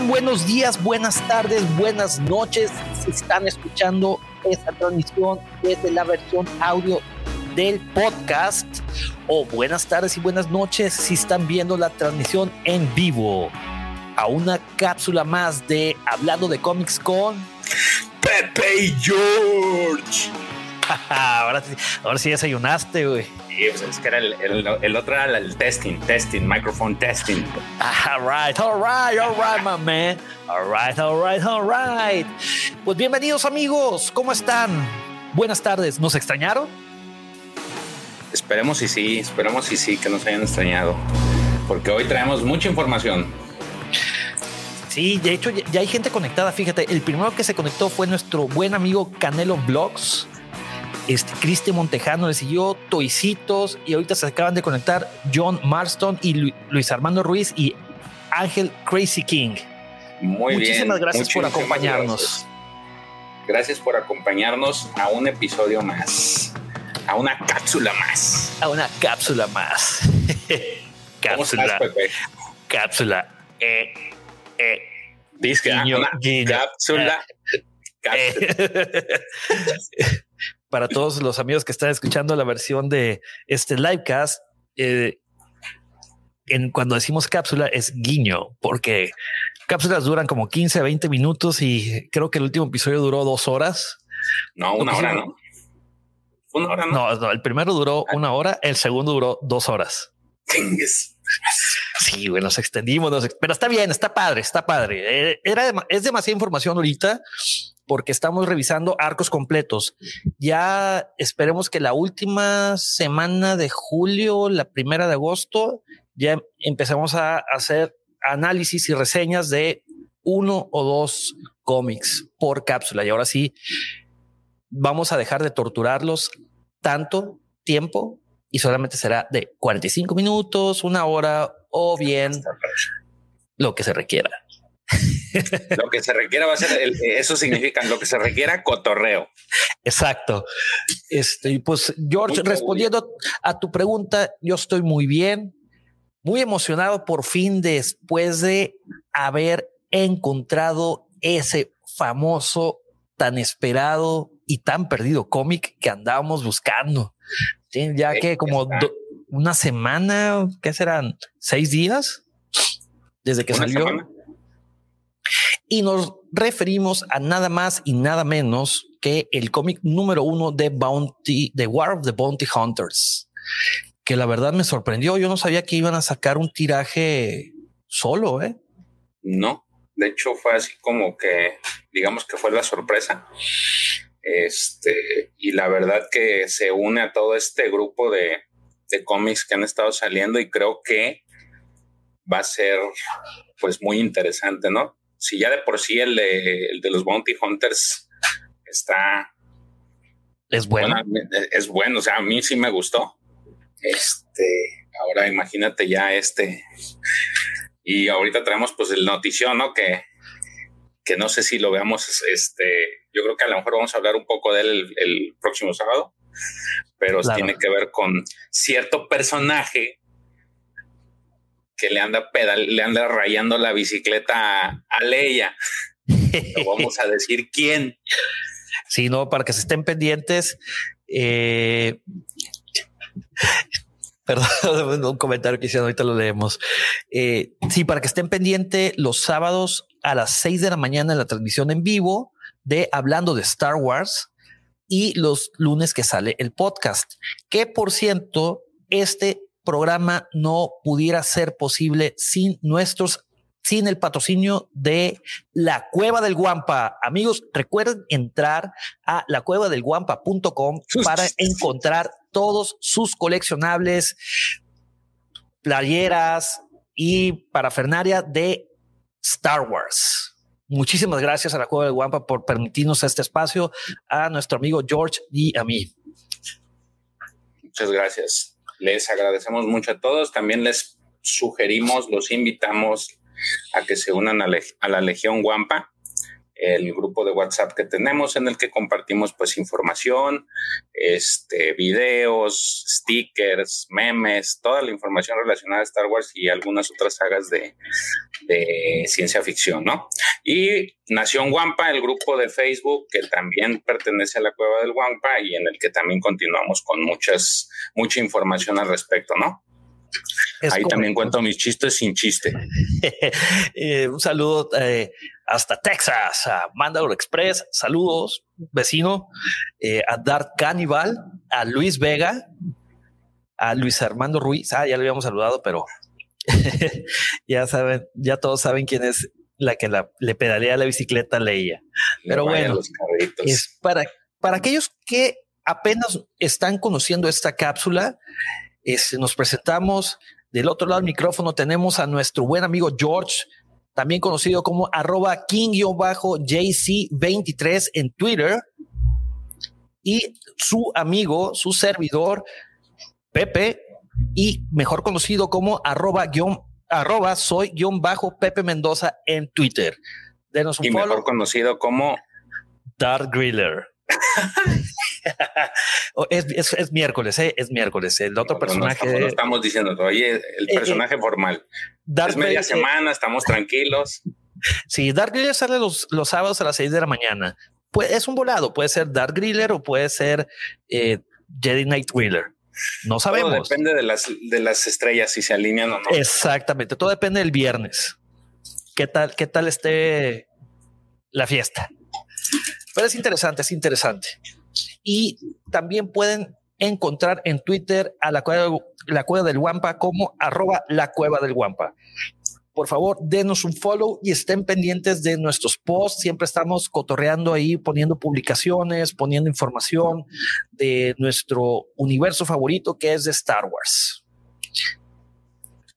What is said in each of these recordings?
Buenos días, buenas tardes, buenas noches. Si están escuchando esta transmisión desde la versión audio del podcast o buenas tardes y buenas noches si están viendo la transmisión en vivo a una cápsula más de Hablando de cómics con Pepe y George. ahora, sí, ahora sí desayunaste, güey. Sí, pues es que era el, el, el, otro era el testing, testing, microphone testing. All right, all right, all right, my man. All right, all right, all right. Pues bienvenidos amigos, ¿cómo están? Buenas tardes, ¿nos extrañaron? Esperemos y sí, esperemos y sí que nos hayan extrañado, porque hoy traemos mucha información. Sí, de hecho ya hay gente conectada, fíjate, el primero que se conectó fue nuestro buen amigo Canelo Vlogs este, Cristian Montejano le siguió, Toicitos, y ahorita se acaban de conectar John Marston y Luis Armando Ruiz y Ángel Crazy King. Muy Muchísimas gracias por acompañarnos. Gracias. gracias. por acompañarnos a un episodio más, a una cápsula más. A una cápsula más. cápsula. Estás, cápsula. Eh, eh. Dice ah, una cápsula. cápsula. Para todos los amigos que están escuchando la versión de este livecast, eh, en cuando decimos cápsula es guiño, porque cápsulas duran como 15 a 20 minutos y creo que el último episodio duró dos horas. No, una hora, no. Una hora, no. No, el primero duró una hora, el segundo duró dos horas. Sí, bueno, nos extendimos, pero está bien, está padre, está padre. Eh, era, es demasiada información ahorita porque estamos revisando arcos completos. Ya esperemos que la última semana de julio, la primera de agosto, ya empezamos a hacer análisis y reseñas de uno o dos cómics por cápsula. Y ahora sí, vamos a dejar de torturarlos tanto tiempo y solamente será de 45 minutos, una hora o bien lo que se requiera. Lo que se requiera va a ser, eso significa lo que se requiera cotorreo. Exacto. Este, pues George, respondiendo a tu pregunta, yo estoy muy bien, muy emocionado por fin después de haber encontrado ese famoso, tan esperado y tan perdido cómic que andábamos buscando. Ya que como una semana, ¿qué serán? ¿Seis días? Desde que salió y nos referimos a nada más y nada menos que el cómic número uno de Bounty, The War of the Bounty Hunters, que la verdad me sorprendió. Yo no sabía que iban a sacar un tiraje solo, ¿eh? No, de hecho fue así como que, digamos que fue la sorpresa. Este, y la verdad que se une a todo este grupo de, de cómics que han estado saliendo y creo que va a ser pues muy interesante, ¿no? Si ya de por sí el de, los Bounty Hunters está... Es bueno. Es bueno, o sea, a mí sí me gustó. Este, ahora imagínate ya este. Y ahorita traemos pues el notición, ¿no? Que, que no sé si lo veamos, este, yo creo que a lo mejor vamos a hablar un poco de él el, próximo sábado, pero tiene que ver con cierto personaje que le anda pedal, le anda rayando la bicicleta a, Leia. vamos a decir quién. Sí, no, para que se estén pendientes. Eh, perdón, un comentario que hicieron, ahorita lo leemos. Eh, sí, para que estén pendientes los sábados a las seis de la mañana en la transmisión en vivo de Hablando de Star Wars y los lunes que sale el podcast. Que por cierto, este programa no pudiera ser posible sin nuestros sin el patrocinio de la Cueva del Guampa. Amigos, recuerden entrar a la cueva del guampa.com para encontrar todos sus coleccionables, playeras y parafernaria de Star Wars. Muchísimas gracias a la Cueva del Guampa por permitirnos este espacio, a nuestro amigo George y a mí. Muchas gracias. Les agradecemos mucho a todos. También les sugerimos, los invitamos a que se unan a, la Legión Guampa. El grupo de WhatsApp que tenemos en el que compartimos pues información, este, videos, stickers, memes, toda la información relacionada a Star Wars y algunas otras sagas de, de ciencia ficción, ¿no? Y Nación Wampa, el grupo de Facebook que también pertenece a la cueva del Wampa y en el que también continuamos con muchas, mucha información al respecto, ¿no? Ahí también cuento mis chistes sin chiste. Eh, un saludo eh, hasta Texas, a Mandalore Express. Saludos, vecino, eh, a Dart Cannibal, a Luis Vega, a Luis Armando Ruiz. Ah, ya lo habíamos saludado, pero ya saben, ya todos saben quién es la que le pedalea la bicicleta Leia. Pero bueno, es para, para aquellos que apenas están conociendo esta cápsula, nos presentamos. Del otro lado del micrófono tenemos a nuestro buen amigo George, también conocido como arroba king-jc23 en Twitter. Y su amigo, su servidor, Pepe, y mejor conocido como arroba, arroba soy guion bajo Pepe Mendoza en Twitter. Denos un y mejor conocido como Dark Griller. es, miércoles, ¿eh? es miércoles. El otro personaje. No estamos, diciendo todavía el eh, personaje formal. es media semana, estamos tranquilos. Sí, Dark Griller sale los, los sábados a las 6 de la mañana. Pues es un volado, puede ser Dark Griller o puede ser eh, Jedi Knight Wheeler. No sabemos. depende de las, de las estrellas si se alinean o no. Exactamente. Todo depende del viernes. ¿Qué tal, qué tal esté la fiesta? Pero es interesante, es interesante. Y también pueden encontrar en Twitter a la cueva, la cueva del Guampa como arroba la cueva del Guampa. Por favor, denos un follow y estén pendientes de nuestros posts. Siempre estamos cotorreando ahí, poniendo publicaciones, poniendo información de nuestro universo favorito que es de Star Wars.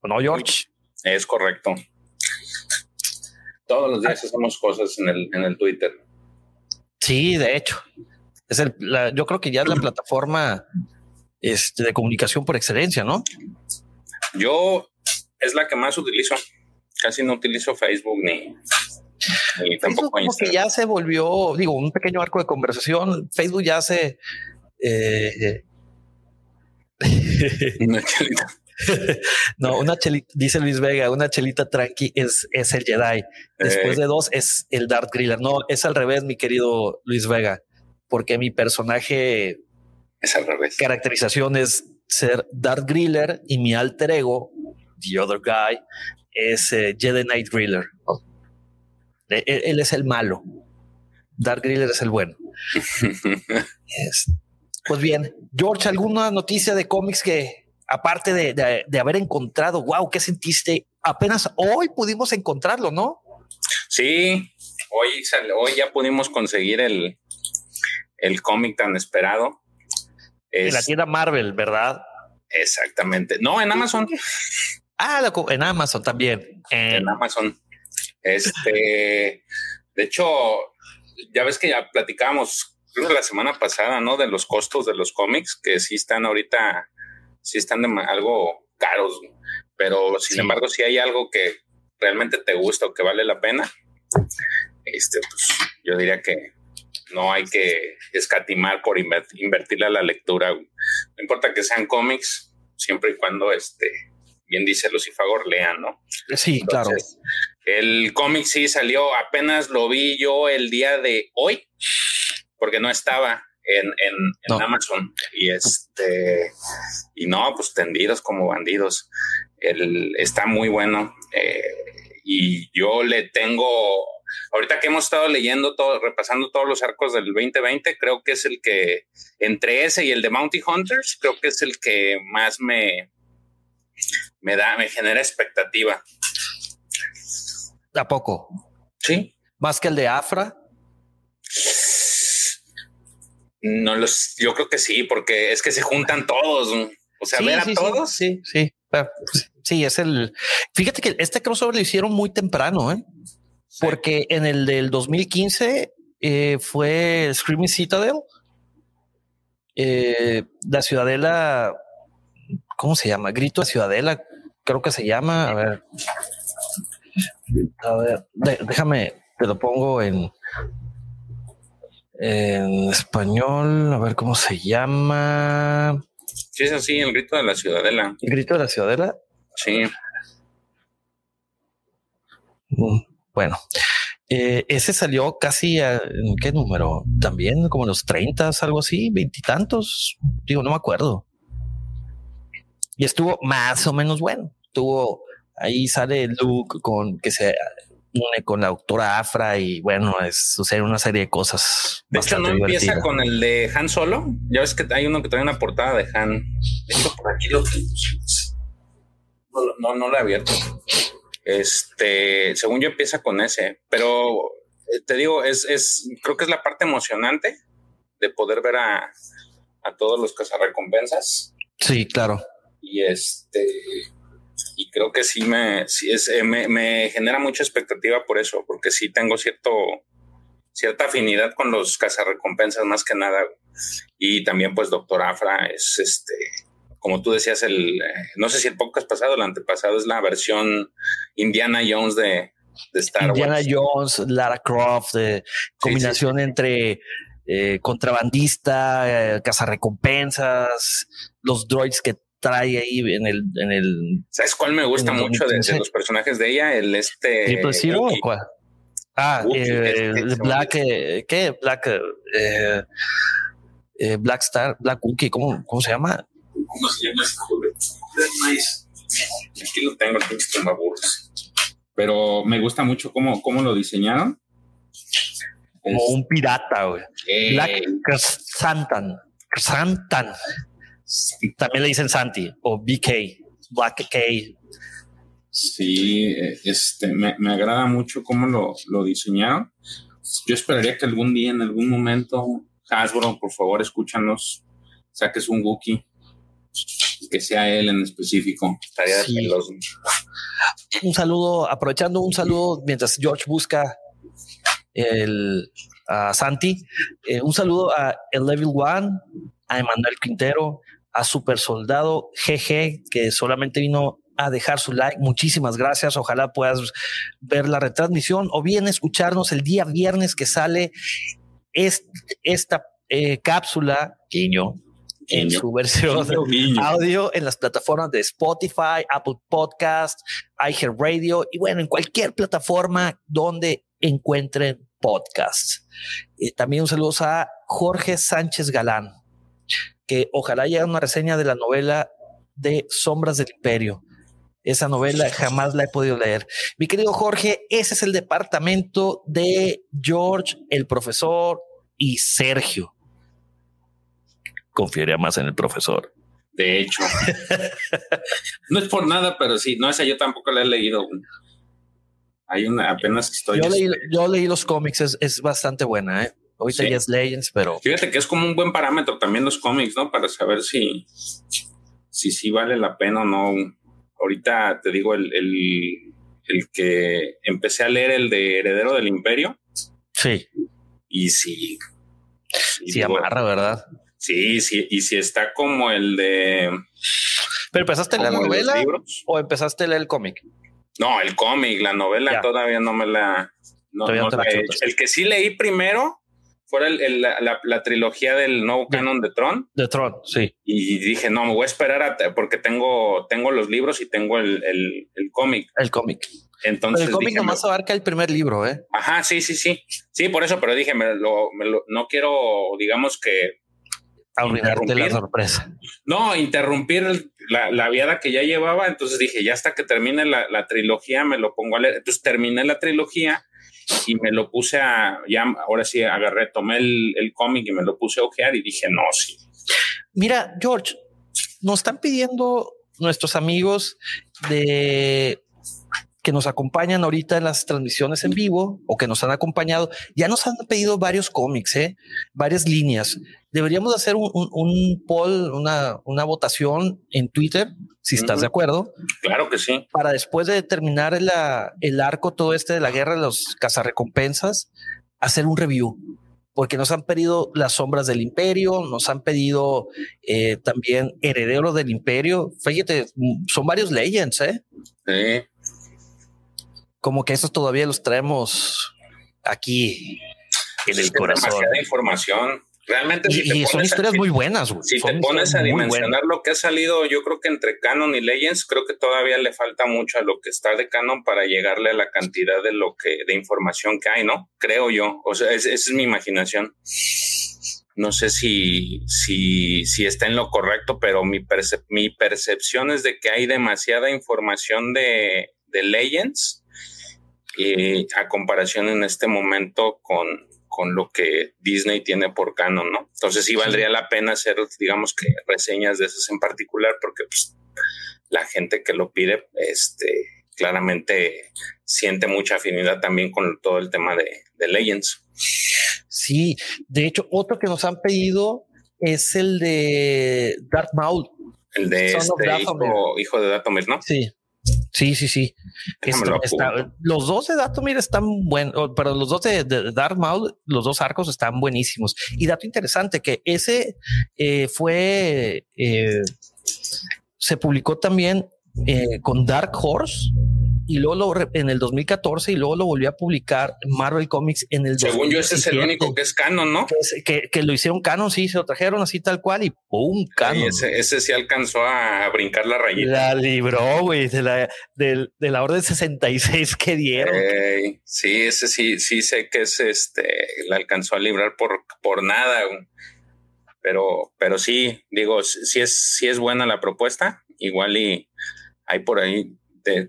¿No, George? Es correcto. Todos los días hacemos cosas en el, en el Twitter. Sí, de hecho. Es el, yo creo que ya es la plataforma este, de comunicación por excelencia, ¿no? Yo es la que más utilizo. Casi no utilizo Facebook ni, tampoco como que ya se volvió, digo, un pequeño arco de conversación. Facebook ya se eh, una chelita. no, una chelita, dice Luis Vega, una chelita tranqui es, es el Jedi. Después eh. de dos es el Darth Griller. No, es al revés, mi querido Luis Vega, porque mi personaje es al revés. Caracterización es ser Darth Griller y mi alter ego, The Other Guy, es eh, Jedi Knight Griller. E, e, él, es el malo. Darth Griller es el bueno. Pues bien, George, ¿alguna noticia de cómics que aparte de, haber encontrado, wow, ¿qué sentiste? Apenas hoy pudimos encontrarlo, ¿no? Sí, hoy, hoy ya pudimos conseguir el, el cómic tan esperado. en la tienda Marvel, ¿verdad? Exactamente. No, en Amazon. Ah, en Amazon también. En Amazon. Este, de hecho, ya ves que ya platicábamos la semana pasada, ¿no? De los costos de los cómics que sí están ahorita sí están de algo caros, pero sin embargo, si hay algo que realmente te gusta o que vale la pena, este, pues yo diría que no hay que escatimar por invertirle a la lectura. No importa que sean cómics, siempre y cuando, este, bien dice Lucifagor, lean, ¿no? Sí, claro. El cómic sí salió, apenas lo vi yo el día de hoy, porque no estaba en, en, Amazon. Y este, y no, pues tendidos como bandidos. El, está muy bueno. Eh, y yo le tengo, ahorita que hemos estado leyendo todo, repasando todos los arcos del 2020, creo que es el que, entre ese y el de Mounty Hunters, creo que es el que más me, me da, me genera expectativa. ¿A poco? Sí. Más que el de Afra. No los, yo creo que sí, porque es que se juntan todos. O sea, ver a todos. Sí, sí, sí. es el. Fíjate que este crossover lo hicieron muy temprano, ¿eh? Porque en el del 2015 eh, fue Screaming Citadel, eh, la Ciudadela. ¿Cómo se llama? Grito de Ciudadela, creo que se llama. A ver, a ver, déjame te lo pongo en, en español, a ver cómo se llama. Sí, es así, el grito de la ciudadela. ¿El grito de la ciudadela? Sí. Mm, bueno, eh, ese salió casi a, en qué número? También como los 30, algo así, veintitantos. Digo, no me acuerdo. Y estuvo más o menos bueno. Tuvo ahí sale Luke con que se une con la doctora Afra y bueno, es sucede una serie de cosas. De hecho, no empieza con el de Han Solo. Ya ves que hay uno que trae una portada de Han. De hecho, por aquí lo no, no, no lo he abierto. Este, según yo empieza con ese, pero eh, te digo, es, es, creo que es la parte emocionante de poder ver a, a todos los cazarrecompensas. Sí, claro. Y este, y creo que sí me, sí es, eh, me, me, genera mucha expectativa por eso, porque sí tengo cierto, cierta afinidad con los cazarrecompensas más que nada. Y también pues Doctor Afra es este, como tú decías, el, eh, no sé si el podcast pasado, el antepasado es la versión Indiana Jones de, de Star Wars. Indiana Jones, Lara Croft, de combinación entre eh, contrabandista, eh, cazarrecompensas, los droids que trae ahí en el, en el. ¿Sabes cuál me gusta mucho de, de, los personajes de ella? El este. ¿Triple Zero o cuál? Ah, Wookiee, eh, este, Black, eh, ¿qué? Black, eh, eh, Black Star, Black Wookiee, ¿cómo, ¿cómo se llama? ¿Cómo se llama este Aquí lo tengo, pinches tumbaburros. Pero me gusta mucho cómo, cómo lo diseñaron. Como es, un pirata, güey. Eh, Black Santan. Santan. También le dicen Santi o BK, Black K. Sí, este, me, me agrada mucho cómo lo, lo, diseñaron. Yo esperaría que algún día, en algún momento, Hasbro, por favor, escúchanos, saques un Wookiee, que sea él en específico. Estaría sí. Un saludo, aprovechando un saludo mientras George busca el, a Santi, eh, un saludo a El Level One, a Emanuel Quintero, a Super Soldado GG, que solamente vino a dejar su like. Muchísimas gracias. Ojalá puedas ver la retransmisión o bien escucharnos el día viernes que sale este, esta eh, cápsula, guiño, en su versión audio en las plataformas de Spotify, Apple Podcast, iHeartRadio y bueno, en cualquier plataforma donde encuentren podcasts. Eh, también un saludo a Jorge Sánchez Galán que ojalá llegue una reseña de la novela de Sombras del Imperio. Esa novela jamás la he podido leer. Mi querido Jorge, ese es el departamento de George, el profesor y Sergio. Confiaría más en el profesor. De hecho, no es por nada, pero sí, no, esa yo tampoco la he leído. Hay una, apenas estoy. Yo leí, yo leí los cómics, es, es bastante buena, ¿eh? Ahorita sí. ya es Legends, pero. Fíjate que es como un buen parámetro también los cómics, ¿no? Para saber si, si sí vale la pena o no. Ahorita te digo, el, el, el que empecé a leer el de Heredero del Imperio. Sí. Y sí. Sí, amarra, ¿verdad? Sí, sí. Y si está como el de. ¿Pero empezaste la novela o empezaste a leer el cómic? No, el cómic, la novela ya. todavía no me la. No, no la he hecho. El que sí leí primero fuera el, el, la, la, la, trilogía del nuevo canon de Tron. De Tron, sí. Y dije, no, me voy a esperar a, porque tengo, tengo los libros y tengo el, el, el cómic. El cómic. Entonces, pero el cómic nomás no, abarca el primer libro, ¿eh? Ajá, sí, sí, sí. Sí, por eso, pero dije, me lo, me lo, no quiero, digamos que. Arruinarte la sorpresa. No, interrumpir la, la, viada que ya llevaba. Entonces dije, ya hasta que termine la, la trilogía, me lo pongo a leer. Entonces terminé la trilogía y me lo puse a, ya ahora sí agarré, tomé el, el cómic y me lo puse a ojear y dije, no, sí. Mira, George, nos están pidiendo nuestros amigos de que nos acompañan ahorita en las transmisiones en vivo o que nos han acompañado, ya nos han pedido varios cómics, ¿eh? varias líneas. Deberíamos hacer un, un, un poll, una, una, votación en Twitter, si estás uh -huh. de acuerdo. Claro que sí. Para después de terminar la, el arco todo este de la guerra de los cazarrecompensas, hacer un review. Porque nos han pedido las sombras del imperio, nos han pedido eh, también heredero del imperio. Fíjate, son varios legends, ¿eh? Sí como que esos todavía los traemos aquí en el corazón. Demasiada información. Realmente, y, son historias muy buenas. Si te pones a dimensionar lo que ha salido, yo creo que entre Canon y Legends, creo que todavía le falta mucho a lo que está de Canon para llegarle a la cantidad de lo que de información que hay, ¿no? Creo yo. O sea, esa es mi imaginación. No sé si, si, si está en lo correcto, pero mi, mi percepción es de que hay demasiada información de, de Legends eh, a comparación en este momento con, con lo que Disney tiene por canon, ¿no? Entonces sí valdría la pena hacer, digamos que reseñas de esas en particular, porque pues, la gente que lo pide, este, claramente siente mucha afinidad también con todo el tema de, Legends. Sí, de hecho, otro que nos han pedido es el de Darth Maul. El de este hijo, hijo, de Datomir, ¿no? Sí. Sí, sí, sí. los dos de Datomir están buenos, pero los dos de, Darth Maul, los dos arcos están buenísimos. Y dato interesante que ese eh, fue, eh, se publicó también eh, con Dark Horse y luego lo, en el 2014 y luego lo volvió a publicar Marvel Comics en el Según yo, ese es el único que es canon, ¿no? Que, que, lo hicieron canon, sí, se lo trajeron así tal cual y ¡pum! Canon. ese, ese, sí alcanzó a brincar la rayita. La libró, güey, de la, de, de la orden 66 que dieron. sí, ese sí, sí sé que es este, la alcanzó a librar por, por nada. Pero, pero sí, digo, si es, si es buena la propuesta, igual y hay por ahí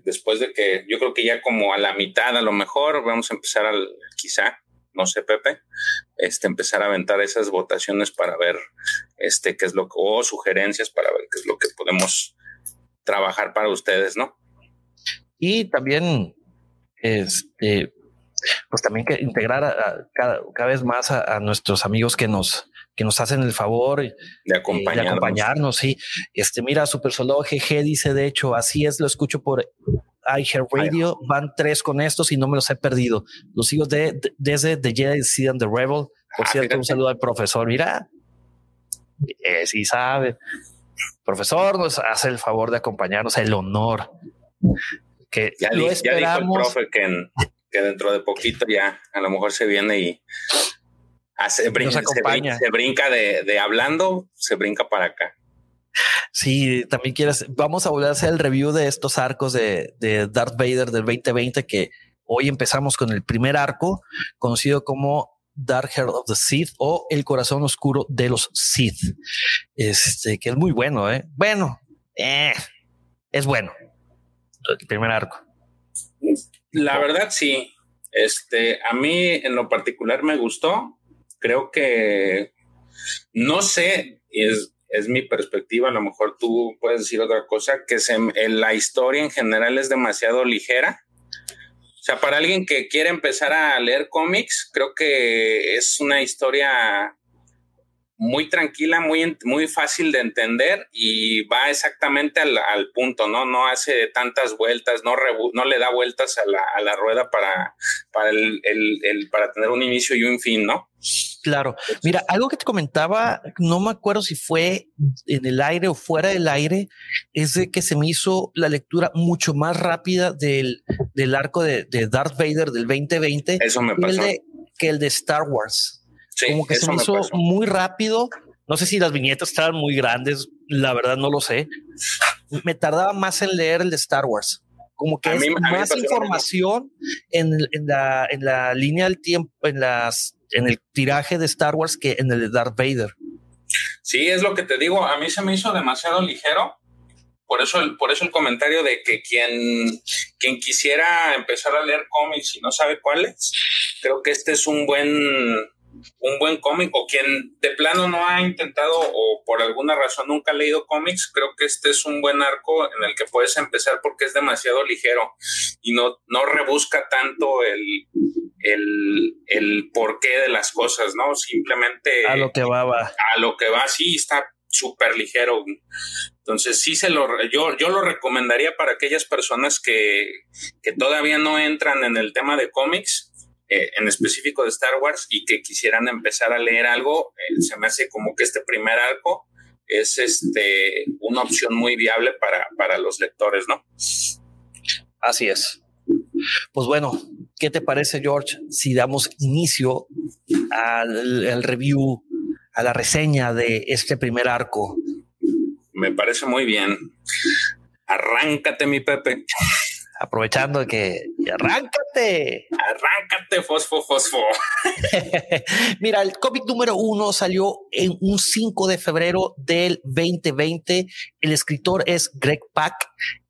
después de que yo creo que ya como a la mitad a lo mejor vamos a empezar al quizá no sé Pepe este empezar a aventar esas votaciones para ver este qué es lo que o sugerencias para ver qué es lo que podemos trabajar para ustedes no y también este pues también que integrar cada, vez más a, nuestros amigos que nos que nos hacen el favor de acompañarnos. de acompañarnos. Sí, este, mira, Super Solo GG dice, de hecho, así es, lo escucho por iHeartRadio. Van tres con estos y no me los he perdido. Los sigo de, desde The Jedi Seed the Rebel. Por ah, cierto, un saludo al profesor. Mira, eh, sí sabe. Profesor, nos hace el favor de acompañarnos, el honor. Que ya lo esperamos. dijo el profe que, que dentro de poquito ya a lo mejor se viene y se, brinca, se, brinca, de, hablando, se brinca para acá. Sí, también quieres, vamos a volver a hacer el review de estos arcos de, de Darth Vader del 2020 que hoy empezamos con el primer arco conocido como Dark Heart of the Sith o El corazón oscuro de los Sith. Este que es muy bueno, ¿eh? Bueno, eh, es bueno. El primer arco. La verdad, sí. Este, a mí en lo particular me gustó creo que no sé, es, es mi perspectiva, a lo mejor tú puedes decir otra cosa, que se, la historia en general es demasiado ligera. O sea, para alguien que quiere empezar a leer cómics, creo que es una historia muy tranquila, muy, muy fácil de entender y va exactamente al, punto, ¿no? No hace tantas vueltas, no, no le da vueltas a la, a la rueda para, para, el, el, para tener un inicio y un fin, ¿no? Claro. Mira, algo que te comentaba, no me acuerdo si fue en el aire o fuera del aire, es de que se me hizo la lectura mucho más rápida del, del arco de, de Darth Vader del 2020 Eso me pasó. que el de Star Wars como que se me hizo muy rápido. No sé si las viñetas estaban muy grandes, la verdad no lo sé. Me tardaba más en leer el de Star Wars. Como que es más información en, la, en la línea del tiempo, en las en el tiraje de Star Wars que en el de Darth Vader. Sí, es lo que te digo. A mí se me hizo demasiado ligero. Por eso el, por eso el comentario de que quien, quien quisiera empezar a leer cómics y no sabe cuáles, creo que este es un buen, un buen cómic o quien de plano no ha intentado o por alguna razón nunca ha leído cómics, creo que este es un buen arco en el que puedes empezar porque es demasiado ligero y no, no rebusca tanto el, el, el porqué de las cosas, ¿no? Simplemente... A lo que va, va. A lo que va, sí, está súper ligero. Entonces sí se lo, yo, yo lo recomendaría para aquellas personas que, que todavía no entran en el tema de cómics eh, en específico de Star Wars y que quisieran empezar a leer algo, eh, se me hace como que este primer arco es este, una opción muy viable para, para los lectores, ¿no? Así es. Pues bueno, ¿qué te parece, George, si damos inicio al, review, a la reseña de este primer arco? Me parece muy bien. Arráncate, mi Pepe aprovechando que arráncate. Arráncate, fosfo, fosfo. Mira, el cómic número uno salió en un 5 de febrero del 2020. El escritor es Greg Pak,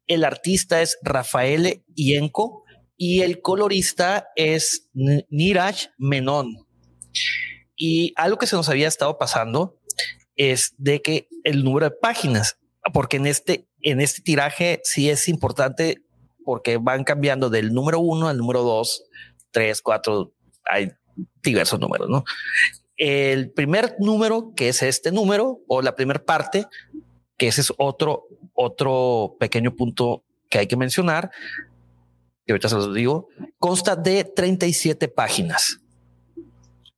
el artista es Rafael Ienco y el colorista es Niraj Menon. Y algo que se nos había estado pasando es de que el número de páginas, porque en este, en este tiraje sí es importante porque van cambiando del número uno al número dos, tres, cuatro, hay diversos números, ¿no? El primer número, que es este número, o la primera parte, que ese es otro, otro pequeño punto que hay que mencionar, que ahorita se los digo, consta de 37 páginas.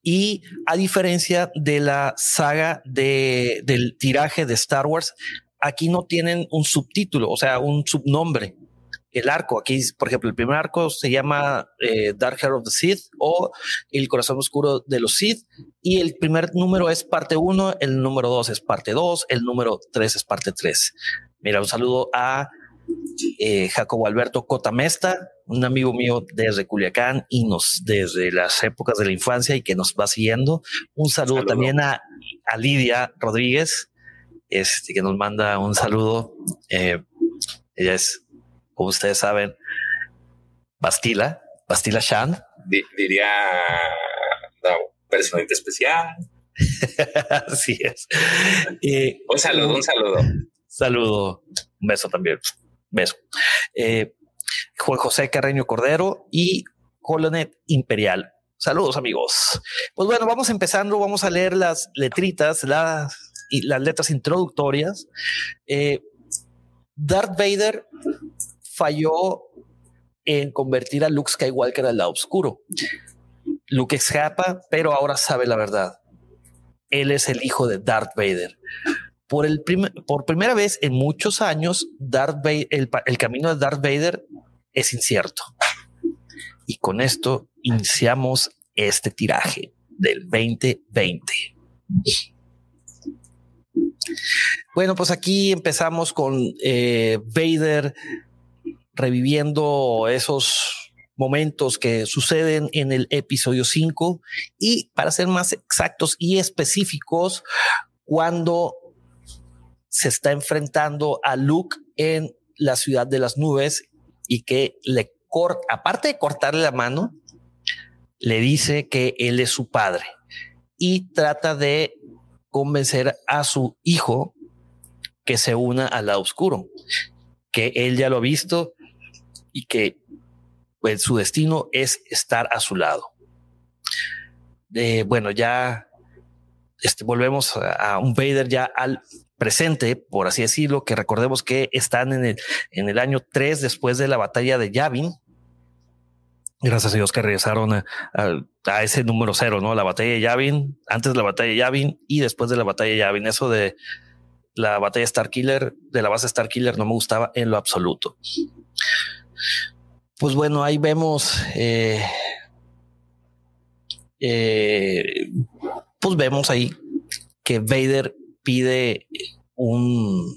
Y a diferencia de la saga de, del tiraje de Star Wars, aquí no tienen un subtítulo, o sea, un subnombre el arco. Aquí, por ejemplo, el primer arco se llama eh, Dark Hair of the Sith o El Corazón Oscuro de los Sith. Y el primer número es parte 1, el número 2 es parte 2, el número 3 es parte 3. Mira, un saludo a eh, Jacobo Alberto Cotamesta, un amigo mío desde Culiacán y nos desde las épocas de la infancia y que nos va siguiendo. Un saludo, también a, a, Lidia Rodríguez, este, que nos manda un saludo. Eh, ella es como ustedes saben, Bastila, Bastila Shan. diría la personita especial. Así es. un saludo, un saludo. Saludo, un beso también. Beso. Eh, Juan José Carreño Cordero y Colonet Imperial. Saludos, amigos. Pues bueno, vamos empezando. Vamos a leer las letritas, las, y las letras introductorias. Eh, Darth Vader falló en convertir a Luke Skywalker al lado oscuro. Luke escapa, pero ahora sabe la verdad. Él es el hijo de Darth Vader. Por, el por primera vez en muchos años, Darth el, el camino de Darth Vader es incierto. Y con esto iniciamos este tiraje del 2020. Bueno, pues aquí empezamos con eh, Vader reviviendo esos momentos que suceden en el episodio 5 y para ser más exactos y específicos, cuando se está enfrentando a Luke en la ciudad de las nubes y que le corta, aparte de cortarle la mano, le dice que él es su padre y trata de convencer a su hijo que se una al lado oscuro, que él ya lo ha visto y que pues, su destino es estar a su lado. bueno, ya este, volvemos a, un Vader ya al presente, por así decirlo, que recordemos que están en el, en el año 3 después de la batalla de Yavin. Gracias a Dios que regresaron a, a, ese número cero, ¿no? La batalla de Yavin, antes de la batalla de Yavin y después de la batalla de Yavin. Eso de la batalla Star Killer, de la base Star Killer, no me gustaba en lo absoluto. Pues bueno, ahí vemos, eh, eh, pues vemos ahí que Vader pide un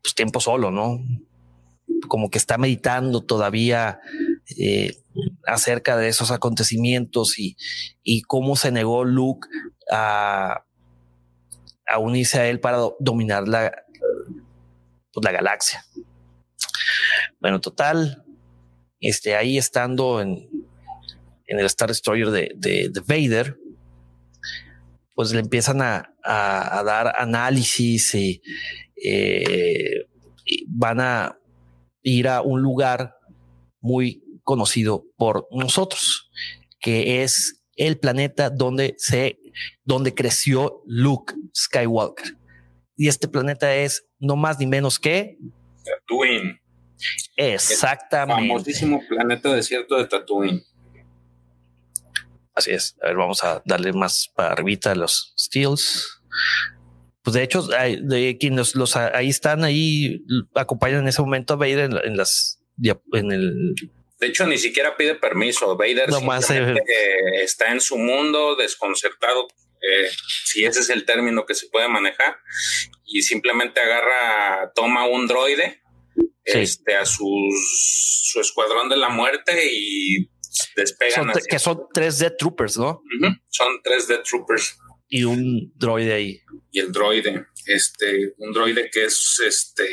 pues, tiempo solo, ¿no? Como que está meditando todavía eh, acerca de esos acontecimientos y, cómo se negó Luke a, a unirse a él para dominar la, pues, la galaxia. Bueno, total, este, ahí estando en, en el Star Destroyer de, de, Vader, pues le empiezan a, a, dar análisis y, eh, y, van a ir a un lugar muy conocido por nosotros, que es el planeta donde se, donde creció Luke Skywalker. Y este planeta es no más ni menos que Tatooine. Exactamente. El famosísimo planeta desierto de Tatooine. Así es. A ver, vamos a darle más para arribita a los Steels. Pues de hecho, de quienes los ahí están, ahí acompañan en ese momento a Vader en, las en el De hecho, ni siquiera pide permiso. Vader está en su mundo desconcertado, eh, si ese es el término que se puede manejar, y simplemente agarra, toma un droide este, a sus, su escuadrón de la muerte y despegan. que son tres Death Troopers, ¿no? Son tres Death Troopers. Y un droide ahí. Y el droide, este, un droide que es este,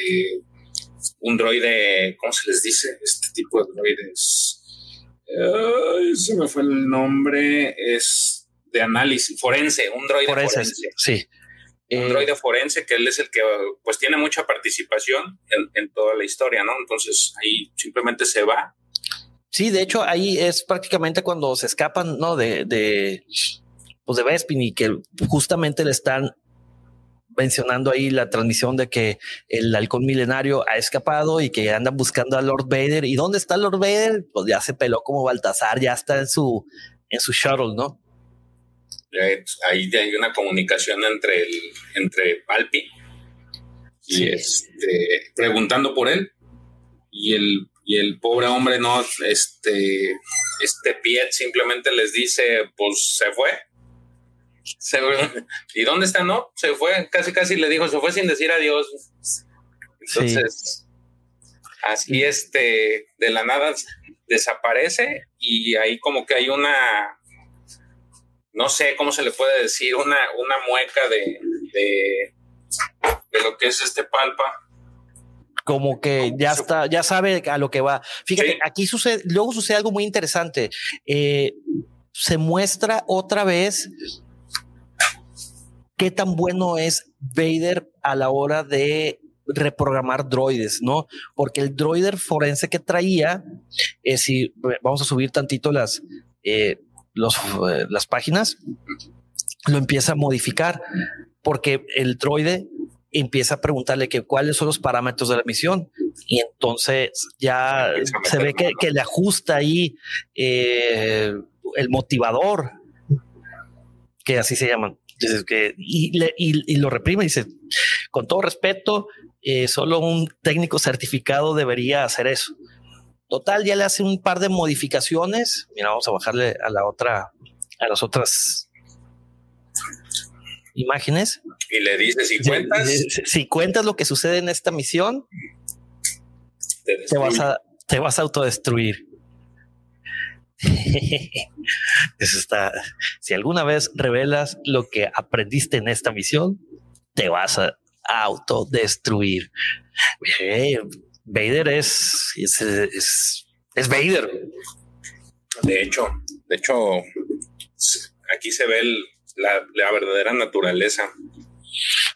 un droide, ¿cómo se les dice? Este tipo de droides. se me fue el nombre, es de análisis forense, un droide forense. Sí. Un eh, droide forense que él es el que pues tiene mucha participación en, toda la historia, ¿no? Entonces ahí simplemente se va. Sí, de hecho ahí es prácticamente cuando se escapan, ¿no? De, de pues de Bespin y que justamente le están mencionando ahí la transmisión de que el halcón milenario ha escapado y que andan buscando a Lord Vader. ¿Y dónde está Lord Vader? Pues ya se peló como Baltasar, ya está en su, en su shuttle, ¿no? Ahí hay una comunicación entre el, entre Palpi y este, preguntando por él. Y el, y el pobre hombre no, este, este Piet simplemente les dice, pues se fue ¿Y dónde está? No, se fue, casi casi le dijo, se fue sin decir adiós. Entonces, así este, de la nada desaparece y ahí como que hay una, no sé cómo se le puede decir, una, una mueca de, de, lo que es este palpa como que ya está, ya sabe a lo que va. Fíjate, aquí sucede, luego sucede algo muy interesante. Eh, se muestra otra vez qué tan bueno es Vader a la hora de reprogramar droides, ¿no? Porque el droider forense que traía, eh, si vamos a subir tantito las, eh, eh, las páginas, lo empieza a modificar porque el droide empieza a preguntarle que cuáles son los parámetros de la misión y entonces ya se ve que, que le ajusta ahí el motivador que así se llaman que, y, lo reprime. Dice, con todo respeto, eh, solo un técnico certificado debería hacer eso. Total, ya le hace un par de modificaciones. Mira, vamos a bajarle a la otra, a las otras imágenes. Y le dice, si cuentas. Si, cuentas lo que sucede en esta misión, te, vas a, te vas a autodestruir. Eso está. Si alguna vez revelas lo que aprendiste en esta misión, te vas a autodestruir. Vader es, es, es, Vader. De hecho, de hecho, aquí se ve la, verdadera naturaleza.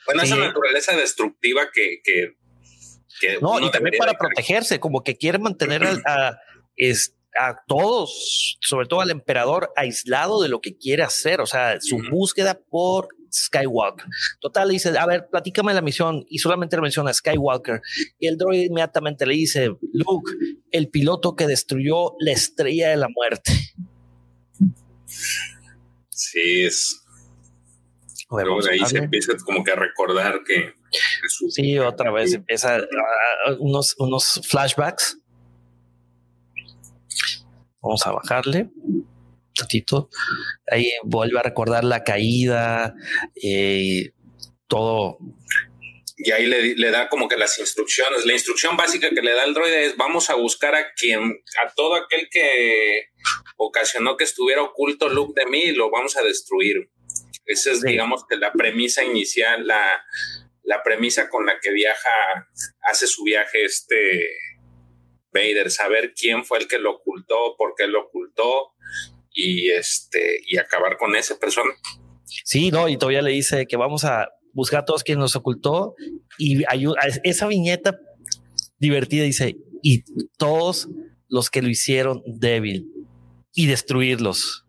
Bueno, esa naturaleza destructiva que, que, no, y también para protegerse, como que quiere mantener a, este a todos, sobre todo al emperador, aislado de lo que quiere hacer, o sea, su búsqueda por Skywalker. Total, le dice, a ver, platícame la misión y solamente le menciona Skywalker. Y el droid inmediatamente le dice, Luke, el piloto que destruyó la estrella de la muerte. Sí, es... ahí se empieza como que a recordar que... Sí, otra vez empieza unos, unos flashbacks Vamos a bajarle ratito. Ahí vuelve a recordar la caída, eh, todo. Y ahí le, da como que las instrucciones. La instrucción básica que le da el droide es vamos a buscar a quien, a todo aquel que ocasionó que estuviera oculto Luke de mí y lo vamos a destruir. Esa es, digamos, que la premisa inicial, la, la premisa con la que viaja, hace su viaje este Vader, saber quién fue el que lo ocultó, por qué lo ocultó y este y acabar con esa persona. Sí, no, y todavía le dice que vamos a buscar a todos quienes nos ocultó y ayuda esa viñeta divertida dice y todos los que lo hicieron débil y destruirlos.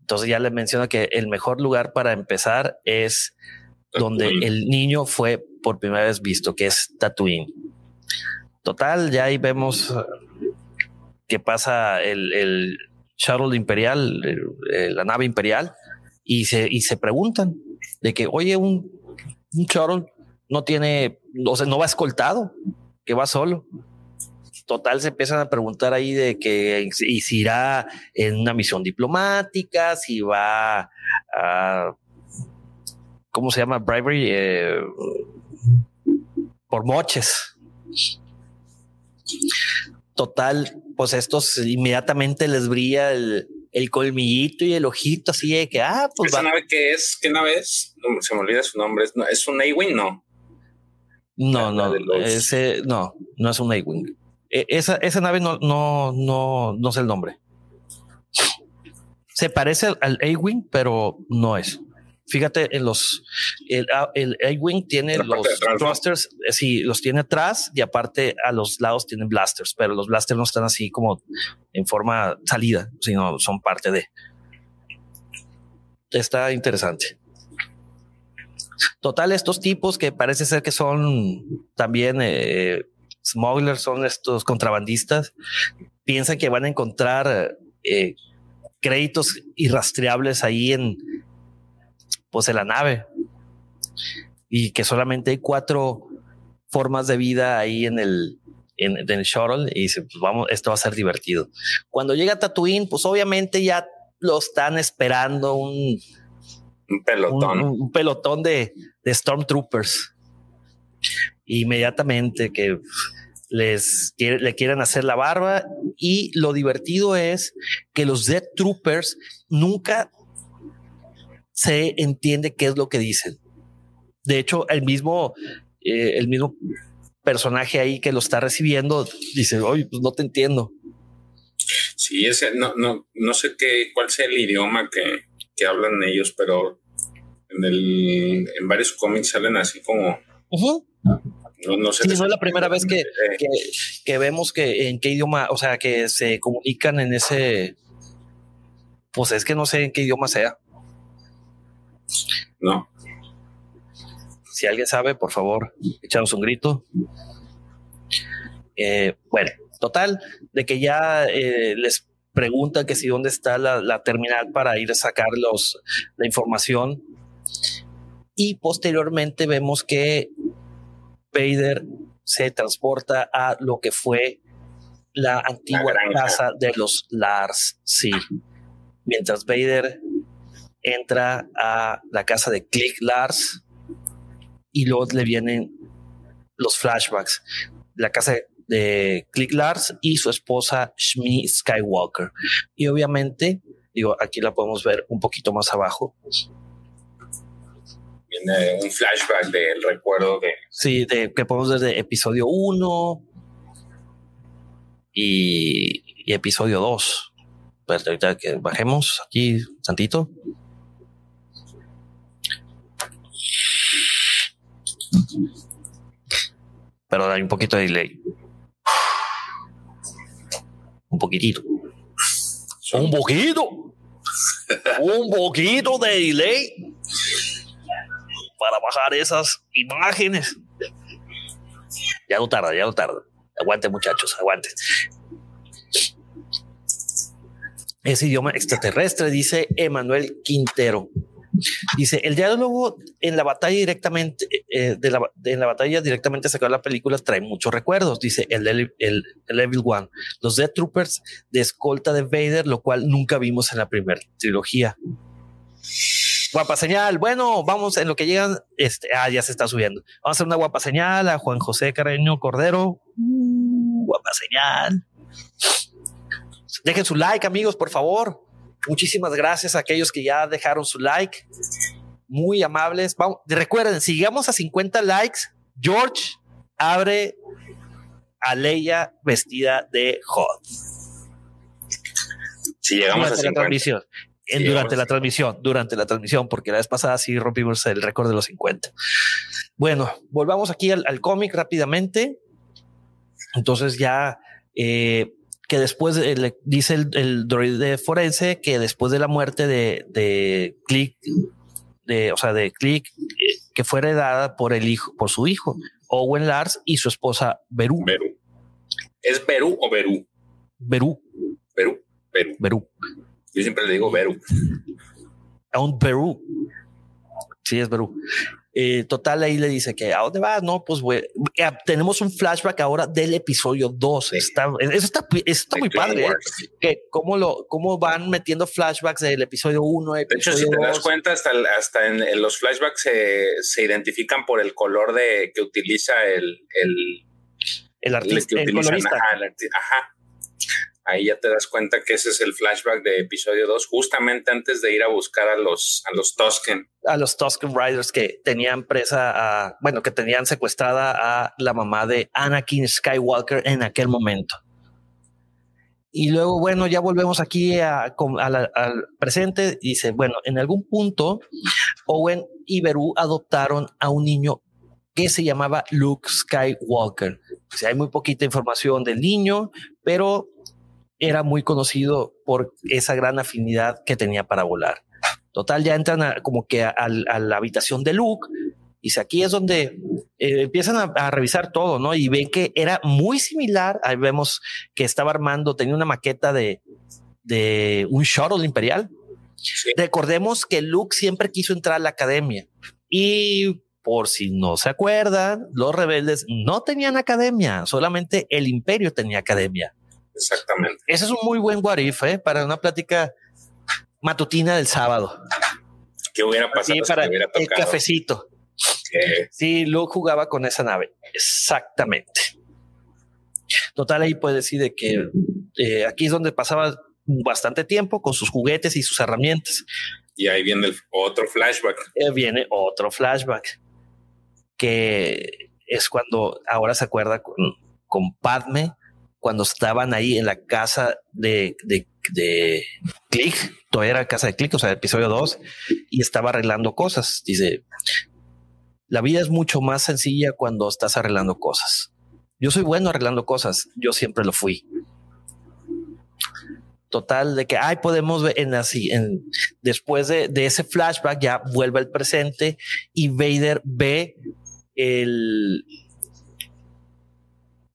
Entonces ya le menciona que el mejor lugar para empezar es donde el niño fue por primera vez visto, que es Tatooine. Total, ya ahí vemos eh, que pasa el, el shuttle imperial, la nave imperial, y se, y se preguntan de que, oye, un, un shuttle no tiene, o sea, no va escoltado, que va solo. total se empiezan a preguntar ahí de que y si irá en una misión diplomática, si va a ¿cómo se llama? Bribery eh, por moches. Total, pues estos inmediatamente les brilla el, colmillito y el ojito así de que, ah, pues. ¿Esa nave qué es? ¿Qué nave es? se me olvida su nombre. ¿Es, un A-Wing? No. No, no, ese, no, no es un A-Wing. E, esa, esa nave no, no, no, no es el nombre. Se parece al A-Wing, pero no es. Fíjate en los, el, ah, el A-Wing tiene los thrusters, eh, sí, los tiene atrás y aparte a los lados tienen blasters, pero los blasters no están así como en forma salida, sino son parte de. Está interesante. Total, estos tipos que parece ser que son también eh, smugglers, son estos contrabandistas, piensan que van a encontrar eh, créditos irrastreables ahí en, pues en la nave y que solamente hay cuatro formas de vida ahí en el, en, el shuttle y dice, pues vamos, esto va a ser divertido. Cuando llega Tatooine, pues obviamente ya lo están esperando un, un pelotón, un, pelotón de, de Stormtroopers. Inmediatamente que les le quieren hacer la barba y lo divertido es que los Death Troopers nunca se entiende qué es lo que dicen. De hecho, el mismo, eh, el mismo personaje ahí que lo está recibiendo dice, oye, pues no te entiendo. Sí, ese, no, no, no sé qué, cuál sea el idioma que, que hablan ellos, pero en, el, en varios cómics salen así como... No, sé. no es la primera vez que, que, que, vemos que en qué idioma, o sea, que se comunican en ese. Pues es que no sé en qué idioma sea. No. Si alguien sabe, por favor, echaros un grito. Eh, bueno, total, de que ya eh, les pregunta que si dónde está la, terminal para ir a sacar la información. Y posteriormente vemos que Vader se transporta a lo que fue la antigua casa de los Lars. Sí. Mientras Vader entra a la casa de Click Lars y luego le vienen los flashbacks. La casa de Click Lars y su esposa Shmi Skywalker. Y obviamente, digo, aquí la podemos ver un poquito más abajo. Viene un flashback del recuerdo de. Sí, de que podemos ver de episodio 1 y, y episodio 2. Pero ahorita que bajemos aquí, Santito. Pero hay un poquito de delay. Un poquitito. Un poquito. un poquito de delay para bajar esas imágenes. Ya no tarda, ya no tarda. Aguante, muchachos, aguante. Ese idioma extraterrestre, dice Emanuel Quintero. Dice, el diálogo en la batalla directamente, eh, de, la, en la batalla directamente sacado la película trae muchos recuerdos. Dice el, el, el, Evil One, los Death Troopers de escolta de Vader, lo cual nunca vimos en la primera trilogía. Guapa señal. Bueno, vamos en lo que llegan. Este, ah, ya se está subiendo. Vamos a hacer una guapa señal a Juan José Carreño Cordero. Uh, guapa señal. Dejen su like, amigos, por favor. Muchísimas gracias a aquellos que ya dejaron su like. Muy amables. Vamos, recuerden, si llegamos a 50 likes, George abre a Leia vestida de hot. Si llegamos a 50. transmisión. durante la transmisión, durante la transmisión, porque la vez pasada sí rompimos el récord de los 50. Bueno, volvamos aquí al, al cómic rápidamente. Entonces ya eh, que después le dice el, el droide forense que después de la muerte de, de Click, de, o sea, de Click, eh, que fue heredada por el hijo, por su hijo, Owen Lars y su esposa Beru. ¿Es Beru o Beru? Beru. Beru. Beru. Beru. Yo siempre le digo Beru. A un Beru. Sí, es Beru. Eh, total, ahí le dice que a dónde vas? No, pues tenemos un flashback ahora del episodio 2. Está, eso está, está muy padre. ¿eh? Que cómo lo, cómo van metiendo flashbacks del episodio 1. De hecho, si te das cuenta, hasta, hasta en, los flashbacks se, se, identifican por el color de que utiliza el, el, el artista, el, Ajá, ahí ya te das cuenta que ese es el flashback de episodio 2, justamente antes de ir a buscar a los, a los Tusken. A los Tusken Riders que tenían presa a, bueno, que tenían secuestrada a la mamá de Anakin Skywalker en aquel momento. Y luego, bueno, ya volvemos aquí al presente. Dice, bueno, en algún punto, Owen y Beru adoptaron a un niño que se llamaba Luke Skywalker. O hay muy poquita información del niño, pero era muy conocido por esa gran afinidad que tenía para volar. Total, ya entran como que a, la habitación de Luke y aquí es donde eh, empiezan a, revisar todo, ¿no? Y ven que era muy similar. Ahí vemos que estaba armando, tenía una maqueta de, de un shuttle imperial. Recordemos que Luke siempre quiso entrar a la academia y por si no se acuerdan, los rebeldes no tenían academia, solamente el imperio tenía academia. Exactamente. Ese es un muy buen what ¿eh? para una plática matutina del sábado. ¿Qué hubiera pasado? para el cafecito. Sí, Luke jugaba con esa nave. Exactamente. Total, ahí puede decir de que eh, aquí es donde pasaba bastante tiempo con sus juguetes y sus herramientas. Y ahí viene el otro flashback. Eh, viene otro flashback que es cuando ahora se acuerda con, con Padme cuando estaban ahí en la casa de, de, de Click, todavía era casa de Click, o sea, episodio 2, y estaba arreglando cosas. Dice, la vida es mucho más sencilla cuando estás arreglando cosas. Yo soy bueno arreglando cosas, yo siempre lo fui. Total, de que ay, podemos ver en así, en, después de, de ese flashback, ya vuelve al presente y Vader ve el,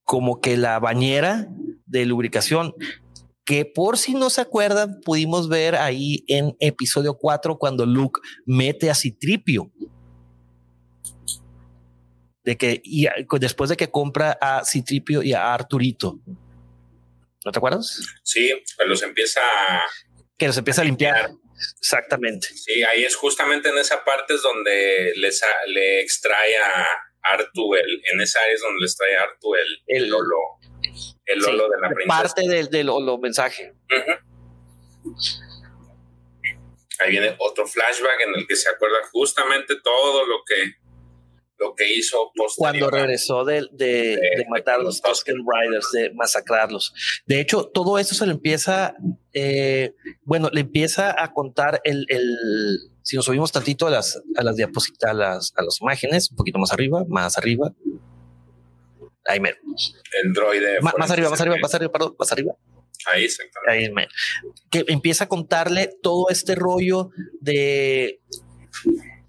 como que la bañera de lubricación que por si no se acuerdan, pudimos ver ahí en episodio 4 cuando Luke mete a Citripio. De que y después de que compra a Citripio y a Arturito. ¿No te acuerdas? Sí, pues los empieza a, que los empieza a limpiar. Exactamente. Sí, ahí es justamente en esa parte es donde les le extrae a, Artu, el, en esa área es donde les trae Artu el, el Lolo, el Lolo de la princesa. Parte del, del Lolo mensaje. Ahí viene otro flashback en el que se acuerda justamente todo lo que lo que hizo cuando regresó de, de, de, matar a los Tusken Riders, de masacrarlos. De hecho, todo eso se le empieza, eh, bueno, le empieza a contar el, el si nos subimos tantito a las, a las diapositivas, a las, a las imágenes, un poquito más arriba, más arriba. Ahí mero. El droide. más arriba, más arriba, más arriba, perdón, más arriba. Ahí exactamente. Ahí mero. Que empieza a contarle todo este rollo de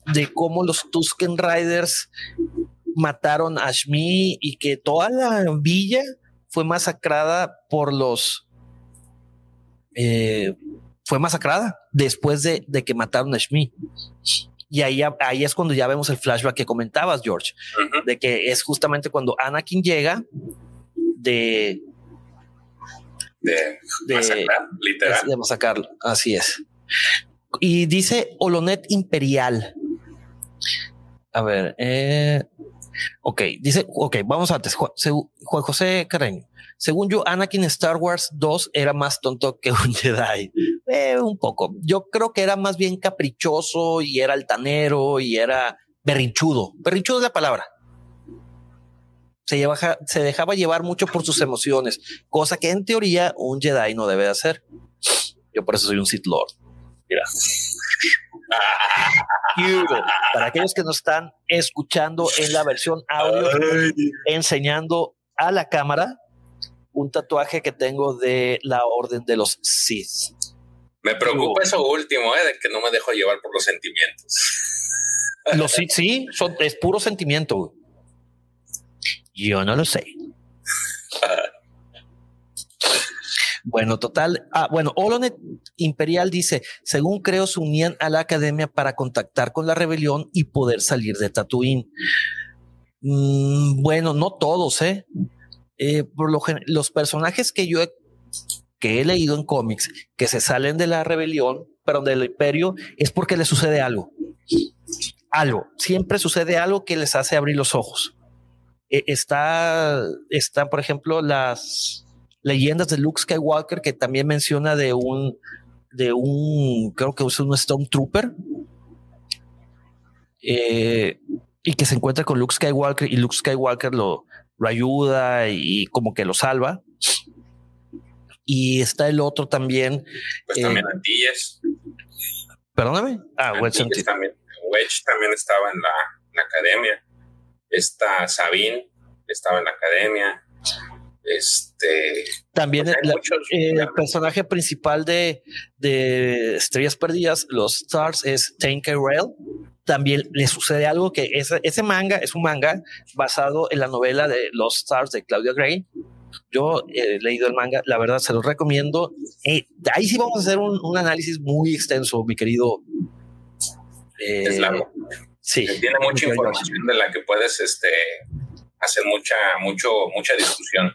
de cómo los Tusken Riders mataron a Shmi y que toda la villa fue masacrada por los eh, fue masacrada después de, que mataron a Shmi. Y ahí, ahí es cuando ya vemos el flashback que comentabas, George, de que es justamente cuando Anakin llega de de, literal. De masacrarlo, así es. Y dice Olonet Imperial. A ver, eh, ok, dice, ok, vamos antes. Juan, José Carreño. Según yo, Anakin Star Wars 2 era más tonto que un Jedi. Eh, un poco. Yo creo que era más bien caprichoso y era altanero y era berrinchudo. Berrinchudo es la palabra. Se, lleva, se dejaba llevar mucho por sus emociones, cosa que en teoría un Jedi no debe hacer. Yo por eso soy un Sith Lord. Mira. Para aquellos que nos están escuchando en la versión audio, enseñando a la cámara un tatuaje que tengo de la Orden de los Sith. Me preocupa eso último, ¿eh? de que no me dejo llevar por los sentimientos. Los Sith sí, son, es puro sentimiento. Yo no lo sé. Bueno, total. Ah, bueno, Olonet Imperial dice, según creo, se unían a la academia para contactar con la rebelión y poder salir de Tatooine. Mm, bueno, no todos, ¿eh? eh por lo los personajes que yo he, que he leído en cómics que se salen de la rebelión, pero del imperio, es porque les sucede algo. Algo. Siempre sucede algo que les hace abrir los ojos. E, está, están, por ejemplo, las leyendas de Luke Skywalker que también menciona de un, de un, creo que es un Stormtrooper. Eh, y que se encuentra con Luke Skywalker y Luke Skywalker lo, lo ayuda y como que lo salva. Y está el otro también. Pues también eh, Antilles. Perdóname. Ah, Wedge también. Wedge también estaba en la, en la academia. Esta Sabine estaba en la academia. Este también pues el, personaje principal de, de Estrellas Perdidas, los Stars, es Tanker Rail. También le sucede algo que ese, ese manga es un manga basado en la novela de Los Stars de Claudia Gray. Yo he leído el manga, la verdad se los recomiendo. Eh, ahí sí vamos a hacer un, un análisis muy extenso, mi querido. Eh, es largo. Sí. Tiene mucha información de la que puedes este, hacer mucha, mucho, mucha discusión.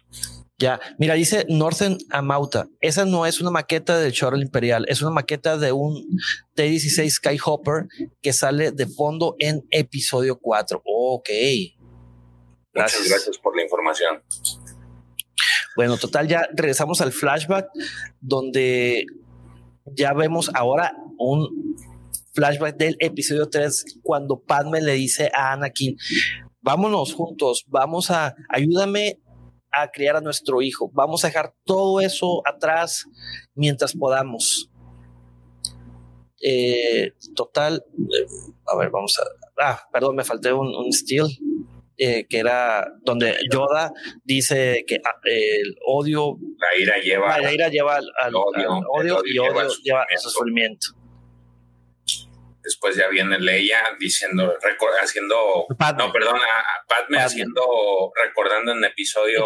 Ya, mira, dice Northern Amauta. Esa no es una maqueta del Shuttle Imperial, es una maqueta de un T-16 Skyhopper que sale de fondo en episodio 4. Ok. Muchas gracias por la información. Bueno, total, ya regresamos al flashback donde ya vemos ahora un flashback del episodio 3 cuando Padme le dice a Anakin, vámonos juntos, vamos a, ayúdame a criar a nuestro hijo, vamos a dejar todo eso atrás mientras podamos. Eh, total, eh, a ver, vamos a, ah, perdón, me falté un, un steel. Eh, que era donde Yoda dice que ah, el odio la ira lleva la ira lleva al, odio, y odio lleva a sufrimiento Después ya viene Leia diciendo, haciendo, no, perdón, Padme, haciendo, recordando en episodio,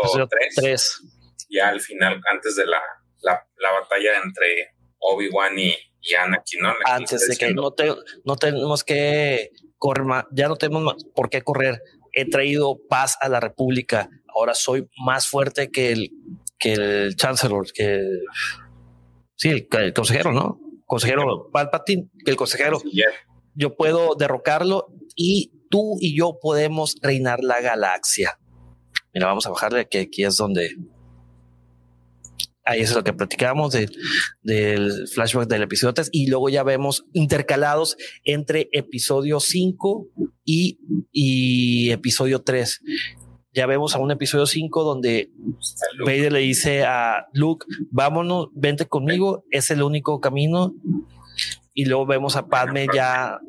3, Ya al final, antes de la, la, batalla entre Obi-Wan y, Anakin, ¿no? Antes de que no, te, no tenemos que correr más, ya no tenemos por qué correr. He traído paz a la República. Ahora soy más fuerte que el, que el Chancellor, que sí, el consejero, ¿no? Consejero Palpatine, que el consejero, yo puedo derrocarlo y tú y yo podemos reinar la galaxia. Mira, vamos a bajarle que aquí es donde ahí es lo que platicamos del flashback del episodio 3 y luego ya vemos intercalados entre episodio 5 y, y episodio 3 ya vemos a un episodio 5 donde Vader le dice a Luke, vámonos, vente conmigo, es el único camino. Y luego vemos a Padme ya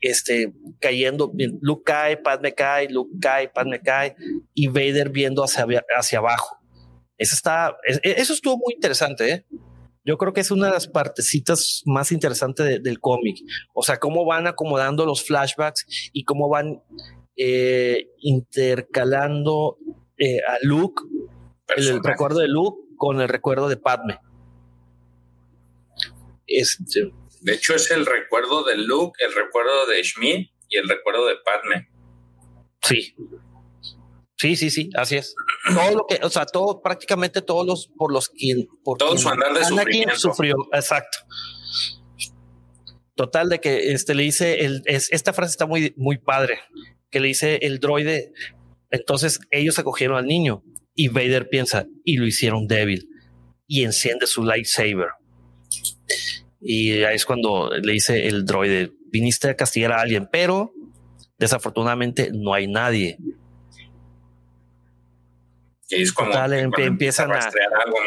este, cayendo, Luke cae, Padme cae, Luke cae, Padme cae, y Vader viendo hacia, hacia abajo. Eso está, eso estuvo muy interesante, ¿eh? Yo creo que es una de las partecitas más interesantes del cómic. O sea, cómo van acomodando los flashbacks y cómo van eh, intercalando eh, a Luke, el, recuerdo de Luke con el recuerdo de Padme. Este, de hecho, es el recuerdo de Luke, el recuerdo de Schmidt y el recuerdo de Padme. Sí. Sí, sí, sí, así es. Todo lo que, o sea, todo, prácticamente todos los por los quien, por todo su andar de sufrió, exacto. Total de que este le dice el, esta frase está muy, muy padre que le dice el droide. Entonces ellos acogieron al niño y Vader piensa y lo hicieron débil y enciende su lightsaber. Y ahí es cuando le dice el droide, viniste a castigar a alguien, pero desafortunadamente no hay nadie. Y es como empiezan, a,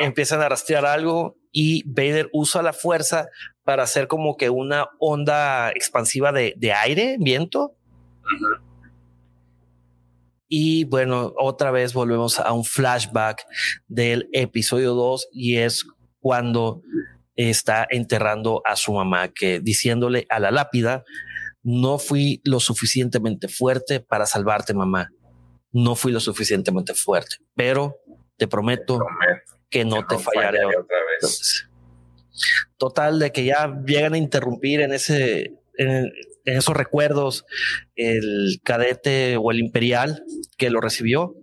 empiezan a rastrear algo y Vader usa la fuerza para hacer como que una onda expansiva de, aire, viento. Y bueno, otra vez volvemos a un flashback del episodio 2 y es cuando está enterrando a su mamá, que diciéndole a la lápida, no fui lo suficientemente fuerte para salvarte, mamá. No fui lo suficientemente fuerte, pero te prometo, que no te fallaré, otra vez. Total, de que ya llegan a interrumpir en ese, en, esos recuerdos el cadete o el imperial que lo recibió.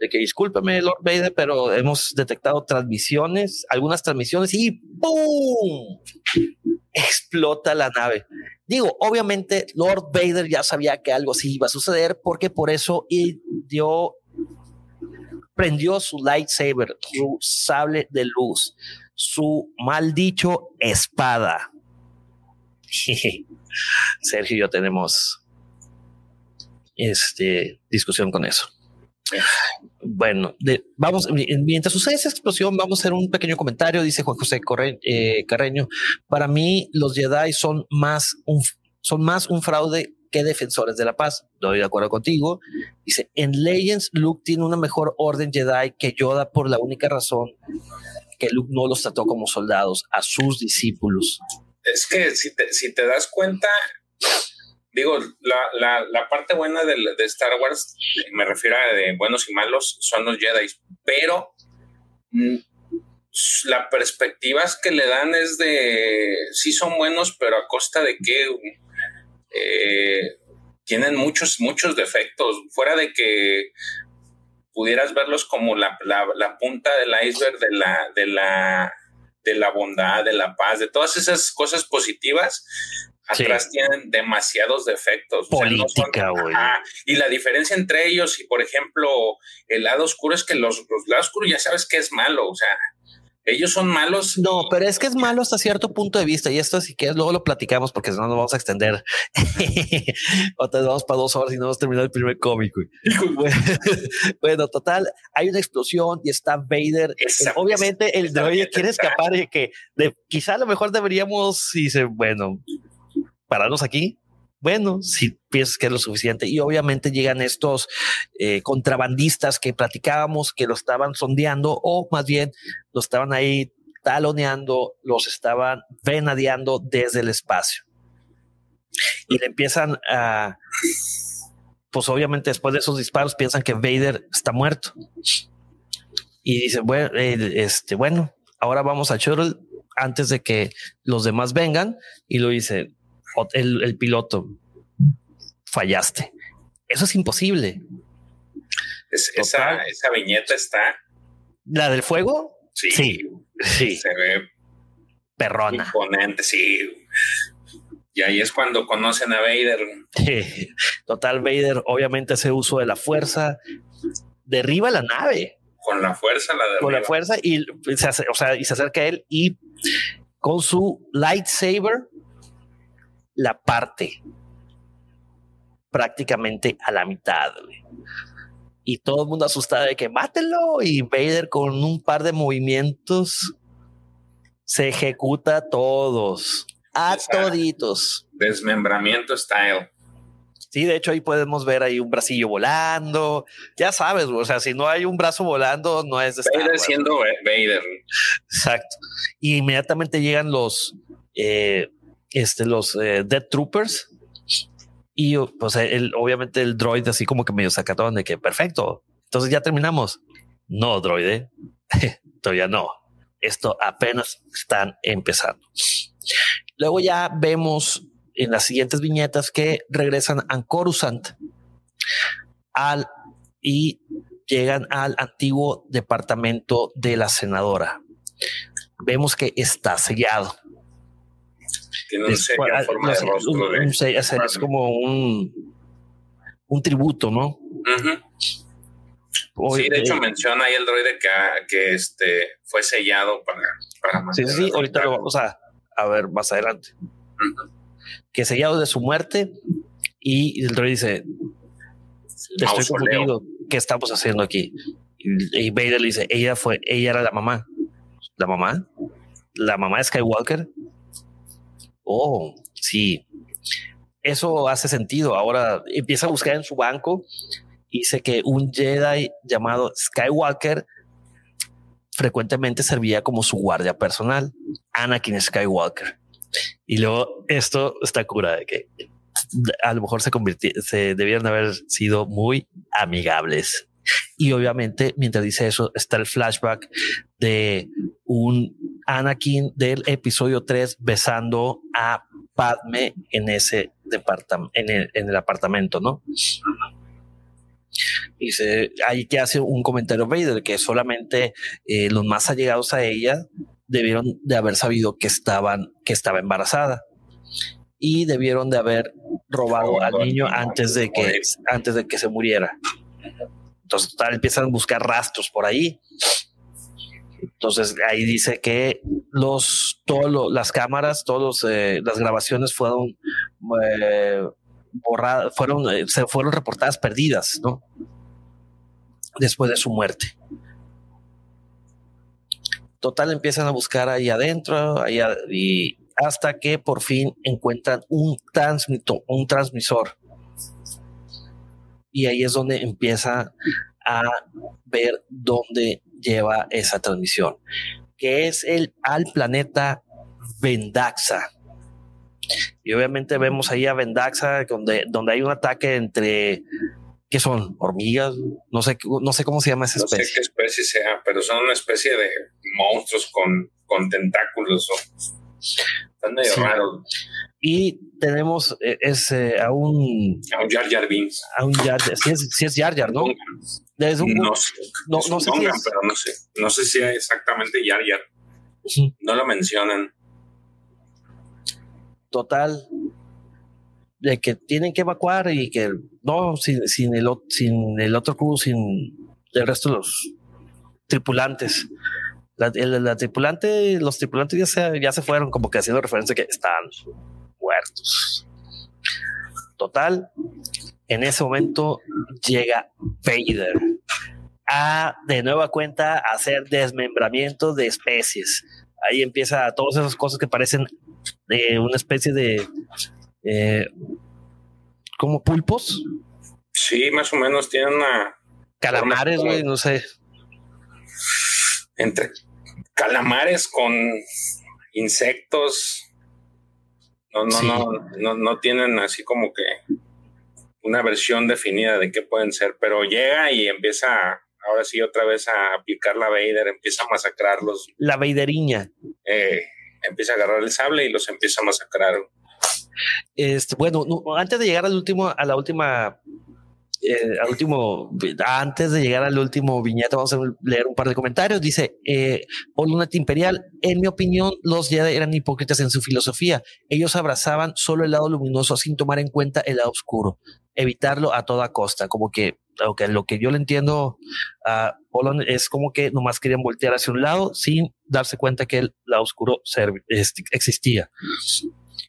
De que discúlpeme, Lord Vader, pero hemos detectado transmisiones, algunas transmisiones y ¡pum! Explota la nave. Digo, obviamente Lord Vader ya sabía que algo así iba a suceder porque por eso y dio prendió su lightsaber, su sable de luz, su mal dicho espada. Sergio yo tenemos este, discusión con eso. Bueno, vamos, mientras sucede esa explosión, vamos a hacer un pequeño comentario, dice Juan José eh, Carreño. Para mí, los Jedi son más un, son más un fraude que defensores de la paz. Estoy de acuerdo contigo. Dice, en Legends, Luke tiene una mejor orden Jedi que Yoda por la única razón que Luke no los trató como soldados, a sus discípulos. Es que si te, si te das cuenta, digo, la, la, parte buena de, de, Star Wars, me refiero a de buenos y malos, son los Jedi, pero mm, la perspectiva que le dan es de, sí son buenos, pero a costa de que eh, tienen muchos, muchos defectos, fuera de que pudieras verlos como la, la, punta del iceberg de la, de la, de la bondad, de la paz, de todas esas cosas positivas, atrás tienen demasiados defectos. Política, güey. y la diferencia entre ellos y, por ejemplo, el lado oscuro es que los, los lados oscuros ya sabes que es malo, o sea, ellos son malos. No, pero es que es malo hasta cierto punto de vista. Y esto, si quieres, luego lo platicamos porque si no nos vamos a extender. Otra vez vamos para dos horas y no hemos terminado el primer cómic. bueno, total, hay una explosión y está Vader. Obviamente, el droide quiere escapar y que de, quizá a lo mejor deberíamos, y dice, bueno, pararnos aquí bueno, si piensas que es lo suficiente. Y obviamente llegan estos eh, contrabandistas que platicábamos, que lo estaban sondeando o más bien lo estaban ahí taloneando, los estaban venadeando desde el espacio. Y le empiezan a, pues obviamente después de esos disparos piensan que Vader está muerto. Y dice, bueno, este, bueno, ahora vamos a Shuttle antes de que los demás vengan. Y lo dice, el, piloto, fallaste. Eso es imposible. esa, esa viñeta está. ¿La del fuego? Sí. Sí. Se ve perrona. Imponente, sí. Y ahí es cuando conocen a Vader. Total, Vader obviamente hace uso de la fuerza, derriba la nave. Con la fuerza la derriba. Con la fuerza y se, o sea, y se acerca a él y con su lightsaber la parte prácticamente a la mitad. Y todo el mundo asustado de que mátelo. Y Vader con un par de movimientos se ejecuta a todos, a toditos. Desmembramiento style. Sí, de hecho ahí podemos ver ahí un bracillo volando. Ya sabes, o sea, si no hay un brazo volando, no es de Vader siendo Vader. Exacto. Y inmediatamente llegan los eh, este, los eh, Dead Troopers. Y pues el, obviamente el droid así como que medio sacatón de que perfecto. Entonces ya terminamos. No, droide. Todavía no. Esto apenas están empezando. Luego ya vemos en las siguientes viñetas que regresan a Coruscant al y llegan al antiguo departamento de la senadora. Vemos que está sellado. Tiene un forma de rostro. es como un, un tributo, ¿no? sí, de hecho menciona ahí el droide que, que este, fue sellado para... para sí, sí, ahorita lo vamos a, a ver más adelante. Que sellado de su muerte y el droide dice, estoy confundido, ¿qué estamos haciendo aquí? Y, y Vader le dice, ella fue, ella era la mamá. ¿La mamá? ¿La mamá de Skywalker? Oh, sí, eso hace sentido. Ahora empieza a buscar en su banco y dice que un Jedi llamado Skywalker frecuentemente servía como su guardia personal, Anakin Skywalker. Y luego esto está cura de que a lo mejor se se debieron haber sido muy amigables. Y obviamente, mientras dice eso, está el flashback de un Anakin del episodio 3 besando a Padme en ese departamento, en el, en el apartamento, ¿no? Dice ahí que hace un comentario Vader que solamente eh, los más allegados a ella debieron de haber sabido que estaban, que estaba embarazada y debieron de haber robado al niño antes de que, antes de que se muriera. Entonces tal, empiezan a buscar rastros por ahí. Entonces ahí dice que los, todas las cámaras, todas eh, las grabaciones fueron eh, borradas, fueron, eh, se fueron reportadas perdidas, ¿no? Después de su muerte. Total empiezan a buscar ahí adentro, y hasta que por fin encuentran un transmito, un transmisor. Y ahí es donde empieza a ver dónde lleva esa transmisión, que es el al planeta Vendaxa. Y obviamente vemos ahí a Vendaxa donde, donde hay un ataque entre ¿Qué son? ¿Hormigas? No sé, no sé cómo se llama esa especie. No sé qué especie sea, pero son una especie de monstruos con, con tentáculos. Están medio raros. Y tenemos eh, ese, a un... A un Jar Jar Binks. A un Jar Jar. Sí es, sí es Jar Jar, ¿no? Es un, no sé. No, no sé si es. pero no sé. No sé si es exactamente Jar Jar. No lo mencionan. Total, de que tienen que evacuar y que no, sin, sin, el, sin el otro crew, sin el resto de los tripulantes. La, la tripulante, los tripulantes ya se, ya se fueron, como que haciendo referencia que están muertos. Total, en ese momento llega Vader a de nueva cuenta hacer desmembramiento de especies. Ahí empieza todas esas cosas que parecen de una especie de eh, como pulpos. Sí, más o menos tienen una. Calamares, güey, no sé. Entre calamares con insectos. No, no, no, no, no tienen así como que una versión definida de qué pueden ser, pero llega y empieza ahora sí otra vez a aplicar la Vader, empieza a masacrarlos. La Vaderiña. Eh, empieza a agarrar el sable y los empieza a masacrar. Este, bueno, antes de llegar al último, a la última, eh, al último, antes de llegar al último viñeta, vamos a leer un par de comentarios. Dice eh, Imperial, en mi opinión, los Jedi eran hipócritas en su filosofía. Ellos abrazaban solo el lado luminoso sin tomar en cuenta el lado oscuro, evitarlo a toda costa, como que aunque lo que yo le entiendo a Polon es como que nomás querían voltear hacia un lado sin darse cuenta que el lado oscuro existía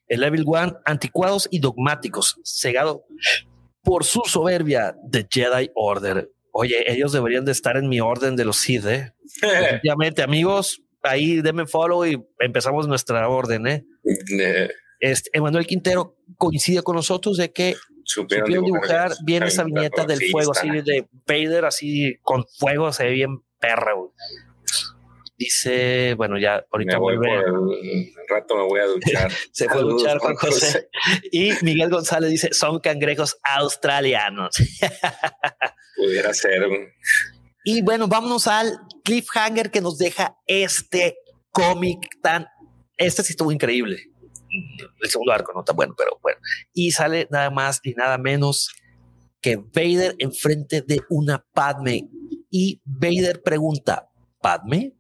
el Level One, anticuados y dogmáticos, cegado por su soberbia de Jedi Order. Oye, ellos deberían de estar en mi orden de los Sith, ¿eh? Obviamente, amigos, ahí denme follow y empezamos nuestra orden, ¿eh? Este, Emanuel Quintero coincide con nosotros de que supieron, dibujar bien esa viñeta del fuego, así de Vader, así con fuego, se ve bien perro. Dice, bueno, ya ahorita me vuelve. rato me voy a duchar. Se fue a duchar Juan José. Y Miguel González dice, son cangrejos australianos. Pudiera ser. Y bueno, vámonos al cliffhanger que nos deja este cómic tan. Este sí estuvo increíble. El segundo arco no tan bueno, pero bueno. Y sale nada más y nada menos que Vader enfrente de una Padme. Y Vader pregunta: ¿Padme?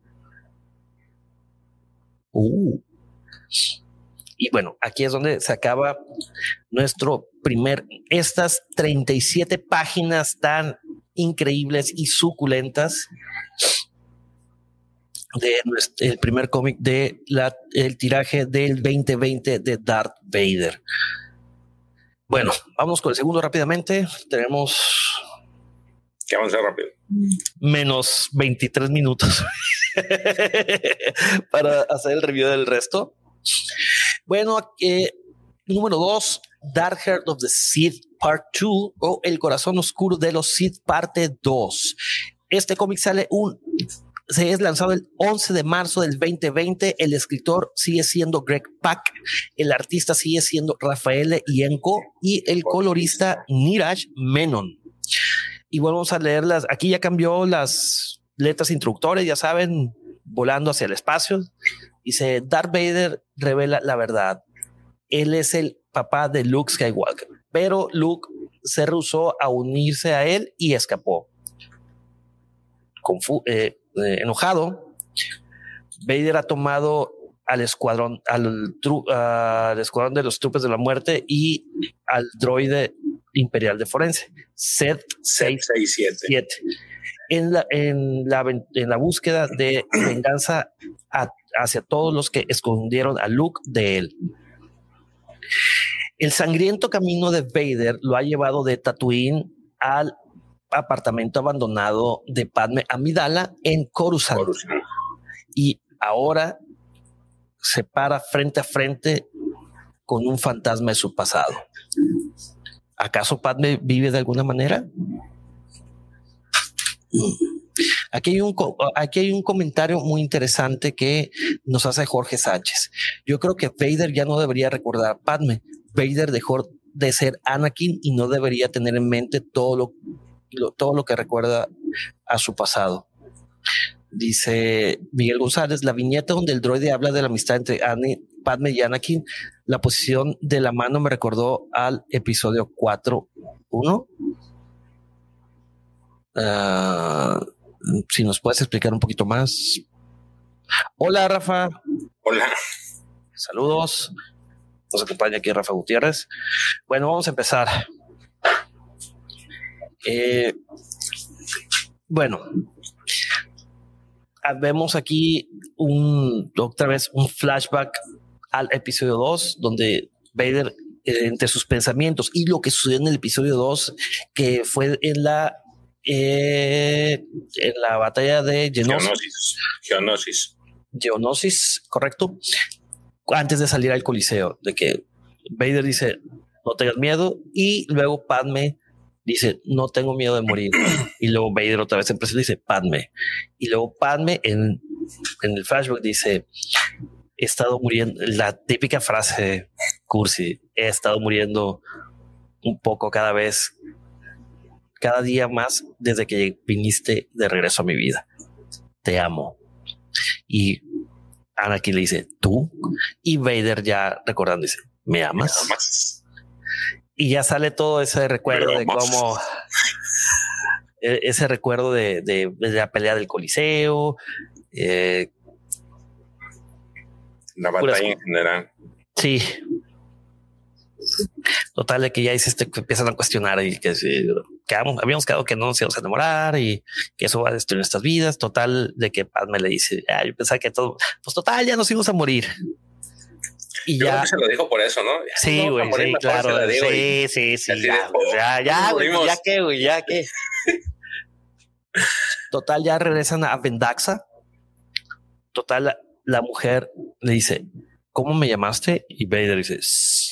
Uh. Y bueno, aquí es donde se acaba nuestro primer, estas 37 páginas tan increíbles y suculentas de el primer cómic de la, el tiraje del 2020 de Darth Vader. Bueno, vamos con el segundo rápidamente. Tenemos que avanzar rápido. Menos 23 minutos. para hacer el review del resto. Bueno, eh, número dos, Dark Heart of the Sith Part 2 o El Corazón Oscuro de los Sith Parte 2. Este cómic sale un se es lanzado el 11 de marzo del 2020. El escritor sigue siendo Greg Pak, el artista sigue siendo Rafael Ienko y el colorista Niraj Menon. Y volvemos a leerlas. Aquí ya cambió las letras instructores, ya saben, volando hacia el espacio. Dice, Darth Vader revela la verdad. Él es el papá de Luke Skywalker, pero Luke se rehusó a unirse a él y escapó. Eh, eh, enojado, Vader ha tomado al escuadrón, al, escuadrón de los trupes de la muerte y al droide imperial de forense, Set 667. En la, en, la, en la búsqueda de venganza hacia todos los que escondieron a Luke de él. El sangriento camino de Vader lo ha llevado de Tatooine al apartamento abandonado de Padme Amidala en Coruscant. Y ahora se para frente a frente con un fantasma de su pasado. ¿Acaso Padme vive de alguna manera? Aquí hay, un, aquí hay un comentario muy interesante que nos hace Jorge Sánchez. Yo creo que Vader ya no debería recordar a Padme. Vader dejó de ser Anakin y no debería tener en mente todo lo, todo lo que recuerda a su pasado. Dice Miguel González, la viñeta donde el droide habla de la amistad entre Annie, Padme y Anakin, la posición de la mano me recordó al episodio 4.1. Ah, si nos puedes explicar un poquito más. Hola, Rafa. Hola. Saludos. Nos acompaña aquí Rafa Gutiérrez. Bueno, vamos a empezar. Eh, bueno, vemos aquí un otra vez un flashback al episodio 2, donde Vader eh, entre sus pensamientos y lo que sucedió en el episodio 2, que fue en la eh, en la batalla de Geonosis. Geonosis. Geonosis, correcto. Antes de salir al Coliseo, de que Vader dice, no tengas miedo, y luego Padme dice, no tengo miedo de morir. y luego Vader otra vez empieza dice, Padme. Y luego Padme en, en el flashback dice, he estado muriendo, la típica frase cursi, he estado muriendo un poco cada vez cada día más desde que viniste de regreso a mi vida. Te amo. Y Anakin le dice, tú. Y Vader ya recordando dice, ¿me amas? Y ya sale todo ese recuerdo de cómo e-, ese recuerdo de, la pelea del Coliseo. Eh, la batalla en general. Sí, Total, de que ya hiciste que empiezan a cuestionar y que, habíamos quedado que no nos íbamos a enamorar y que eso va a destruir nuestras vidas. Total, de que Padme le dice, ah, yo pensaba que todo, pues total, ya nos íbamos a morir. Y ya se lo dijo por eso, ¿no? sí, güey, sí, claro. Sí, sí, sí, ya, pues, ya, ya, güey, ya que, güey, ya que. Total, ya regresan a Vendaxa. Total, la mujer le dice, ¿cómo me llamaste? Y Vader dice,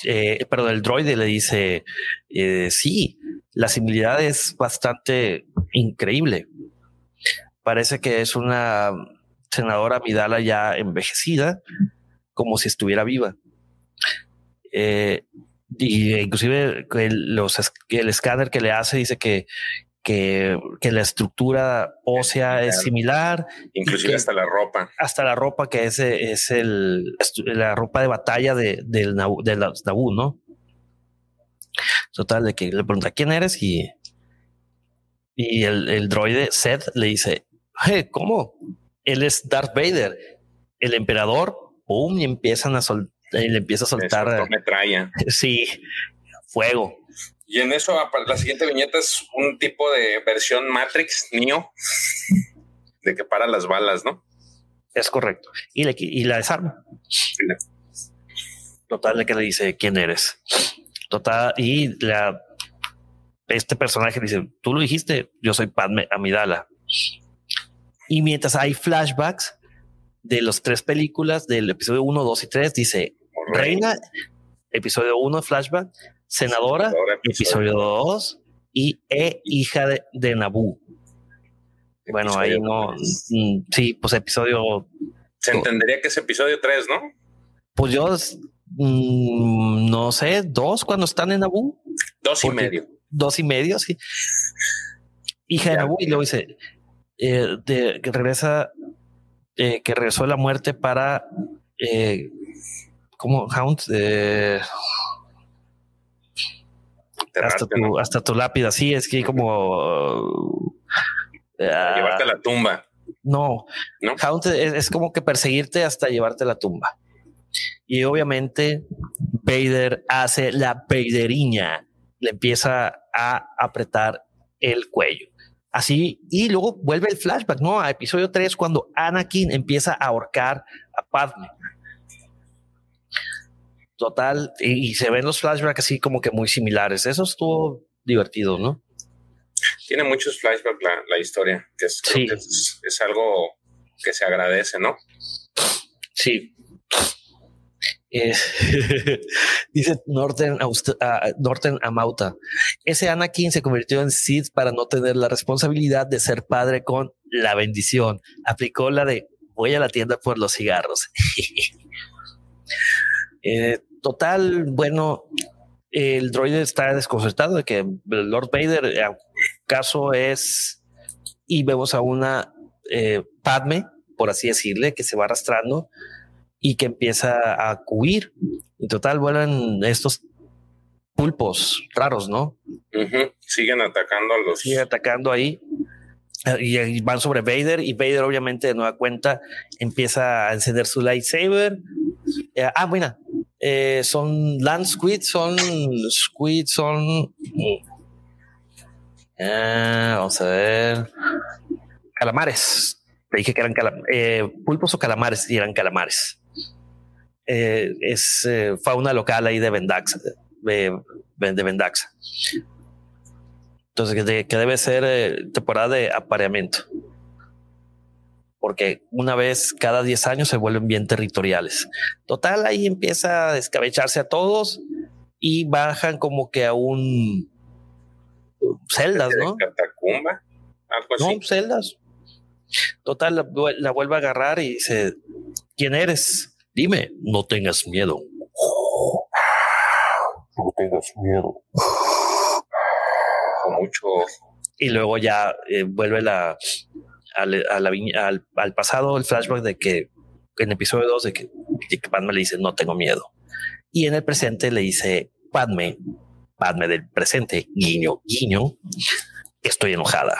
eh, perdón, el droide le dice, eh, sí, la similitud es bastante increíble. Parece que es una senadora Midala ya envejecida, como si estuviera viva. Eh, y inclusive el, el escáner que le hace dice que, que, la estructura ósea es similar. Inclusive hasta la ropa. Hasta la ropa que es, es el, la ropa de batalla de, del de los Naboo, ¿no? Total, de que le pregunta quién eres y, y el, el droide Seth le dice, ¿cómo? Él es Darth Vader, el emperador, ¡pum! y empiezan a soltar, le empieza a soltar. metralla. Sí, fuego. Y en eso, la siguiente viñeta es un tipo de versión Matrix Neo de que para las balas, ¿no? Es correcto. Y, le, y la desarma. Total, de que le dice quién eres. Total, y la, este personaje dice: Tú lo dijiste, yo soy Padme Amidala. Y mientras hay flashbacks de las tres películas del episodio 1, 2 y 3, dice Reina, episodio 1, flashback, senadora, episodio 2 y e hija de, de Naboo. Bueno, ahí no. Mm, sí, pues episodio. Se entendería que es episodio 3, ¿no? Pues yo mm, no sé, dos cuando están en Naboo. Dos y medio. Dos y medio, sí. hija de Nabu, y luego dice eh, de, que regresa, eh, que regresó la muerte para eh, como Hound, hasta tu, hasta tu lápida. Sí, es que como llevarte a la tumba. No, ¿No? Es, como que perseguirte hasta llevarte a la tumba. Y obviamente Vader hace la Vaderiña, le empieza a apretar el cuello. Así, y luego vuelve el flashback, ¿no? A episodio 3, cuando Anakin empieza a ahorcar a Padme. Total, y, y se ven los flashbacks así como que muy similares. Eso estuvo divertido, ¿no? Tiene muchos flashbacks la, la historia, que, es, Sí. que es, es algo que se agradece, ¿no? Sí. Eh, dice Norton, ah, Norton Amauta. Ese Anakin se convirtió en Sith para no tener la responsabilidad de ser padre con la bendición. Aplicó la de voy a la tienda por los cigarros. Eh, total, bueno, el droide está desconcertado de que Lord Vader, eh, caso es, y vemos a una eh, Padme, por así decirle, que se va arrastrando y que empieza a huir. En total vuelan estos pulpos raros, ¿no? Ujú. Siguen atacando a los. Sigue atacando ahí eh, y, y van sobre Vader y Vader obviamente de nueva cuenta empieza a encender su lightsaber. Eh, ah, buena. Eh, son land squid, son squid, son... Ah, vamos a ver. Calamares. Te dije que eran calam- eh, pulpos o calamares y eran calamares. Eh, es eh, fauna local ahí de Vendaxa, de, de Vendaxa. Entonces, que, de- que debe ser eh, temporada de apareamiento. Porque una vez cada 10 años se vuelven bien territoriales. Total, ahí empieza a descabecharse a todos y bajan como que a un celdas, de ¿no? Catacumba. Algo así. No, celdas. Total, la, la vuelve a agarrar y dice: ¿Quién eres? Dime, no tengas miedo. No tengas miedo. Con mucho. Y luego ya eh, vuelve la, al, al, pasado el flashback de que en episodio 2 de que, Padme le dice no tengo miedo. Y en el presente le dice Padme, Padme del presente, guiño, guiño, estoy enojada.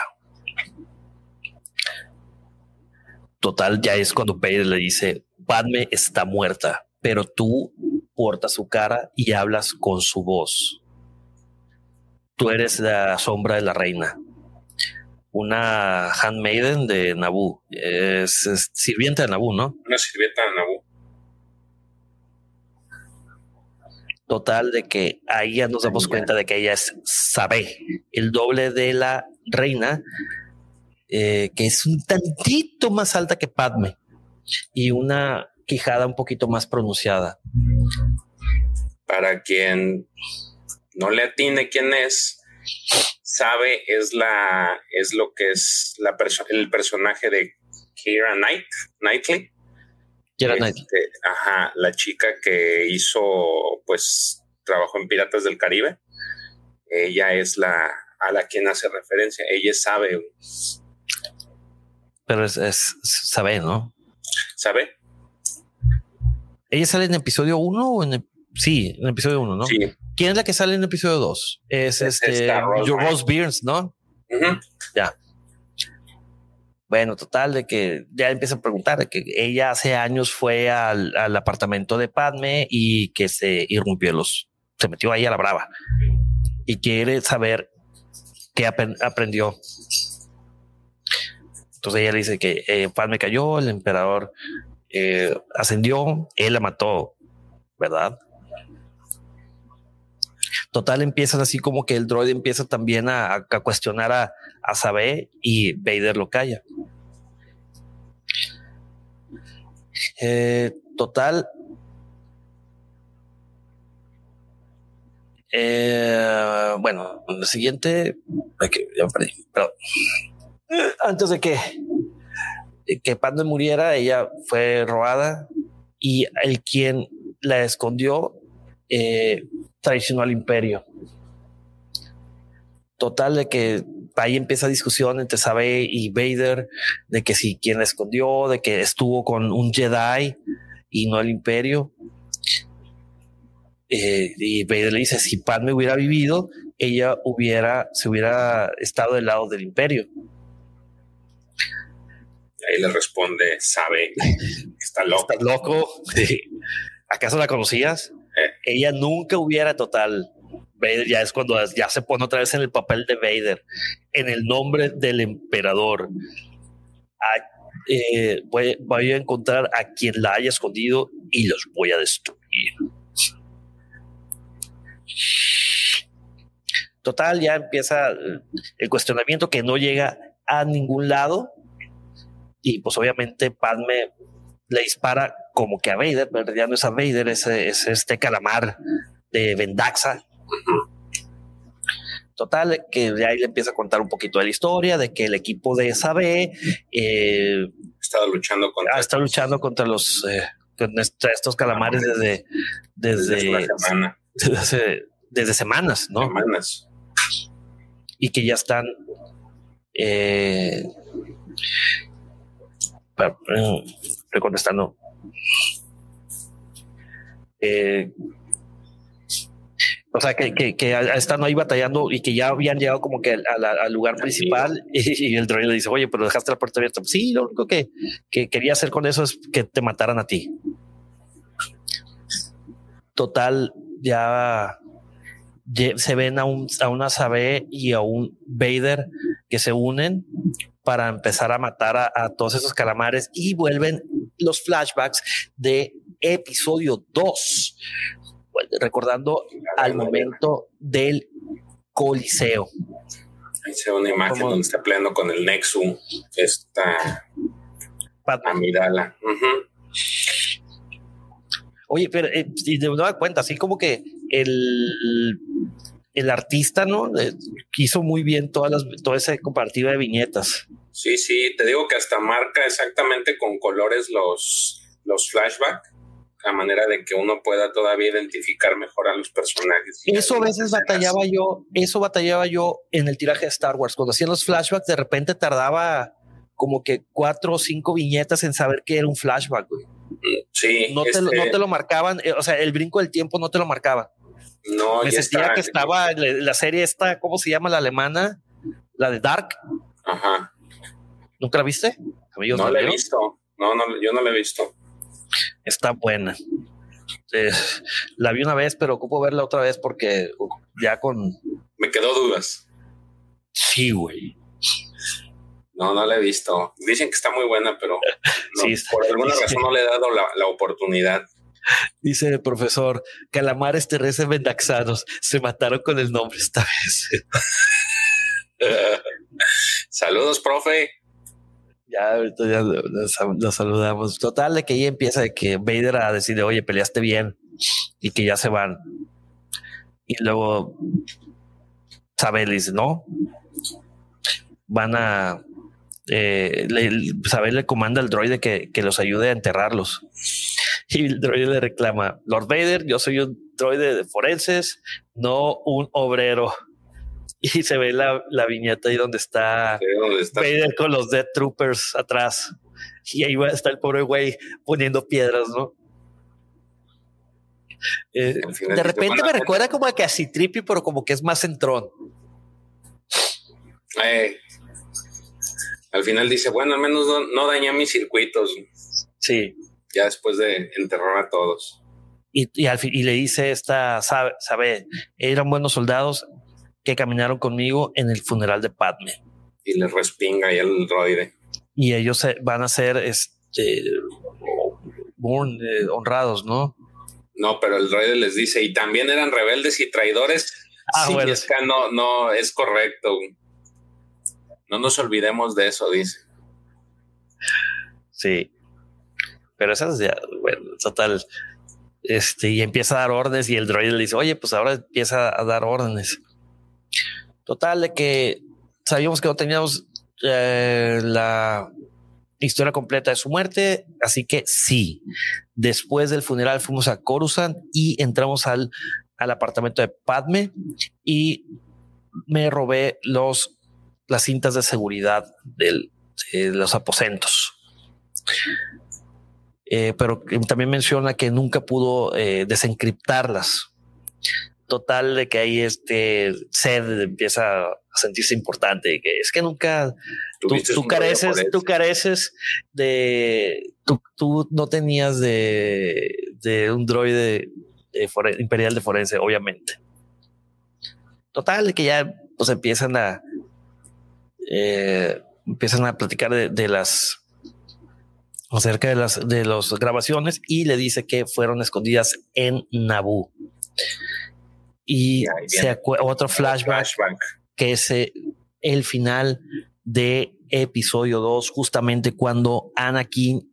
Total, ya es cuando Vader le dice Padme está muerta, pero tú portas su cara y hablas con su voz. Tú eres la sombra de la reina una handmaiden de Naboo. Es, es sirvienta de Naboo, ¿no? Una sirvienta de Naboo. Total de que ahí ya nos damos cuenta de que ella es Sabé, el doble de la reina, eh, que es un tantito más alta que Padme y una quijada un poquito más pronunciada. Para quien no le atine quién es, sabe es la es lo que es la perso el personaje de Kira Knight, Knightley. Keira Este, Knightley. Ajá, la chica que hizo, pues, trabajó en Piratas del Caribe. Ella es la a la quien hace referencia. Ella sabe, Pero es, es Sabé, ¿no? ¿sabe? Ella sale en episodio 1 o en el- sí, en episodio 1, ¿no? Sí. ¿Quién es la que sale en episodio 2? Es, Es este esta Rose Rose ¿no? Ujú. Bueno, total, de que ya empieza a preguntar de que ella hace años fue al, al apartamento de Padme y que se irrumpió los, se metió ahí a la brava y quiere saber qué aprendió. Entonces ella le dice que eh, Padme cayó, el emperador eh, ascendió, él la mató, ¿verdad? Total, empiezan así como que el droide empieza también a, cuestionar a, a Sabé y Vader lo calla. Eh, total. Eh, bueno, lo siguiente. ay, que ya me perdí, perdón. Eh, Antes de que, que Padme muriera, ella fue robada y el quien la escondió eh, traicionó al imperio. Total de que ahí empieza discusión entre Sabe y Vader de que si quien la escondió, de que estuvo con un Jedi y no el Imperio. Eh, y Vader le dice si Padme hubiera vivido, ella hubiera se hubiera estado del lado del Imperio. Ahí le responde, sabe, está loco. Está loco. ¿Acaso la conocías? Ella nunca hubiera total Vader ya es cuando ya se pone otra vez en el papel de Vader, en el nombre del emperador. Eh, voy, a encontrar a quien la haya escondido y los voy a destruir. Total, ya empieza el cuestionamiento que no llega a ningún lado. Y pues obviamente Padme le dispara como que a Vader, pero ya no es a Vader, es, es este calamar de Vendaxa Total, que de ahí le empieza a contar un poquito de la historia, de que el equipo de SAB eh, luchando contra, ha estado luchando contra los eh, estos calamares desde desde, desde, semanas, ¿no? Semanas. Y que ya están eh, estoy contestando. Eh, o sea, que, que, que están ahí batallando y que ya habían llegado como que al, lugar principal y, el droide le dice, oye, pero dejaste la puerta abierta. sí, lo único que, que quería hacer con eso es que te mataran a ti. Total, ya se ven a, un, a una Sabe y a un Vader que se unen para empezar a matar a, a, todos esos calamares y vuelven los flashbacks de episodio 2 recordando al momento del Coliseo. Ahí se ve una imagen donde está peleando con el Nexu, esta Amidala. Oye, pero eh, de nueva cuenta, así como que el, el artista, ¿no? Eh, hizo muy bien todas las, toda esa comparativa de viñetas. Sí, sí, te digo que hasta marca exactamente con colores los, los flashbacks a manera de que uno pueda todavía identificar mejor a los personajes. Eso a veces batallaba yo, eso batallaba yo en el tiraje de Star Wars. Cuando hacían los flashbacks, de repente tardaba como que cuatro o cinco viñetas en saber que era un flashback, Sí. No, te, no este te lo marcaban, eh, o sea, el brinco del tiempo no te lo marcaba. No, Me sentía que estaba la, serie esta, ¿cómo se llama? La alemana, la de Dark. Ajá. ¿Nunca la viste? no la he visto. No, no, yo no la he visto está buena. Eh, la vi una vez, pero ocupo verla otra vez porque ya con. Me quedó dudas. Sí, güey. No, no la he visto. Dicen que está muy buena, pero por alguna razón no le he dado la, oportunidad. Dice el profesor, calamares terrestres vendaxanos se mataron con el nombre esta vez. Saludos, profe. Ya ahorita ya lo, saludamos. Total, de que ahí empieza de que Vader a decir, oye, peleaste bien y que ya se van. Y luego Sabel dice, no, van a eh, le, Sabel le comanda al droide que, que, los ayude a enterrarlos. Y el droide le reclama, Lord Vader, yo soy un droide de forenses, no un obrero. y se ve la, viñeta ahí donde está, Vader con los Death Troopers atrás. Y ahí va está el pobre güey poniendo piedras, ¿no? Eh, de repente me recuerda como a que así trippy, pero como que es más centrón. Eh, al final dice, bueno, al menos no, dañé mis circuitos. Sí. Ya después de enterrar a todos. Y, y, al fin, y le dice esta, sabe, sabe, eran buenos soldados, que caminaron conmigo en el funeral de Padme. Y le respinga ahí el droide. Y ellos van a ser este, eh, honrados, ¿no? No, pero el droide les dice, y también eran rebeldes y traidores. Ah, bueno. Es que no, no, es correcto. No nos olvidemos de eso, dice. Sí. Pero eso es ya, bueno, total. Este, y empieza a dar órdenes y el droide le dice, oye, pues ahora empieza a dar órdenes. Total, de que sabíamos que no teníamos eh, la historia completa de su muerte, así que sí. Después del funeral fuimos a Coruscant y entramos al, al apartamento de Padme y me robé los las cintas de seguridad de los aposentos. Eh, pero también menciona que nunca pudo eh, desencriptarlas. Total de que ahí este sed empieza a sentirse importante, que es que nunca tú, careces, tú careces de, tú, no tenías de, de un droide imperial de forense, obviamente. Total de que ya pues empiezan a eh, empiezan a platicar de las acerca de las de las grabaciones y le dice que fueron escondidas en Naboo. Y se otro flashback, que es eh, el final de episodio 2, justamente cuando Anakin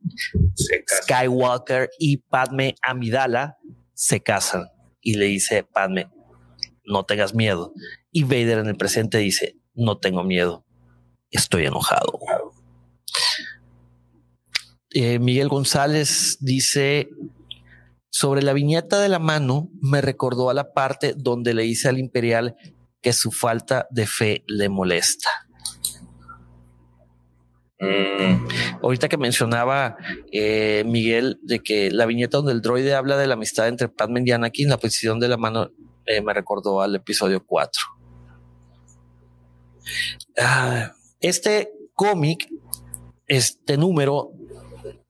Skywalker y Padme Amidala se casan y le dice Padme, no tengas miedo. Y Vader en el presente dice, no tengo miedo, estoy enojado. Eh, Miguel González dice, sobre la viñeta de la mano me recordó a la parte donde le dice al imperial que su falta de fe le molesta. Mm. Ahorita que mencionaba eh, Miguel de que la viñeta donde el droide habla de la amistad entre Padme y Anakin, la posición de la mano eh, me recordó al episodio 4. Ah, este cómic, este número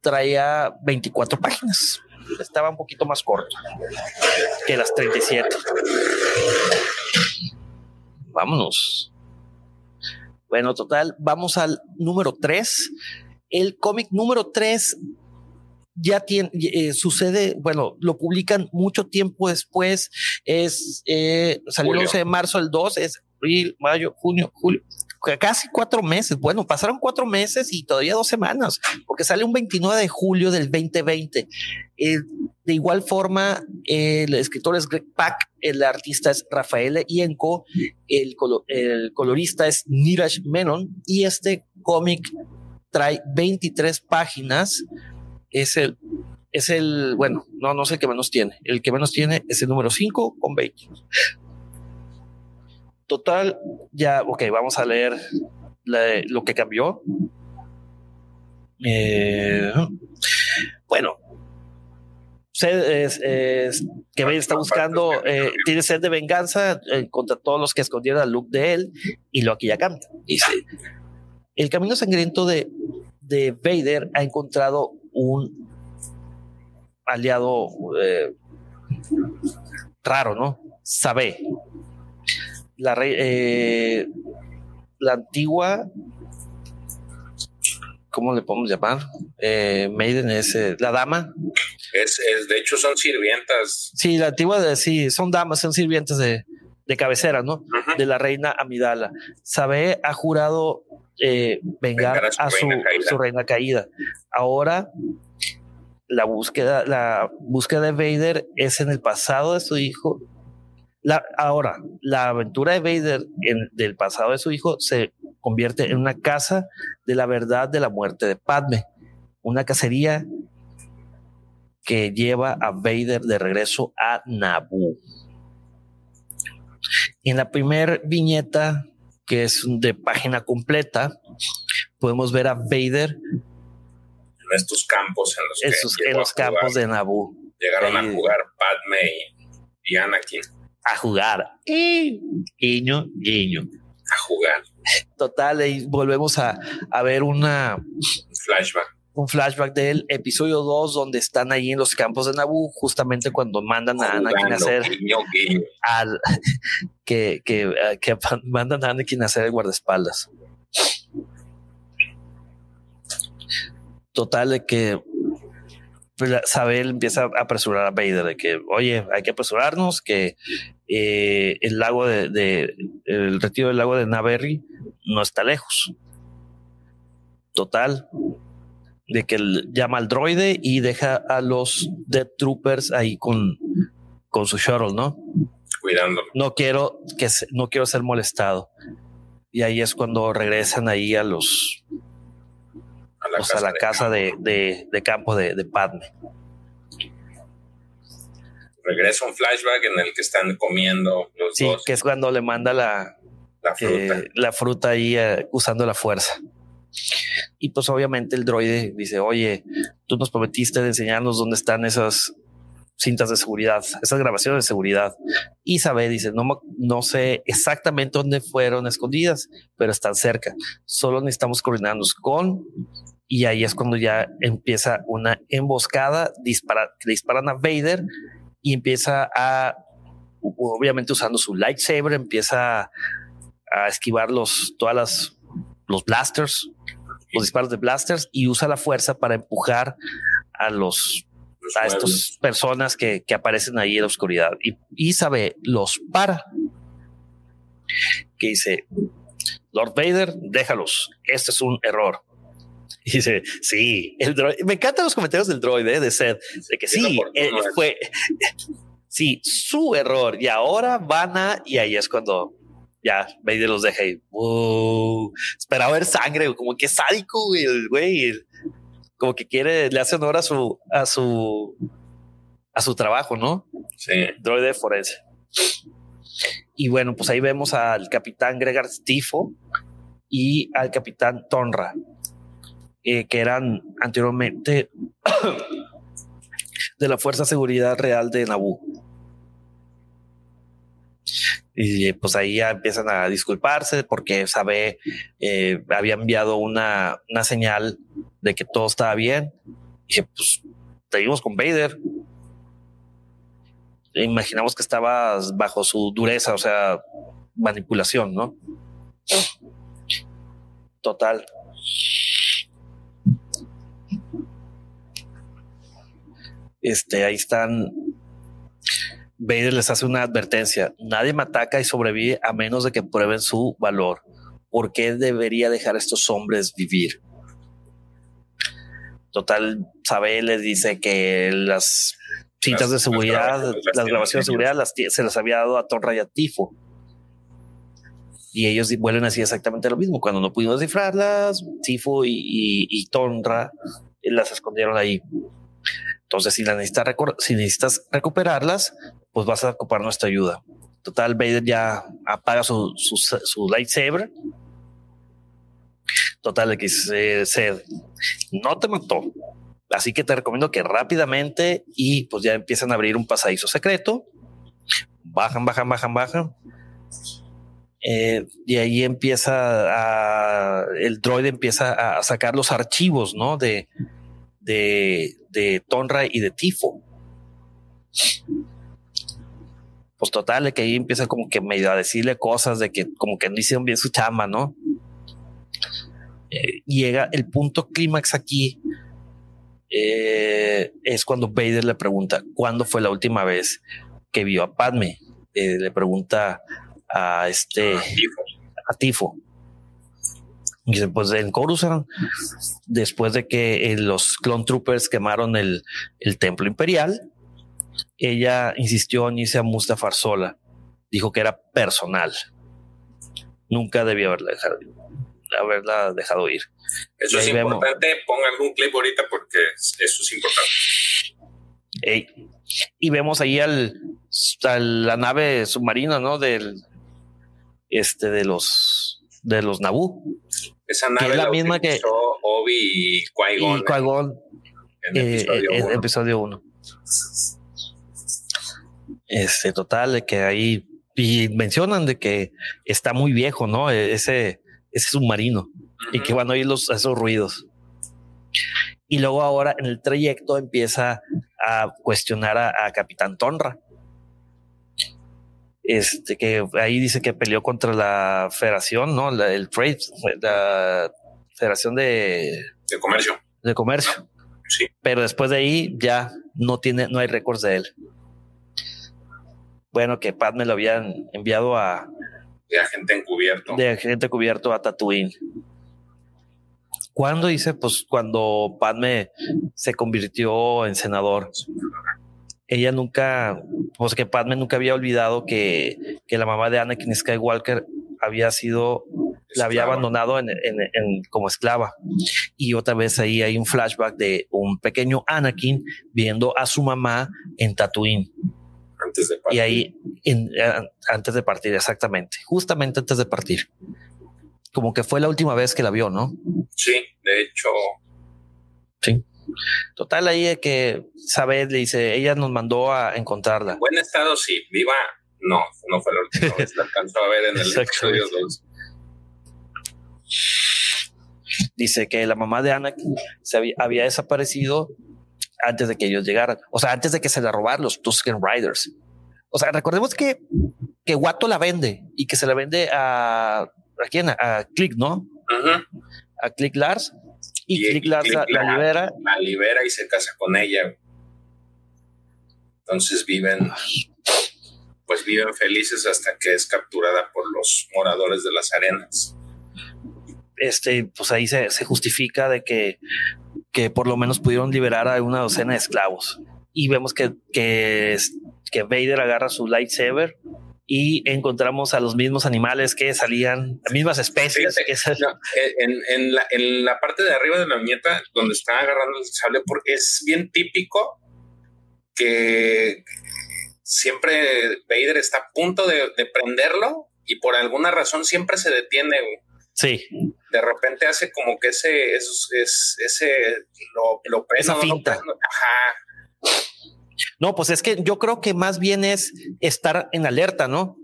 traía 24 páginas. Estaba un poquito más corto que las 37. Vámonos. Bueno, total, vamos al número 3. El cómic número 3 ya tiene, eh, sucede, bueno, lo publican mucho tiempo después, es, eh, salió el 11 de marzo el 2, es abril, mayo, junio, julio, casi cuatro meses. Bueno, pasaron cuatro meses y todavía dos semanas, porque sale un 29 de julio del 2020. Eh, de igual forma, el escritor es Greg Pak, el artista es Rafael Ienco, el, el colorista es Niraj Menon y este cómic trae 23 páginas. Es el, es el, bueno, no, no sé el que menos tiene. El que menos tiene es el número 5 con 20. Total, ya, ok, vamos a leer lo que cambió. Eh, bueno, que está buscando, eh, tiene sed de venganza eh, contra todos los que escondieron al look de él y lo aquí ya canta. Dice, el camino sangriento de, de Vader ha encontrado un aliado raro, ¿no? Sabe, la, eh, la antigua, ¿cómo le podemos llamar? Eh, Maiden es eh, la dama. Es, de hecho, son sirvientas. Sí, la antigua, de, sí, son damas, son sirvientas de, cabecera, ¿no? De la reina Amidala. Sabe ha jurado vengar, a, su, su, reina caída. Ahora la búsqueda, la búsqueda de Vader es en el pasado de su hijo ahora, la aventura de Vader en, del pasado de su hijo se convierte en una casa de la verdad de la muerte de Padme, una cacería que lleva a Vader de regreso a Naboo. En la primera viñeta, que es de página completa, podemos ver a Vader en estos campos en los, que en los campos de Naboo. Llegaron a jugar Padme y Anakin a jugar. Y guiño, guiño. A jugar. Total, y volvemos a, a ver una flashback. Un flashback del episodio 2, donde están ahí en los campos de Naboo, justamente cuando mandan a Anakin a hacer Al, que, que, que mandan a Anakin a hacer el guardaespaldas. Total, de que Sabel empieza a apresurar a Vader de que, oye, hay que apresurarnos, que eh, el lago de, el retiro del lago de Naverri no está lejos. Total, de que él llama al droide y deja a los Dead Troopers ahí con, con su shuttle, ¿no? Cuidándolo. No quiero que no quiero ser molestado. Y ahí es cuando regresan ahí a los a la casa, la de, casa de, de, campo de, de Padme regresa un flashback en el que están comiendo los sí, que es cuando le manda la, La fruta. eh, la fruta ahí eh, usando la fuerza. Y pues obviamente el droide dice, oye, tú nos prometiste de enseñarnos dónde están esas cintas de seguridad, esas grabaciones de seguridad. Y sabe, dice, no, no sé exactamente dónde fueron escondidas, pero están cerca. Solo necesitamos coordinarnos con... Y ahí es cuando ya empieza una emboscada, dispara, que disparan a Vader y empieza a, obviamente usando su lightsaber, empieza a esquivar los, todas las, los blasters, los disparos de blasters y usa la fuerza para empujar a los Los a estas personas que, que aparecen ahí en la oscuridad. Y, y sabe los para. Que dice Lord Vader déjalos. Este es un error y dice sí el droid me encantan los comentarios del droide de Seth de que Sí, oportuno eh, fue sí su error y ahora van a y ahí es cuando ya Vader los deja y wow, esperaba ver sangre como que sádico güey, el güey como que quiere le hace honor a su a su a su trabajo no Sí. droide forense. Y bueno pues ahí vemos al capitán Gregar Stifo y al capitán Tonra eh, que eran anteriormente de la Fuerza de Seguridad Real de Naboo. Y eh, pues ahí ya empiezan a disculparse porque sabe, eh, había enviado una, una señal de que todo estaba bien. Y dije, pues seguimos con Vader. Imaginamos que estabas bajo su dureza, o sea, manipulación, ¿no? Total. Este, ahí están. Vader les hace una advertencia. Nadie me ataca y sobrevive a menos de que prueben su valor. ¿Por qué debería dejar a estos hombres vivir? Total, Sabe les dice que las cintas de seguridad, las grabaciones de seguridad las se las había dado a Tonra y a Tifo. Y ellos vuelven así exactamente lo mismo. Cuando no pudimos descifrarlas, Tifo y, y- y Tonra las escondieron ahí. Entonces, si, necesitas recuperarlas, pues vas a ocupar nuestra ayuda. Total, Vader ya apaga su, lightsaber. Total, se, se- no te mató. Así que te recomiendo que rápidamente y pues ya empiezan a abrir un pasadizo secreto. Bajan, bajan, bajan, bajan. Eh, y ahí empieza a, el droide empieza a sacar los archivos, ¿no? De, de, de Tonra y de Tifo. Pues total, de que ahí empieza como que medio a decirle cosas de que como que no hicieron bien su chamba, ¿no? Eh, llega el punto clímax aquí. eh, es cuando Vader le pregunta cuándo fue la última vez que vio a Padme. Eh, le pregunta a este a Tifo. Dice, pues en Coruscant, después de que eh, los Clone Troopers quemaron el, el templo imperial, ella insistió en irse a Mustafar sola. Dijo que era personal. Nunca debió haberla dejado, haberla dejado ir. Eso es ahí vemos. importante. Ponga algún clip ahorita porque eso es importante. Ey. Y vemos ahí al, a la nave submarina, ¿no? Del este de los de los Naboo Esa nave es la la misma que- Obi y Qui-Gon en eh, episodio eh, uno. episodio 1. Este total de que ahí y mencionan de que está muy viejo, ¿no? E- Ese ese submarino y que van a oír los esos ruidos. Y luego ahora en el trayecto empieza a cuestionar a, a Capitán Tonra. Este que ahí dice que peleó contra la Federación, ¿no? La- el Trade, la Federación de, de comercio. de Comercio. Sí. Pero después de ahí ya no tiene, no hay récords de él. Bueno, que Padme lo habían enviado a De agente encubierto. de agente cubierto a Tatooine. ¿Cuándo dice? Pues cuando Padme se convirtió en senador. Ella nunca, pues que Padme nunca había olvidado que, que la mamá de Anakin Skywalker había sido, la había abandonado en, en- en- como esclava. Y otra vez ahí hay un flashback de un pequeño Anakin viendo a su mamá en Tatooine. Antes de Y ahí, en, antes de partir, exactamente, justamente antes de partir. Como que fue la última vez que la vio, ¿no? Sí, de hecho. Sí. Total, ahí de que Sabed le dice, ella nos mandó a encontrarla. En buen estado, sí. Viva, no, no fue la última vez. La alcanzó a ver en el episodio 2. Dice que la mamá de Ana se había, había, desaparecido antes de que ellos llegaran. O sea, antes de que se la robaran los Tusken Riders. O sea, recordemos que, que Watto la vende y que se la vende a, ¿a quién? A Click, ¿no? Uh -huh. A Click Lars. Y, y Click la, la, libera. La libera y se casa con ella. Entonces viven, pues viven felices hasta que es capturada por los moradores de las arenas. Este, pues ahí se, se justifica de que, que por lo menos pudieron liberar a una docena de esclavos. Y vemos que, que, que Vader agarra su lightsaber y encontramos a los mismos animales que salían, las mismas especies. Fíjate, que no, en, en, la, en, la, parte de arriba de la viñeta, donde está agarrando el sable, porque es bien típico que siempre Vader está a punto de, de prenderlo y por alguna razón siempre se detiene. Sí. De repente hace como que ese, es, es, ese, lo, lo prendo, Esa finta. Lo Ajá. No, pues es que yo creo que más bien es estar en alerta, ¿no?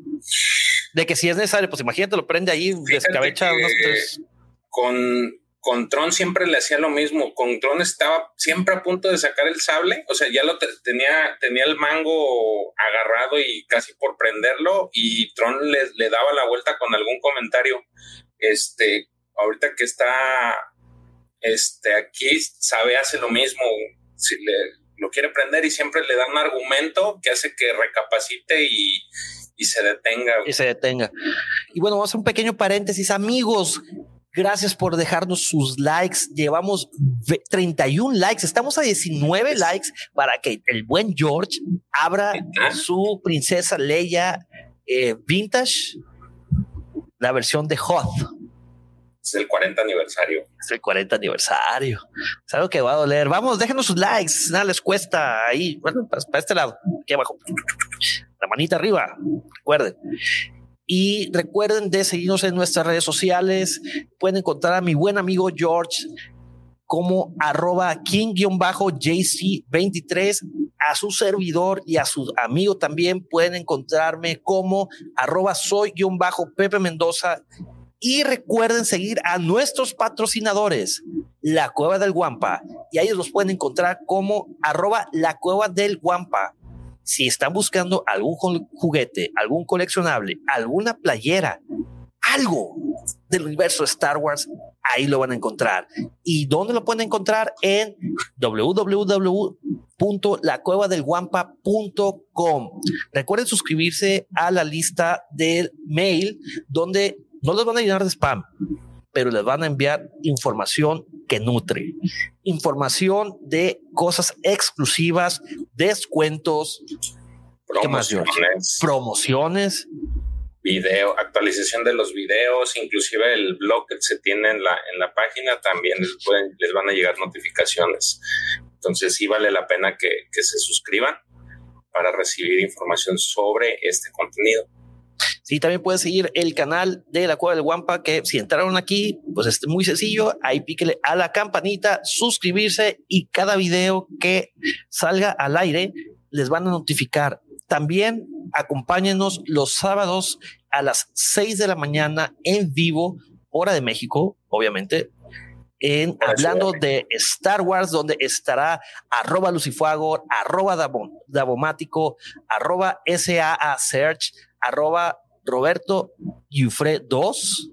De que si es necesario, pues imagínate, lo prende ahí, Fíjate descabecha unos tres. Con, con Tron siempre le hacía lo mismo. Con Tron estaba siempre a punto de sacar el sable. O sea, ya lo te, tenía, tenía el mango agarrado y casi por prenderlo. Y Tron le, le daba la vuelta con algún comentario. Este, ahorita que está este, aquí, sabe, hace lo mismo. Si le, lo quiere prender y siempre le da un argumento que hace que recapacite y, y se detenga. Y se detenga. Y bueno, vamos a un pequeño paréntesis. Amigos, gracias por dejarnos sus likes. Llevamos 31 likes. Estamos a 19 likes para que el buen George abra ¿Ah? su princesa Leia eh, vintage, la versión de Hoth. Es el 40 aniversario. Es el 40 aniversario. Es algo que va a doler. Vamos, déjenos sus likes. Nada les cuesta ahí. Bueno, para, este lado, aquí abajo. La manita arriba. Recuerden. Y recuerden de seguirnos en nuestras redes sociales. Pueden encontrar a mi buen amigo George como arroba king-jc23 a su servidor y a su amigo también pueden encontrarme como arroba soy-pepe Mendoza y recuerden seguir a nuestros patrocinadores, La Cueva del Guampa, y a ellos los pueden encontrar como arroba La Cueva del Guampa. Si están buscando algún juguete, algún coleccionable, alguna playera, algo del universo Star Wars, ahí lo van a encontrar. ¿Y dónde lo pueden encontrar? En www.lacuevadelguampa.com. Recuerden suscribirse a la lista del mail donde no les van a llenar de spam, pero les van a enviar información que nutre, información de cosas exclusivas, descuentos, promociones, promociones, video, actualización de los videos, inclusive el blog que se tiene en la, en la página también les, pueden, les van a llegar notificaciones. Entonces sí vale la pena que, que se suscriban para recibir información sobre este contenido. Sí, también puedes seguir el canal de la Cueva del Guampa, que si entraron aquí, pues es muy sencillo. Ahí píquele a la campanita, suscribirse y cada video que salga al aire les van a notificar. También acompáñenos los sábados a las 6 de la mañana en vivo, hora de México, obviamente, en hablando de Star Wars, donde estará arroba Lucifuago, arroba Davomático, arroba SAA Search, arroba Roberto Yufre 2.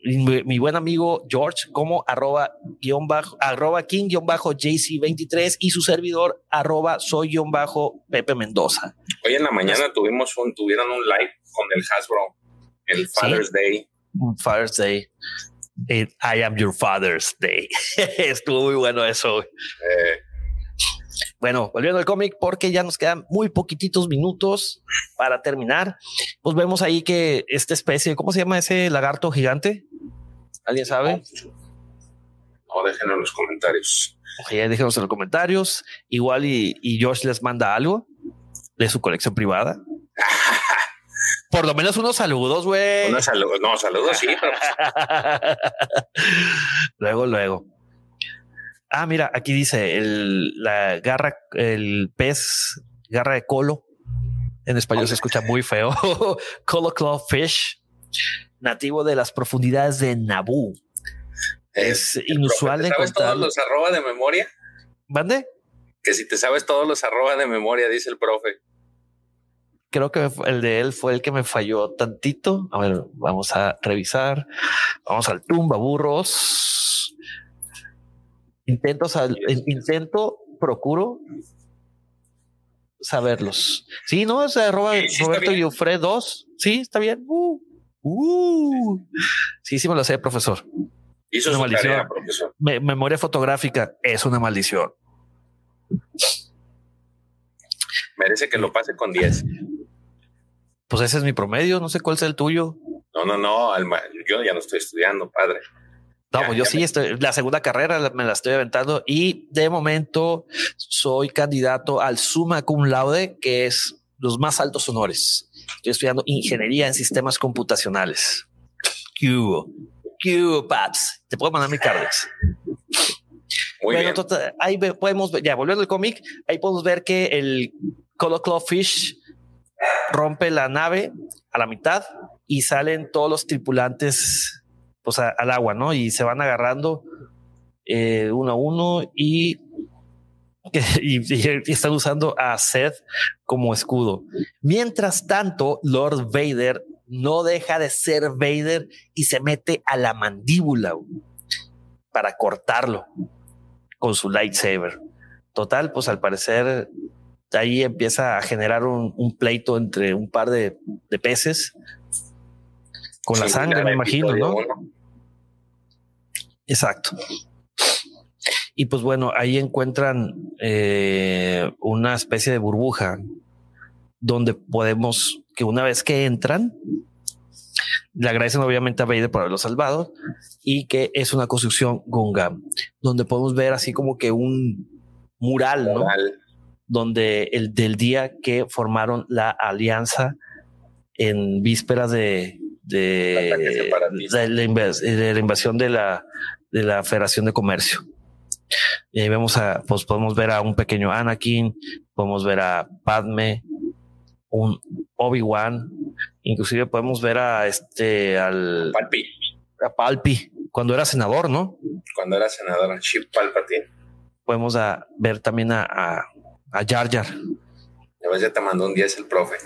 Mi, mi, buen amigo George como arroba guion bajo, arroba king guion bajo JC23 y su servidor arroba soy guion bajo Pepe Mendoza. Hoy en la mañana tuvimos un, tuvieron un live con el Hasbro, el Father's ¿Sí? Day. Father's Day. It, I am your Father's Day. Estuvo muy bueno eso. Eh, bueno, volviendo al cómic, porque ya nos quedan muy poquititos minutos para terminar. Pues vemos ahí que esta especie, ¿cómo se llama ese lagarto gigante? ¿Alguien sabe? No, déjenlo en los comentarios. Oye, déjenos en los comentarios. Igual y, y Josh les manda algo. de su colección privada. Por lo menos unos saludos, güey. Unos saludos, no, saludos, sí. luego, luego. Ah, mira, aquí dice el, la garra, el pez, garra de colo. En español se escucha muy feo. Colo Claw Fish, nativo de las profundidades de Naboo. Es, inusual de ¿Sabes todos los arroba de memoria? ¿Mande? Que si te sabes todos los arroba de memoria, dice el profe creo que el de él fue el que me falló tantito. A ver, vamos a revisar. Vamos al tumba burros. Intento, intento, procuro saberlos. Sí, no, es arroba Roberto Yufre 2. Sí, está bien. Uh, uh. Sí, sí me lo sé, profesor. Hizo una maldición. profesor. memoria fotográfica es una maldición. Merece que lo pase con 10. Pues ese es mi promedio, no sé cuál es el tuyo. No, no, no, yo ya no estoy estudiando, padre. No, yo sí, estoy, la segunda carrera me la estoy aventando y de momento soy candidato al summa cum laude, que es los más altos honores. Estoy estudiando ingeniería en sistemas computacionales. Q, Q, Paps. Te puedo mandar mi cardex. Muy bueno, bien. ahí podemos ver, ya volviendo al cómic, ahí podemos ver que el Color Claw Fish rompe la nave a la mitad y salen todos los tripulantes pues, al agua, ¿no? Y se van agarrando eh, uno a uno y, y, están usando a Seth como escudo. Mientras tanto, Lord Vader no deja de ser Vader y se mete a la mandíbula para cortarlo con su lightsaber. Total, pues al parecer ahí empieza a generar un, pleito entre un par de, peces con la sangre, me imagino, ¿no? Exacto. Y pues bueno, ahí encuentran eh, una especie de burbuja donde podemos que una vez que entran, le agradecen obviamente a Vader por haberlo salvado y que es una construcción Gungam, donde podemos ver así como que un mural, mural. ¿no? donde el del día que formaron la alianza en vísperas de, de, la, invasión de la, de la Federación de Comercio. Y ahí vemos a, pues podemos ver a un pequeño Anakin, podemos ver a Padme, un Obi-Wan, inclusive podemos ver a este, al Palpi. A Palpi, cuando era senador, ¿no? Cuando era senador, Chip Palpatine. Podemos a, ver también a a Jar Jar. Ya te mandó un 10 el profe.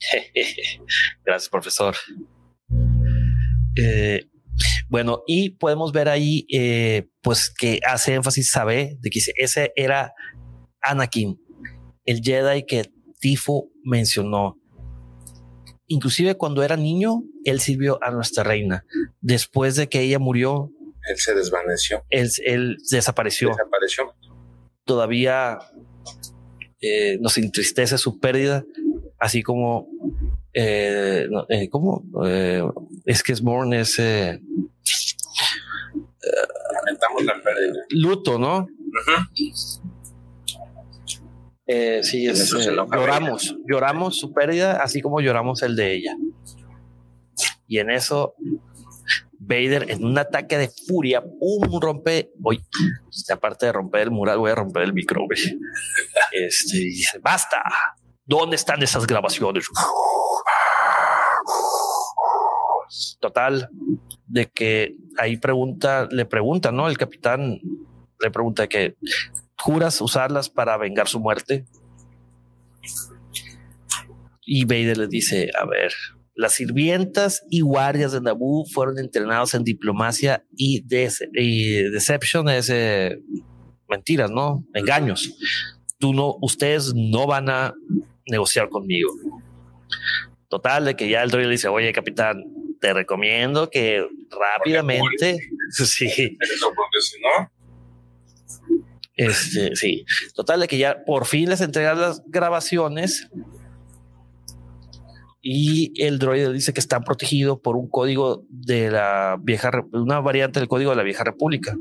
Gracias, profesor. Eh, bueno, y podemos ver ahí, eh, pues que hace énfasis, sabe, de que ese era Anakin, el Jedi que Tifo mencionó. Inclusive cuando era niño, él sirvió a nuestra reina. Después de que ella murió, él se desvaneció. Él, él desapareció. Desapareció todavía eh, nos entristece su pérdida, así como, eh, eh, ¿cómo? es que es Morn es... Lamentamos la pérdida. Luto, ¿no? sí, es, lloramos, lloramos su pérdida, así como lloramos el de ella. Y en eso Vader en un ataque de furia, un rompe, hoy, aparte de romper el mural, voy a romper el micro, Este dice, basta, ¿dónde están esas grabaciones? Total, de que ahí pregunta, le pregunta, ¿no? El capitán le pregunta que juras usarlas para vengar su muerte. Y Vader le dice, a ver, las sirvientas y guardias de Naboo fueron entrenados en diplomacia y, deception es eh, mentiras, ¿no? Engaños. Tú no, ustedes no van a negociar conmigo. Total, de que ya el droide dice, oye, capitán, te recomiendo que rápidamente, sí. Este, sí. Total, de que ya por fin les entregan las grabaciones y el droide dice que está protegido por un código de la vieja, una variante del código de la vieja república.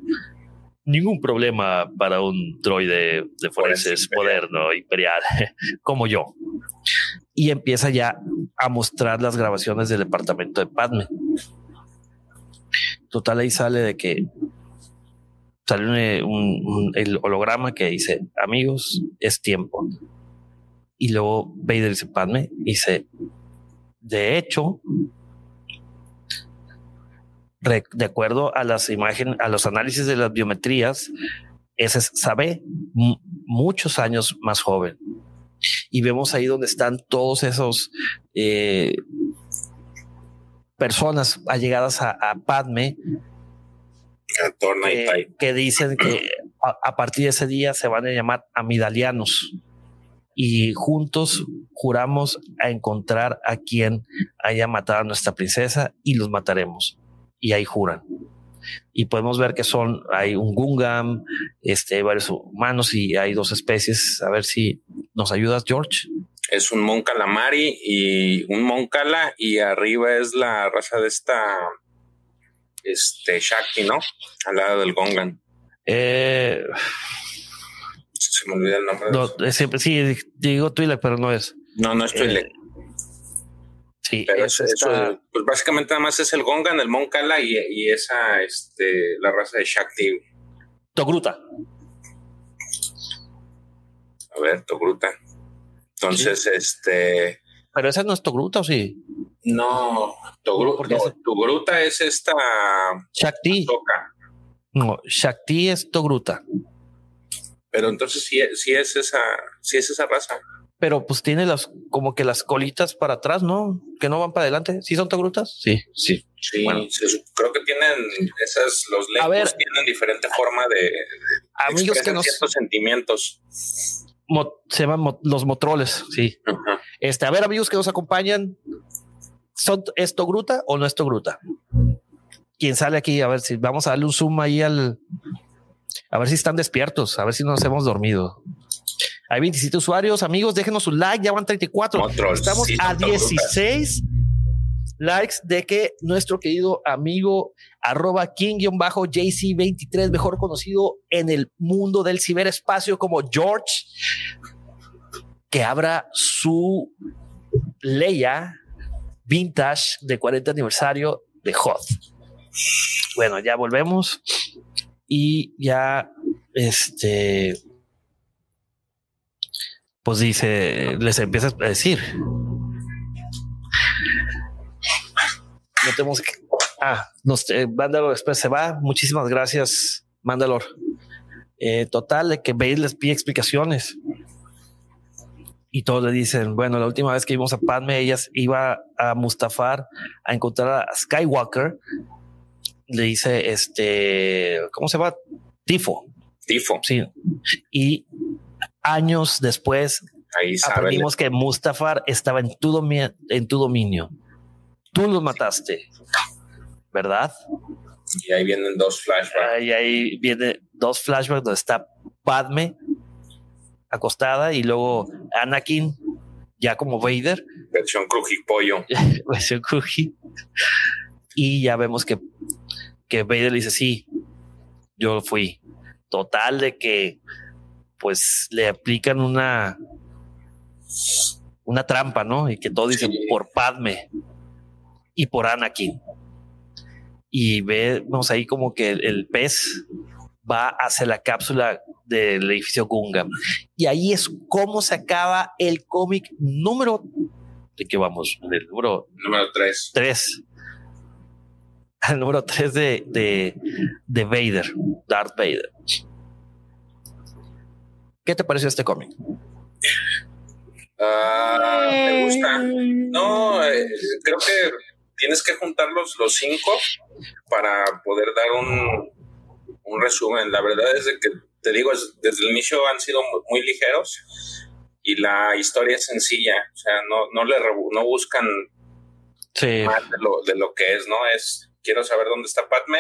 ningún problema para un droide de forenses moderno, imperial, como yo. Y empieza ya a mostrar las grabaciones del departamento de Padme. Total, ahí sale de que sale un, el holograma que dice, amigos, es tiempo. Y luego Vader dice, Padme, dice, de hecho, de acuerdo a las imágenes, a los análisis de las biometrías, ese es Sabe muchos años más joven. Y vemos ahí donde están todos esos eh, personas allegadas a, Padme. Que dicen que a, partir de ese día se van a llamar amidalianos. Y juntos juramos a encontrar a quien haya matado a nuestra princesa y los mataremos. Y ahí juran. Y podemos ver que son, hay un Gungam, este, varios humanos y hay dos especies. A ver si nos ayudas, George. Es un Mon Calamari y un Mon Cala y arriba es la raza de esta, este, Shakti, ¿no? Al lado del Gongan. Eh, se me olvida el nombre. No, siempre, sí, digo Twi'lek, pero no es. No, no es Twi'lek. Eh, Sí, pero eso, pues básicamente nada más es el Gongan, el Moncala y, y esa, este, la raza de Shakti. Togruta. A ver, Togruta. Entonces, este. Pero esa no es Togruta, ¿o sí? No, Togruta, es esta. Shakti. No, Shakti es Togruta. Pero entonces sí, sí es esa, sí es esa raza pero pues tiene las como que las colitas para atrás, ¿no? Que no van para adelante. ¿Sí son togrutas? Sí, sí. Sí, creo que tienen esas, los lentes tienen diferente forma de, amigos que nos, ciertos sentimientos. se llaman los motroles, sí. Este, a ver, amigos que nos acompañan, ¿son esto gruta o no es gruta? ¿Quién sale aquí? A ver si vamos a darle un zoom ahí al, a ver si están despiertos, a ver si nos hemos dormido. Hay 27 usuarios. Amigos, déjenos un like. Ya van 34. Estamos a 16 likes de que nuestro querido amigo arroba king-jc23, mejor conocido en el mundo del ciberespacio como George, que abra su Leia vintage de 40 aniversario de Hot. Bueno, ya volvemos y ya este pues dice, les empieza a decir. No tenemos que. Ah, nos, eh, después se va. Muchísimas gracias, Mandalor. Eh, total, de que Bale les pide explicaciones. Y todos le dicen, bueno, la última vez que vimos a Padme, ellas iba a Mustafar a encontrar a Skywalker. Le dice, este, ¿cómo se llama? Tifo. Tifo. Sí. Y años después Ahí aprendimos que Mustafar estaba en tu, en tu dominio. Tú lo mataste, ¿verdad? Y ahí vienen dos flashbacks. Y ahí viene dos flashbacks donde está Padme acostada y luego Anakin ya como Vader. Versión pollo. Versión cruji. Y ya vemos que, que Vader dice, sí, yo fui. Total de que pues le aplican una una trampa, ¿no? Y que todo dice por Padme y por Anakin. Y vemos ahí como que el, pez va hacia la cápsula del edificio Gungam. Y ahí es como se acaba el cómic número de que vamos, el número número 3. 3. El número 3 de, de, de Vader, Darth Vader. ¿Qué te pareció este cómic? Ah, me gusta. No, eh, creo que tienes que juntarlos los cinco para poder dar un, un resumen. La verdad es que te digo, desde el inicio han sido muy, ligeros y la historia es sencilla. O sea, no, no le no buscan más de lo, de lo que es, ¿no? Es quiero saber dónde está Padme.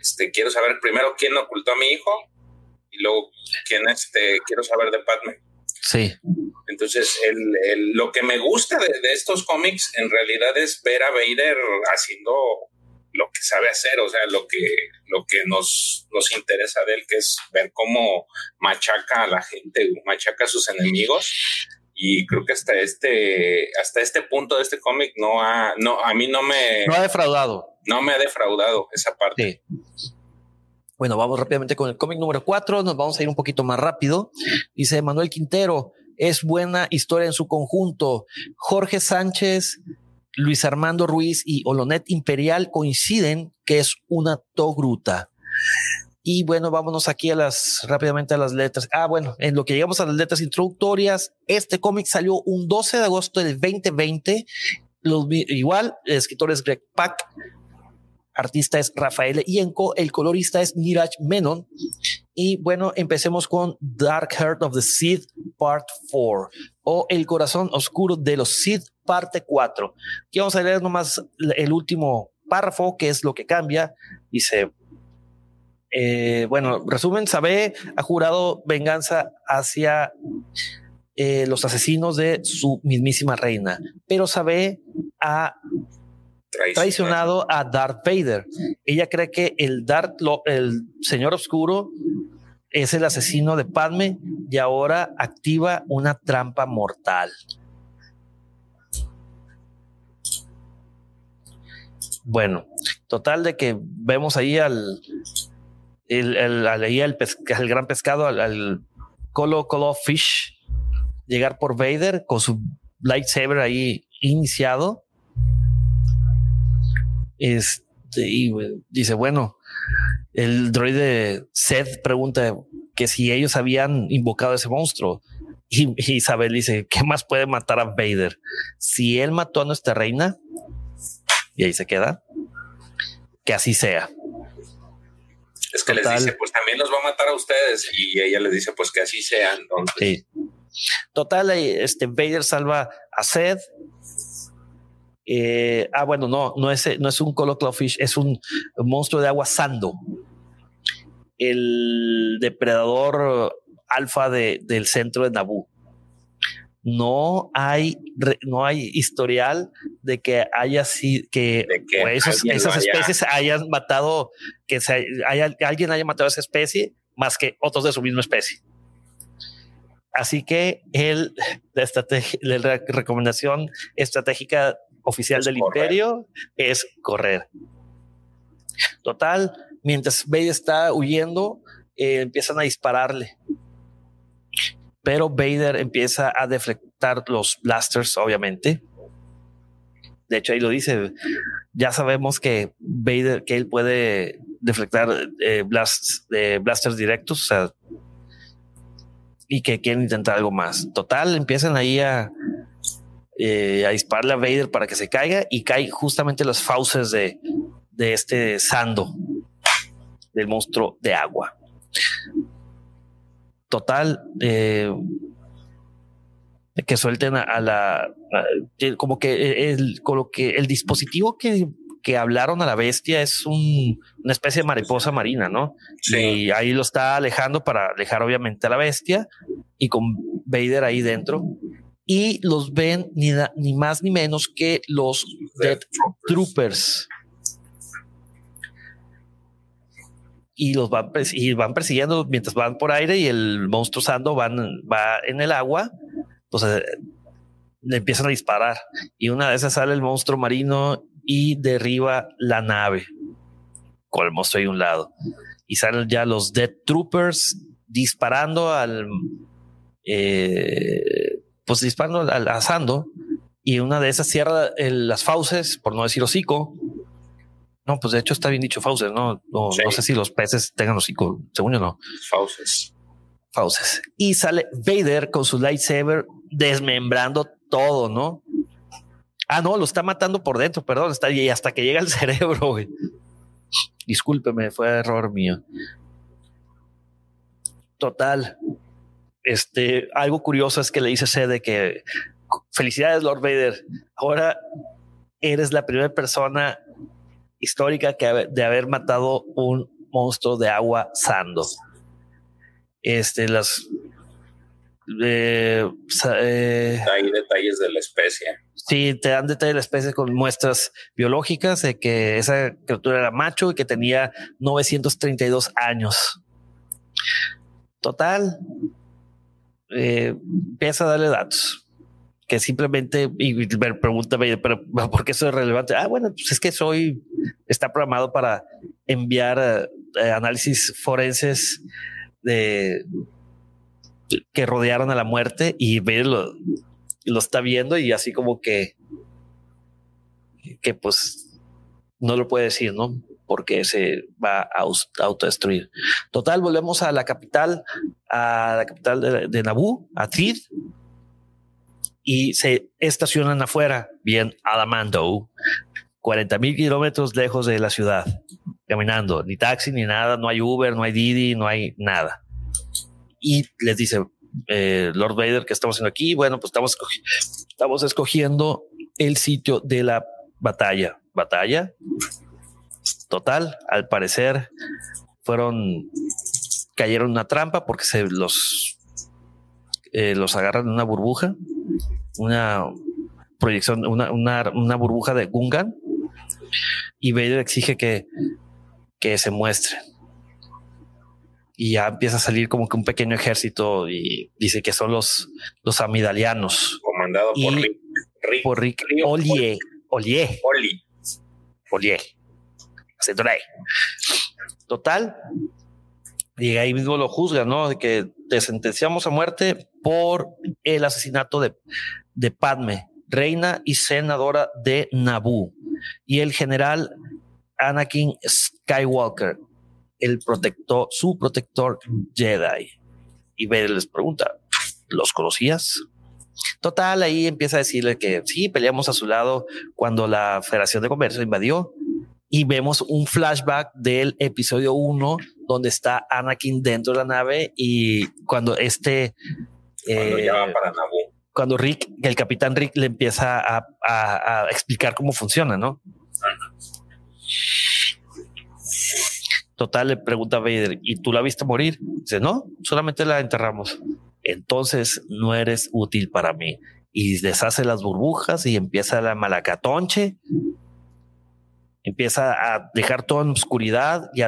Este, quiero saber primero quién ocultó a mi hijo y luego quién este, quiero saber de Padme. Sí. Entonces, el, lo que me gusta de, estos cómics en realidad es ver a Vader haciendo lo que sabe hacer, o sea, lo que, lo que nos, nos interesa de él, que es ver cómo machaca a la gente, machaca a sus enemigos. Y creo que hasta este, hasta este punto de este cómic no ha, no, a mí no me... No ha defraudado. No me ha defraudado esa parte. Bueno, vamos rápidamente con el cómic número cuatro. Nos vamos a ir un poquito más rápido. Dice Manuel Quintero, es buena historia en su conjunto. Jorge Sánchez, Luis Armando Ruiz y Olonet Imperial coinciden que es una togruta. Y bueno, vámonos aquí a las rápidamente a las letras. Ah, bueno, en lo que llegamos a las letras introductorias, este cómic salió un 12 de agosto del 2020. Los, igual, el escritor es Greg Pak, artista es Rafael Ienco, el colorista es Niraj Menon. Y bueno, empecemos con Dark Heart of the Seed Part 4 o El corazón oscuro de los Seed parte 4. Aquí vamos a leer nomás el último párrafo, que es lo que cambia. Dice, eh, bueno, resumen, Sabe ha jurado venganza hacia eh, los asesinos de su mismísima reina, pero Sabe ha traicionado a Darth Vader. Ella cree que el Darth, el señor oscuro, es el asesino de Padme y ahora activa una trampa mortal. Bueno, total de que vemos ahí al el, el, ahí el gran pescado, al, al Colo Colo Fish, llegar por Vader con su lightsaber ahí iniciado. Este, y dice, bueno, el droide Seth pregunta que si ellos habían invocado a ese monstruo. Y, y Isabel dice, ¿qué más puede matar a Vader? Si él mató a nuestra reina, y ahí se queda. Que así sea. Es que les dice, pues también los va a matar a ustedes. Y ella les dice, pues que así sea. Entonces. Total, este Vader salva a Seth. Eh, ah, bueno, no, no es, no es un Fish, es un monstruo de agua Sando. El depredador alfa de, del centro de Naboo no hay, no hay historial de que haya sido que, esas especies hayan matado, que se haya, alguien haya matado a esa especie más que otros de su misma especie. Así que el, la, la recomendación estratégica oficial del imperio es correr. Total, mientras Vader está huyendo, eh, empiezan a dispararle pero Vader empieza a deflectar los blasters, obviamente. De hecho, ahí lo dice. Ya sabemos que Vader, que él puede deflectar eh, blasters directos, y que quieren intentar algo más. Total, empiezan ahí a, eh, a dispararle a Vader para que se caiga y cae justamente las fauces de, de este Sando, del monstruo de agua total, eh, que suelten a, la, como que el, como que el dispositivo que, que hablaron a la bestia es un, una especie de mariposa marina, ¿no? Sí. Y ahí lo está alejando para alejar obviamente a la bestia y con Vader ahí dentro. Y los ven ni, ni más ni menos que los Death Troopers. y los van, y van persiguiendo mientras van por aire y el monstruo Sando van, va en el agua. Entonces le empiezan a disparar y una de esas sale el monstruo marino y derriba la nave con el monstruo a un lado y salen ya los Dead Troopers disparando al eh, pues disparando al, asando y una de esas cierra las fauces por no decir hocico no, pues de hecho está bien dicho Fauces, ¿no? No, sé si los peces tengan hocico, según yo no. Fauces. Fauces. Y sale Vader con su lightsaber desmembrando todo, ¿no? Ah, no, lo está matando por dentro, perdón, está y hasta que llega al cerebro, güey. Discúlpeme, fue error mío. Total. Este, algo curioso es que le dice C de que felicidades, Lord Vader. Ahora eres la primera persona histórica que de haber matado un monstruo de agua sando. Este, las Eh, eh, Hay detalles de la especie. Sí, te dan detalles de la especie con muestras biológicas de que esa criatura era macho y que tenía 932 años. Total, eh, empieza a darle datos que simplemente y me pregunta, pero ¿por qué eso es relevante? Ah, bueno, pues es que soy, está programado para enviar eh, análisis forenses de que rodearon a la muerte y ver lo, lo está viendo y así como que, que pues no lo puede decir, ¿no? Porque se va a autodestruir. Total, volvemos a la capital, a la capital de, de a Tid y se estacionan afuera, bien Adamando, 40 mil kilómetros lejos de la ciudad, caminando, ni taxi ni nada, no hay Uber, no hay Didi, no hay nada. Y les dice eh, Lord Vader que estamos haciendo aquí. Bueno, pues estamos, estamos escogiendo el sitio de la batalla. Batalla total. Al parecer fueron cayeron en una trampa porque se los eh, los agarran en una burbuja una proyección, una, una, burbuja de Gungan y Vader exige que, que se muestre. Y ya empieza a salir como que un pequeño ejército y dice que son los, los amidalianos. Comandado por Rick, por Rick Olie. Olie. Olie. Total. Y ahí mismo lo juzgan, ¿no? De que te sentenciamos a muerte por el asesinato de, de Padme, reina y senadora de Naboo, y el general Anakin Skywalker, el protector, su protector Jedi. Y Vader les pregunta, ¿los conocías? Total, ahí empieza a decirle que sí, peleamos a su lado cuando la Federación de Comercio invadió y vemos un flashback del episodio 1 donde está Anakin dentro de la nave y cuando este... Cuando ya va eh, para Naboo cuando Rick, el capitán Rick le empieza a, explicar cómo funciona, ¿no? Total, le pregunta a Vader, ¿y tú la viste morir? Dice, no, solamente la enterramos. Entonces no eres útil para mí. Y deshace las burbujas y empieza la malacatonche empieza a dejar todo en oscuridad y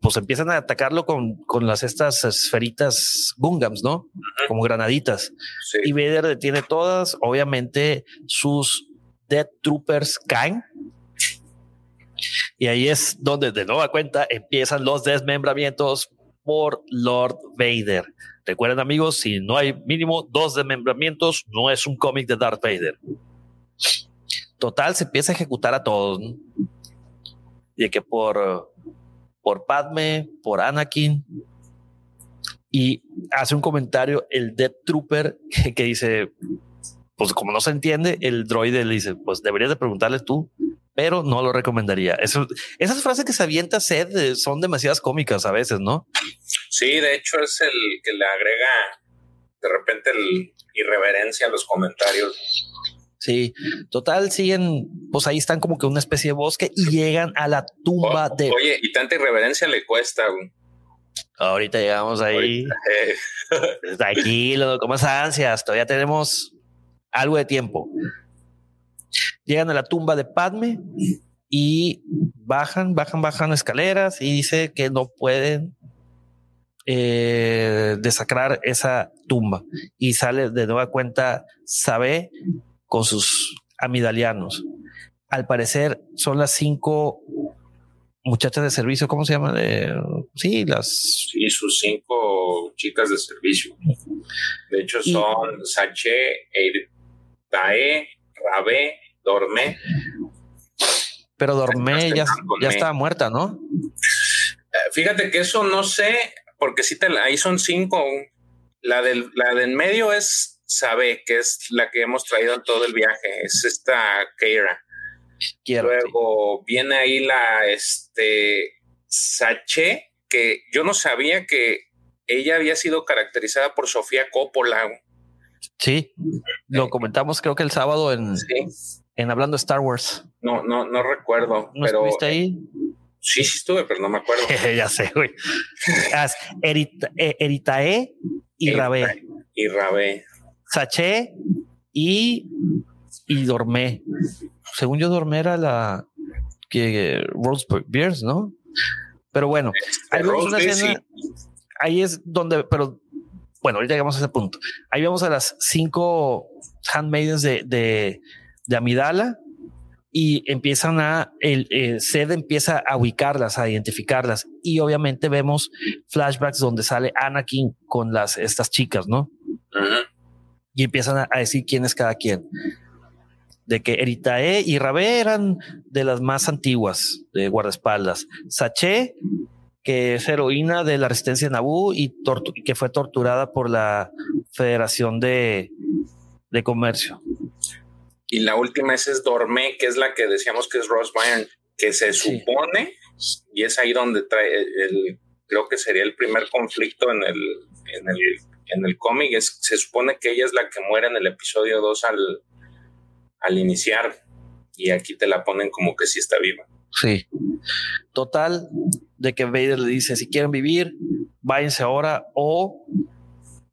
pues empiezan a atacarlo con, con las estas esferitas Gungams, ¿no? Como granaditas. Y Vader detiene todas. Obviamente sus Death Troopers caen. Y ahí es donde de nueva cuenta empiezan los desmembramientos por Lord Vader. Recuerden amigos, si no hay mínimo dos desmembramientos, no es un cómic de Darth Vader. Total, se empieza a ejecutar a todos de que por, por Padme, por Anakin, y hace un comentario el Death Trooper que, dice, pues como no se entiende, el droide le dice, pues deberías de preguntarle tú, pero no lo recomendaría. Esas frases que se avienta Seth eh, son demasiadas cómicas a veces, ¿no? Sí, de hecho es el que le agrega de repente el irreverencia a los comentarios. Sí, total, siguen, pues ahí están como que una especie de bosque y llegan a la tumba de. Oye, y tanta irreverencia le cuesta. Ahorita llegamos ahí. Tranquilo, como esas ansias, todavía tenemos algo de tiempo. Llegan a la tumba de Padme y bajan, bajan, bajan escaleras y dice que no pueden eh, desacrar esa tumba y sale de nueva cuenta Sabe con sus amidalianos. Al parecer son las cinco muchachas de servicio, ¿cómo se llaman? sí, las... Sí, sus cinco chicas de servicio. De hecho son Sache, Tae, Rabé, Dormé. Pero Dormé ya, ya estaba muerta, ¿no? Eh, fíjate que eso no sé, porque sí te, ahí son cinco. La del, la del medio es sabe que es la que hemos traído en todo el viaje, es esta Keira. Luego viene ahí la este Sache, que yo no sabía que ella había sido caracterizada por Sofía Coppola. Sí, lo comentamos creo que el sábado en, en Hablando Star Wars. No, no, no recuerdo. ¿No pero, estuviste ahí? sí, sí estuve, pero no me acuerdo. ya sé, güey. Eritae y Rabé. y Rabé. Saché y, y Dormé. Según yo, Dormé era la que Rose Beers, ¿no? Pero bueno, este, ahí es donde, pero bueno, ahorita llegamos a ese punto. Ahí vemos a las cinco handmaidens de, de, de Amidala y empiezan a, el eh, Sed empieza a ubicarlas, a identificarlas. Y obviamente vemos flashbacks donde sale Anakin con las, estas chicas, ¿no? Y empiezan a, decir quién es cada quien. De que Eritae y Rabé eran de las más antiguas de guardaespaldas. Saché, que es heroína de la resistencia Naboo y, y que fue torturada por la Federación de, de Comercio y la última es, es Dormé, que es la que decíamos que es Ross Byrne, que se supone, y es ahí donde trae el, creo que sería el primer conflicto en el, en el, en el cómic, se supone que ella es la que muere en el episodio 2 al, al iniciar, y aquí te la ponen como que sí está viva. Sí. Total, de que Vader le dice, si quieren vivir, váyanse ahora o...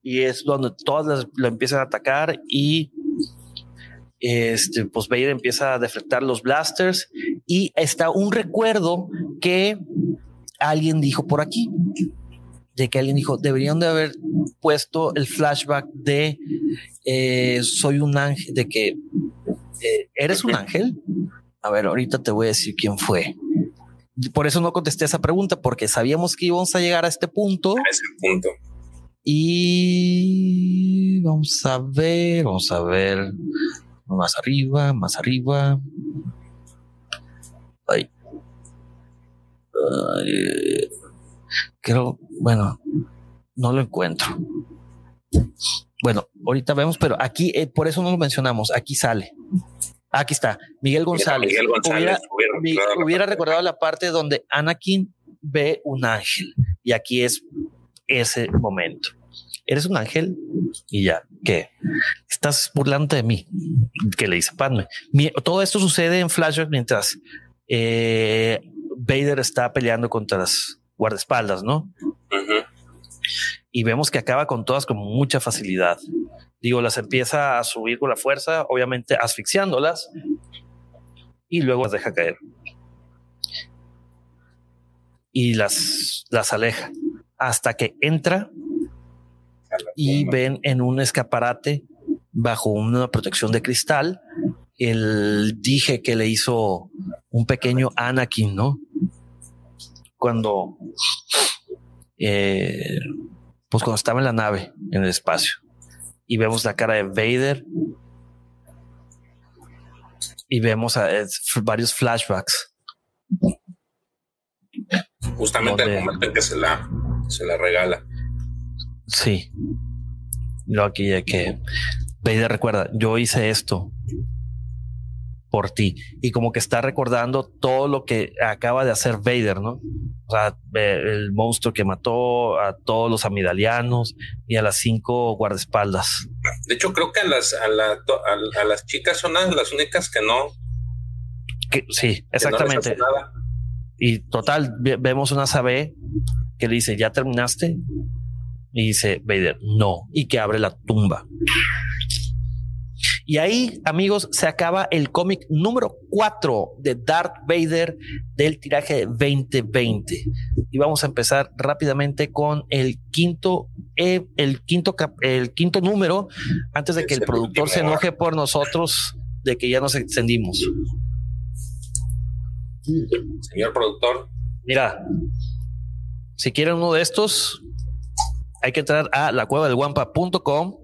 Y es donde todas lo empiezan a atacar y este, pues Vader empieza a deflectar los blasters y está un recuerdo que alguien dijo por aquí, de que alguien dijo, deberían de haber puesto el flashback de eh, soy un ángel, de que eh, eres un ángel. A ver, ahorita te voy a decir quién fue. Por eso no contesté esa pregunta, porque sabíamos que íbamos a llegar a este punto. A ese punto. Y vamos a ver, vamos a ver más arriba, más arriba. Ay. Creo, bueno, no lo encuentro. Bueno, ahorita vemos, pero aquí, eh, por eso no lo mencionamos, aquí sale. Aquí está, Miguel González. Miguel González hubiera recordado la parte donde Anakin ve un ángel y aquí es ese momento eres un ángel y ya, ¿qué? Estás burlando de mí, que le dice Padme. todo esto sucede en flashback mientras eh, Vader está peleando contra las guardaespaldas, ¿no? Y vemos que acaba con todas con mucha facilidad. Digo, las empieza a subir con la fuerza, obviamente asfixiándolas, y luego las deja caer. Y las, las aleja hasta que entra y ven en un escaparate bajo una protección de cristal el dije que le hizo un pequeño Anakin, ¿no? Cuando, eh, pues cuando estaba en la nave, en el espacio, y vemos la cara de Vader y vemos varios flashbacks. Justamente el momento en que se la, se la regala. Sí. Lo aquí que Vader recuerda, yo hice esto por ti. Y como que está recordando todo lo que acaba de hacer Vader, ¿no? O sea, el monstruo que mató a todos los amidalianos y a las cinco guardaespaldas. De hecho, creo que a las, a, las chicas son las únicas que no. Que, sí, exactamente. y total, vemos una sabe que le dice, ¿ya terminaste? Y dice Vader, no, y que abre la tumba. Y ahí, amigos, se acaba el cómic número 4 de Darth Vader del tiraje 2020. Y vamos a empezar rápidamente con el quinto, eh, el quinto, el quinto número, antes de que el productor se enoje por nosotros de que ya nos extendimos. Señor productor. Mira, si quieren uno de estos, hay que entrar a la cueva del guampa.com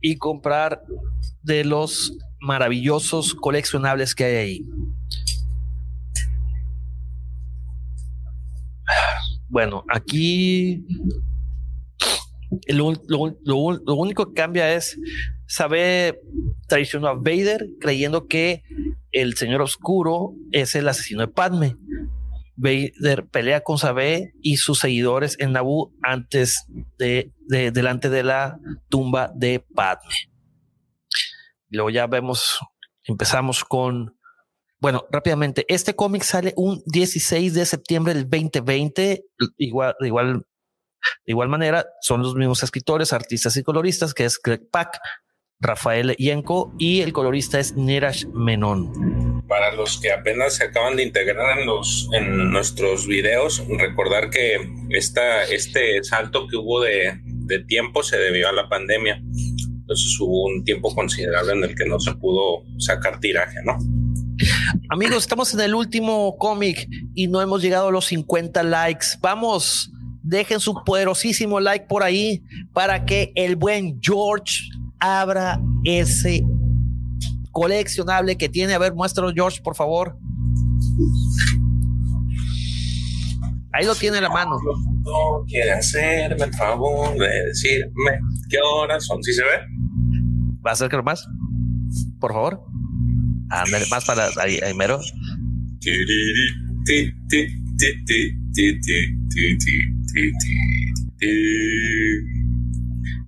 y comprar de los maravillosos coleccionables que hay ahí. Bueno, aquí lo, único que cambia es saber traicionó a Vader creyendo que el Señor Oscuro es el asesino de Padme. Vader pelea con Sabe y sus seguidores en Naboo antes de, delante de la tumba de Padme. Luego ya vemos, empezamos con, bueno, rápidamente, este cómic sale un 16 de septiembre del 2020, igual, igual De igual manera, son los mismos escritores, artistas y coloristas, que es Greg Pak, Rafael Yenko y el colorista es Nirash Menon. Para los que apenas se acaban de integrar en los en nuestros videos, recordar que esta, este salto que hubo de, de tiempo se debió a la pandemia. Entonces hubo un tiempo considerable en el que no se pudo sacar tiraje, ¿no? Amigos, estamos en el último cómic y no hemos llegado a los 50 likes. Vamos, dejen su poderosísimo like por ahí para que el buen George abra ese coleccionable que tiene. A ver, muéstralo, George, por favor. Ahí lo tiene en la mano. No quiere hacerme el favor de decirme qué horas son. ¿Sí se ve? ¿Va a acercar más? Por favor. Ándale, más para ahí, ahí mero.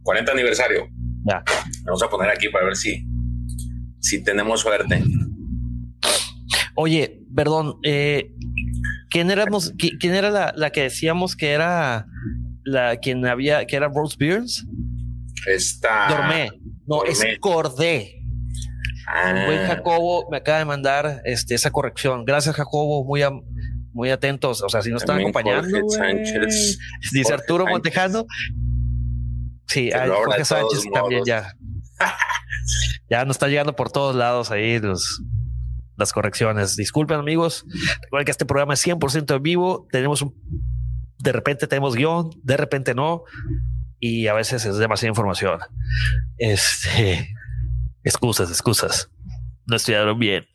40 aniversario. Ya. Vamos a poner aquí para ver si, si tenemos suerte. Oye, perdón, eh, ¿quién éramos? ¿Quién era la, la, que decíamos que era la quien había, que era Rose Beers? Está. Dormé. No, es Cordé. El buen Jacobo me acaba de mandar este, esa corrección. Gracias, Jacobo. Muy, muy atentos. O sea, si nos están acompañando. Dice Arturo Montejano. Sí, hay Jorge Sánchez también ya. ya nos está llegando por todos lados ahí los, las correcciones. Disculpen, amigos. Recuerden que este programa es 100% en vivo. Tenemos un. De repente tenemos guion, de repente no. Y a veces es demasiada información. Este. Excusas, excusas. No estudiaron bien.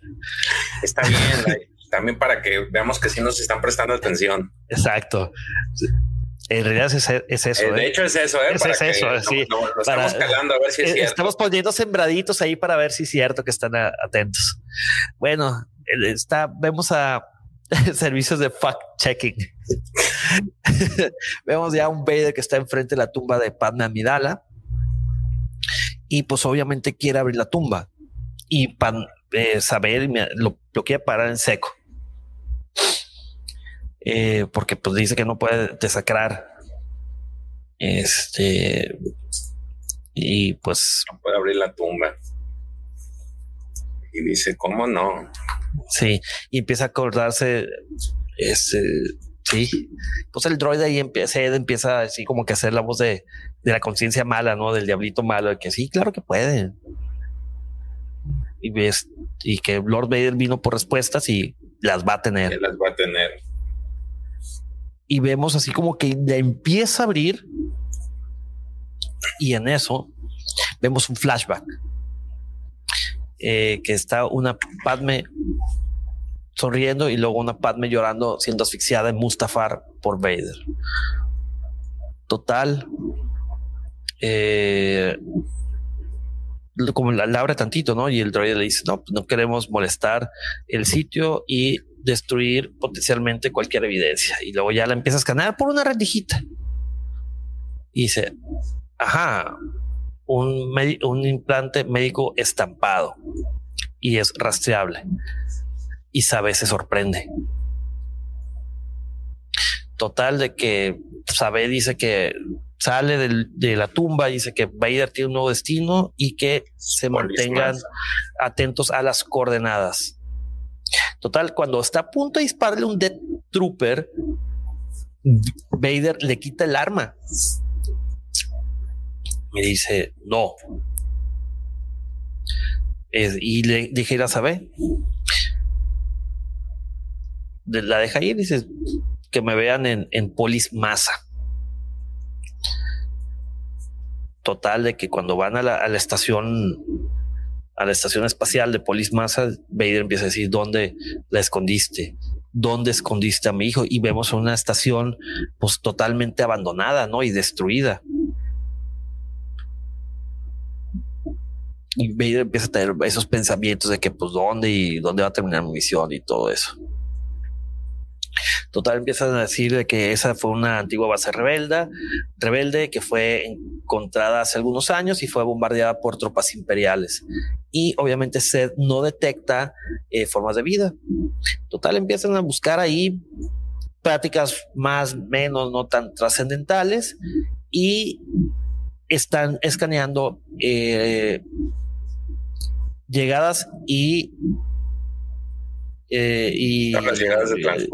Está bien. también para que veamos que sí nos están prestando atención. Exacto. En realidad es, es eso. De ¿eh? hecho, es eso. ¿eh? Es, es eso. No, sí. No, lo para, estamos calando a ver si es cierto. Estamos poniendo sembraditos ahí para ver si es cierto que están atentos. Bueno, está, vemos a servicios de fact checking. vemos ya un Vader que está enfrente de la tumba de Padme Amidala y pues obviamente quiere abrir la tumba y eh, saber lo, lo quiere parar en seco. Eh, porque pues dice que no puede desacrar este y pues no puede abrir la tumba. Y dice cómo no sí y empieza a acordarse este sí pues el droide ahí empieza empieza así como que a hacer la voz de, de la conciencia mala no del diablito malo de que sí claro que puede. Y ves y que Lord Vader vino por respuestas y las va a tener. Que las va a tener y vemos así como que empieza a abrir y en eso vemos un flashback eh, que está una Padme sonriendo y luego una Padme llorando siendo asfixiada en Mustafar por Vader. Total. Eh, como la, la, abre tantito, ¿no? Y el droide le dice, no, no queremos molestar el sitio y destruir potencialmente cualquier evidencia. Y luego ya la empieza a escanear por una rendijita. Y dice, ajá, un, un implante médico estampado y es rastreable. Y sabe, se sorprende. Total de que Sabe dice que sale del, de la tumba, dice que Vader tiene un nuevo destino y que se mantengan atentos a las coordenadas. Total, cuando está a punto de dispararle un Death Trooper, Vader le quita el arma. Me dice, no. Y le dije, a saber. La deja ir, dice, que me vean en, en Polis Masa. Total, de que cuando van a la, a la estación a la estación espacial de Polis Massa, Vader empieza a decir, ¿dónde la escondiste? ¿Dónde escondiste a mi hijo? Y vemos una estación pues totalmente abandonada, ¿no? Y destruida. Y Vader empieza a tener esos pensamientos de que pues dónde y dónde va a terminar mi misión y todo eso. Total, empiezan a decir de que esa fue una antigua base rebelde, rebelde que fue encontrada hace algunos años y fue bombardeada por tropas imperiales. Y obviamente se no detecta eh, formas de vida. Total, empiezan a buscar ahí prácticas más, menos, no tan trascendentales y están escaneando eh, llegadas y eh, y,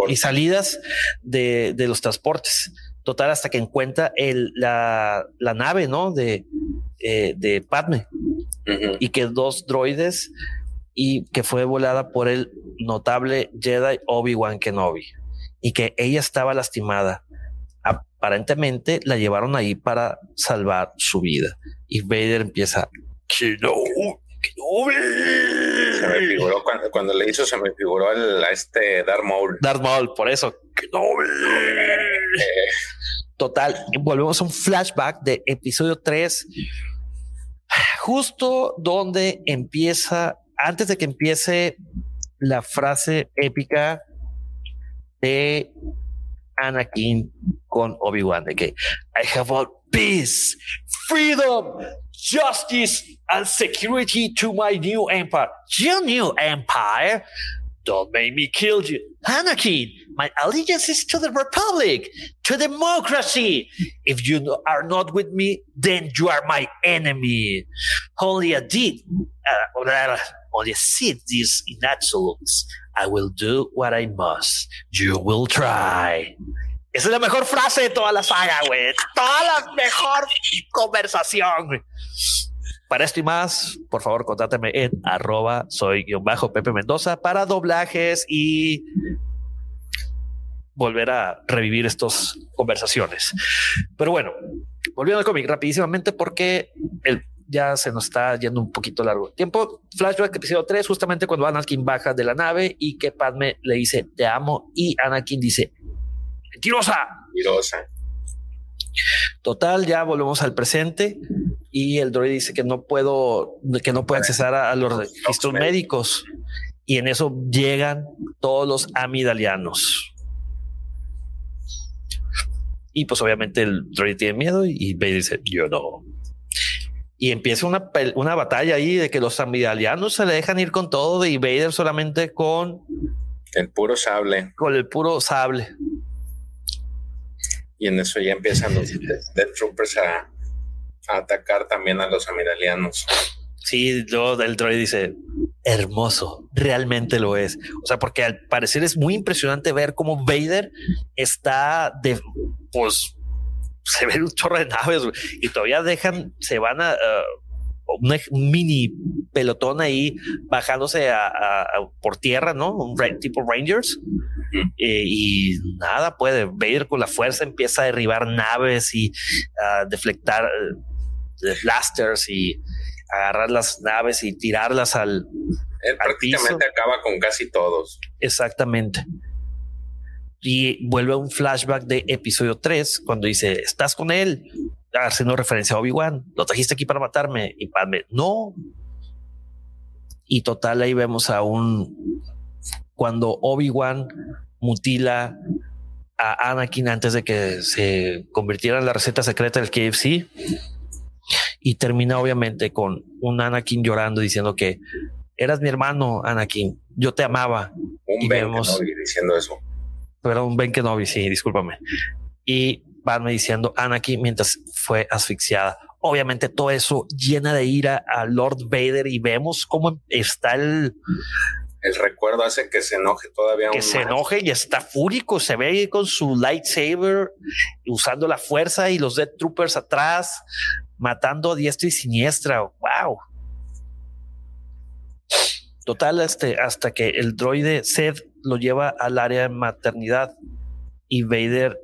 y, salidas de, de, los transportes. Total, hasta que encuentra el, la, la nave, ¿no? De, eh, de Padme. Y que dos droides y que fue volada por el notable Jedi Obi-Wan Kenobi. Y que ella estaba lastimada. Aparentemente la llevaron ahí para salvar su vida. Y Vader empieza, Kenobi, se me figuró cuando, le hizo, se me figuró el, a este Darth Maul. Darth Maul, por eso. Total, volvemos a un flashback de episodio 3, justo donde empieza, antes de que empiece la frase épica de Anakin con Obi-Wan, de que I have all peace, freedom, justice, and security to my new empire. Your new empire? Don't make me kill you. Anakin, my allegiance is to the Republic, to democracy. If you are not with me, then you are my enemy. Only a deed, uh, only a seed these in absolutes. I will do what I must. You will try. Esa es la mejor frase de toda la saga, güey. Toda la mejor conversación. Para esto y más, por favor, contáctame en arroba soy guion bajo Pepe Mendoza para doblajes y volver a revivir estas conversaciones. Pero bueno, volviendo al cómic rapidísimamente porque el, ya se nos está yendo un poquito largo tiempo. Flashback episodio 3, justamente cuando Anakin baja de la nave y que Padme le dice te amo y Anakin dice mentirosa. Mentirosa. Total, ya volvemos al presente y el droid dice que no puedo, que no puede accesar a, los registros médicos. Y en eso llegan todos los amidalianos. Y pues obviamente el droid tiene miedo y Vader dice, yo no. Y empieza una, una batalla ahí de que los amidalianos se le dejan ir con todo y Vader solamente con... El puro sable. Con el puro sable. Y en eso ya empiezan los Death Troopers a, atacar también a los amiralianos. Sí, luego el droid dice, hermoso, realmente lo es. O sea, porque al parecer es muy impresionante ver cómo Vader está de, pues, se ve un chorro de naves y todavía dejan, se van a... un mini pelotón ahí bajándose a, por tierra, ¿no? Un tipo Rangers. Eh, y nada puede. Vader con la fuerza empieza a derribar naves y a deflectar de blasters y agarrar las naves y tirarlas al. Él prácticamente acaba con casi todos. Exactamente. Y vuelve a un flashback de episodio 3 cuando dice: Estás con él, haciendo referencia a Obi-Wan. Lo trajiste aquí para matarme. Y Padme, no. Y total, ahí vemos a un. Cuando Obi-Wan mutila a Anakin antes de que se convirtiera en la receta secreta del KFC y termina obviamente con un Anakin llorando diciendo que eras mi hermano, Anakin, yo te amaba. Un Ben vemos, diciendo eso. Pero un Ben Kenobi, sí, discúlpame. Y Padme diciendo Anakin mientras fue asfixiada. Obviamente todo eso llena de ira a Lord Vader y vemos cómo está el, el recuerdo hace que se enoje todavía. Que se enoje y está fúrico. Se ve con su lightsaber usando la fuerza y los Dead Troopers atrás matando a diestra y siniestra. Wow. Total, este, hasta que el droide Seth lo lleva al área de maternidad y Vader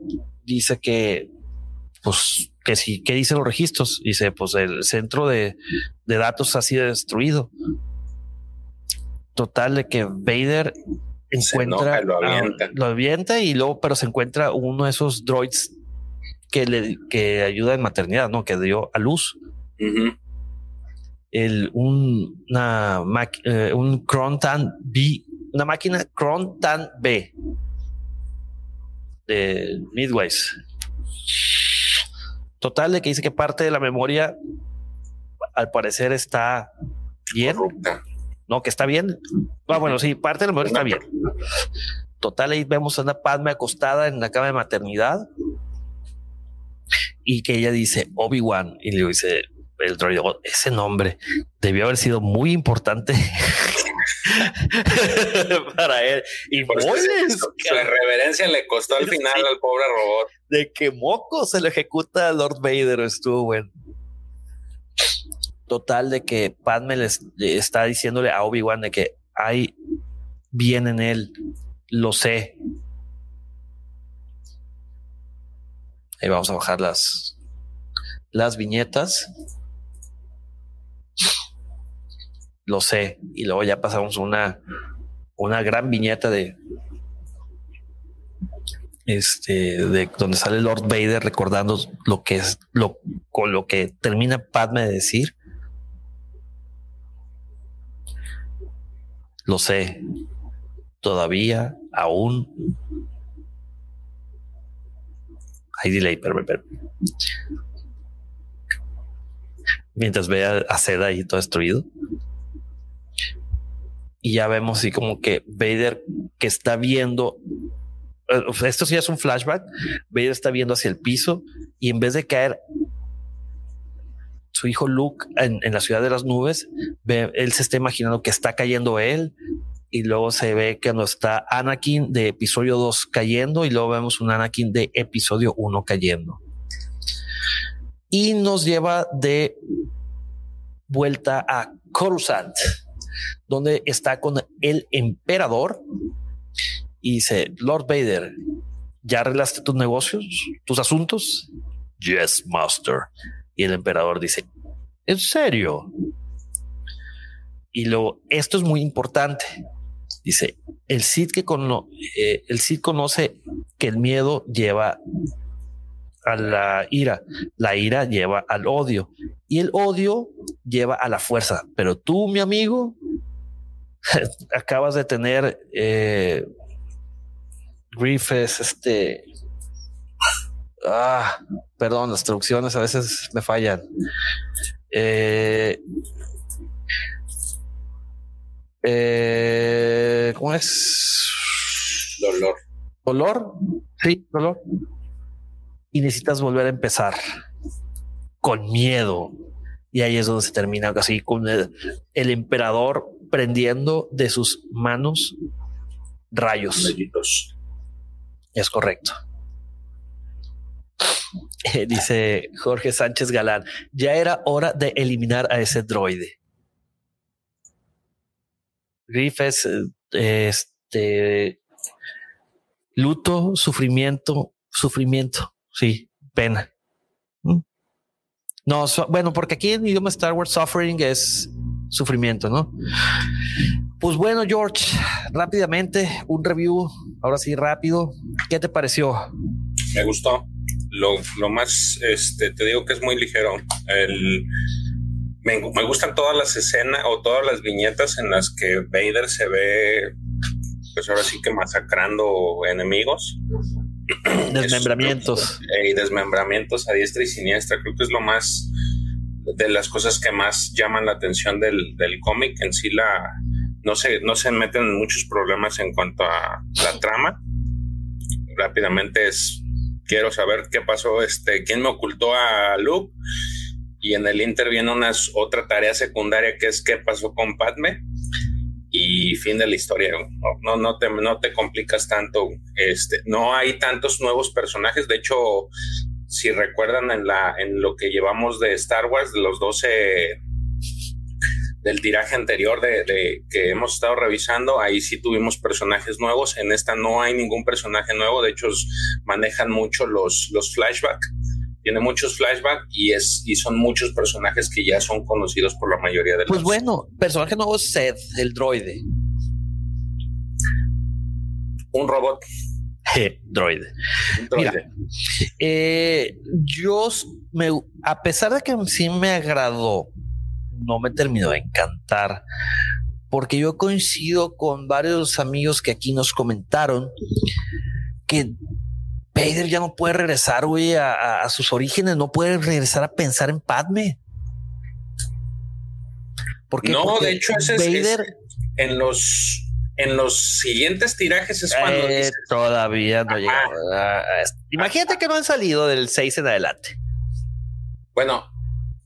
dice que, pues, que sí, ¿qué dicen los registros? Dice, pues el centro de, de datos ha sido destruido. Total, de que Vader encuentra, lo, avienta. lo avienta y luego, pero se encuentra uno de esos droids que le que ayuda en maternidad, ¿no? Que dio a luz. El, un, una eh, un Crontan B, una máquina Crontan B de Midways. Total, de que dice que parte de la memoria al parecer está bien. No, que está bien. Ah, bueno, sí, parte de la memoria está bien. total, ahí vemos a una Padme acostada en la cama de maternidad y que ella dice Obi-Wan y le dice el droide, oh, ese nombre debió haber sido muy importante para él. Y la reverencia le costó al final al pobre robot. De que moco se le ejecuta a Lord Vader, estuvo bueno. Total de que Padme le está diciéndole a Obi-Wan de que hay bien en él, lo sé. Ahí vamos a bajar las, las viñetas. Lo sé. Y luego ya pasamos una, una gran viñeta de este de donde sale Lord Vader recordando lo que es lo con lo que termina Padme de decir. Lo sé. Todavía, aún. Hay delay, pero, pero. Mientras vea a Seda ahí todo destruido. Y ya vemos así como que Vader que está viendo eh, esto sí es un flashback. Vader está viendo hacia el piso y en vez de caer su hijo Luke en, la ciudad de las nubes, él se está imaginando que está cayendo él y luego se ve que no está Anakin de episodio 2 cayendo y luego vemos un Anakin de episodio 1 cayendo. Y nos lleva de vuelta a Coruscant, donde está con el emperador y dice, Lord Vader, ¿ya arreglaste tus negocios, tus asuntos? Yes, master. Y el emperador dice, ¿en serio? Y luego, esto es muy importante. Dice, el Cid que eh, el Cid conoce que el miedo lleva a la ira, la ira lleva al odio y el odio lleva a la fuerza. Pero tú, mi amigo, acabas de tener eh, Grief es este. Ah, perdón, las traducciones a veces me fallan. Eh, eh, ¿Cómo es? Dolor. ¿Dolor? Sí, dolor. Y necesitas volver a empezar con miedo. Y ahí es donde se termina así con el, el emperador prendiendo de sus manos rayos. Es correcto. dice Jorge Sánchez Galán, ya era hora de eliminar a ese droide. Griff es este luto, sufrimiento, sufrimiento, sí, pena. ¿Mm? No, bueno, porque aquí en idioma Star Wars suffering es sufrimiento, ¿no? Pues bueno, George, rápidamente un review, ahora sí rápido. ¿Qué te pareció? Me gustó. Lo, más, este, te digo que es muy ligero. El, me, gustan todas las escenas o todas las viñetas en las que Vader se ve, pues ahora sí que masacrando enemigos. Desmembramientos. y desmembramientos a diestra y siniestra. Creo que es lo más de las cosas que más llaman la atención del, del cómic. En sí, la, no, se, no se meten en muchos problemas en cuanto a la trama. Rápidamente es, quiero saber qué pasó, este, quién me ocultó a Luke. Y en el Inter viene una, otra tarea secundaria que es qué pasó con Padme. Y fin de la historia. No, no, te, no te complicas tanto. Este, no hay tantos nuevos personajes. De hecho, si recuerdan en, la, en lo que llevamos de Star Wars, de los 12 del tiraje anterior de, que hemos estado revisando, ahí sí tuvimos personajes nuevos. En esta no hay ningún personaje nuevo, de hecho manejan mucho los, los flashbacks. Tiene muchos flashbacks y, es, y son muchos personajes que ya son conocidos por la mayoría de Pues bueno, personaje nuevo Seth, el droide. Un robot. droide. Mira, eh, yo me, a pesar de que sí me agradó, no me terminó de encantar, porque yo coincido con varios amigos que aquí nos comentaron que Vader ya no puede regresar, güey, a, sus orígenes, no puede regresar a pensar en Padme. Porque, no, de hecho, ese es, en los en los siguientes tirajes es cuando eh, todavía no llega. Imagínate que no han salido del 6 en adelante. Bueno,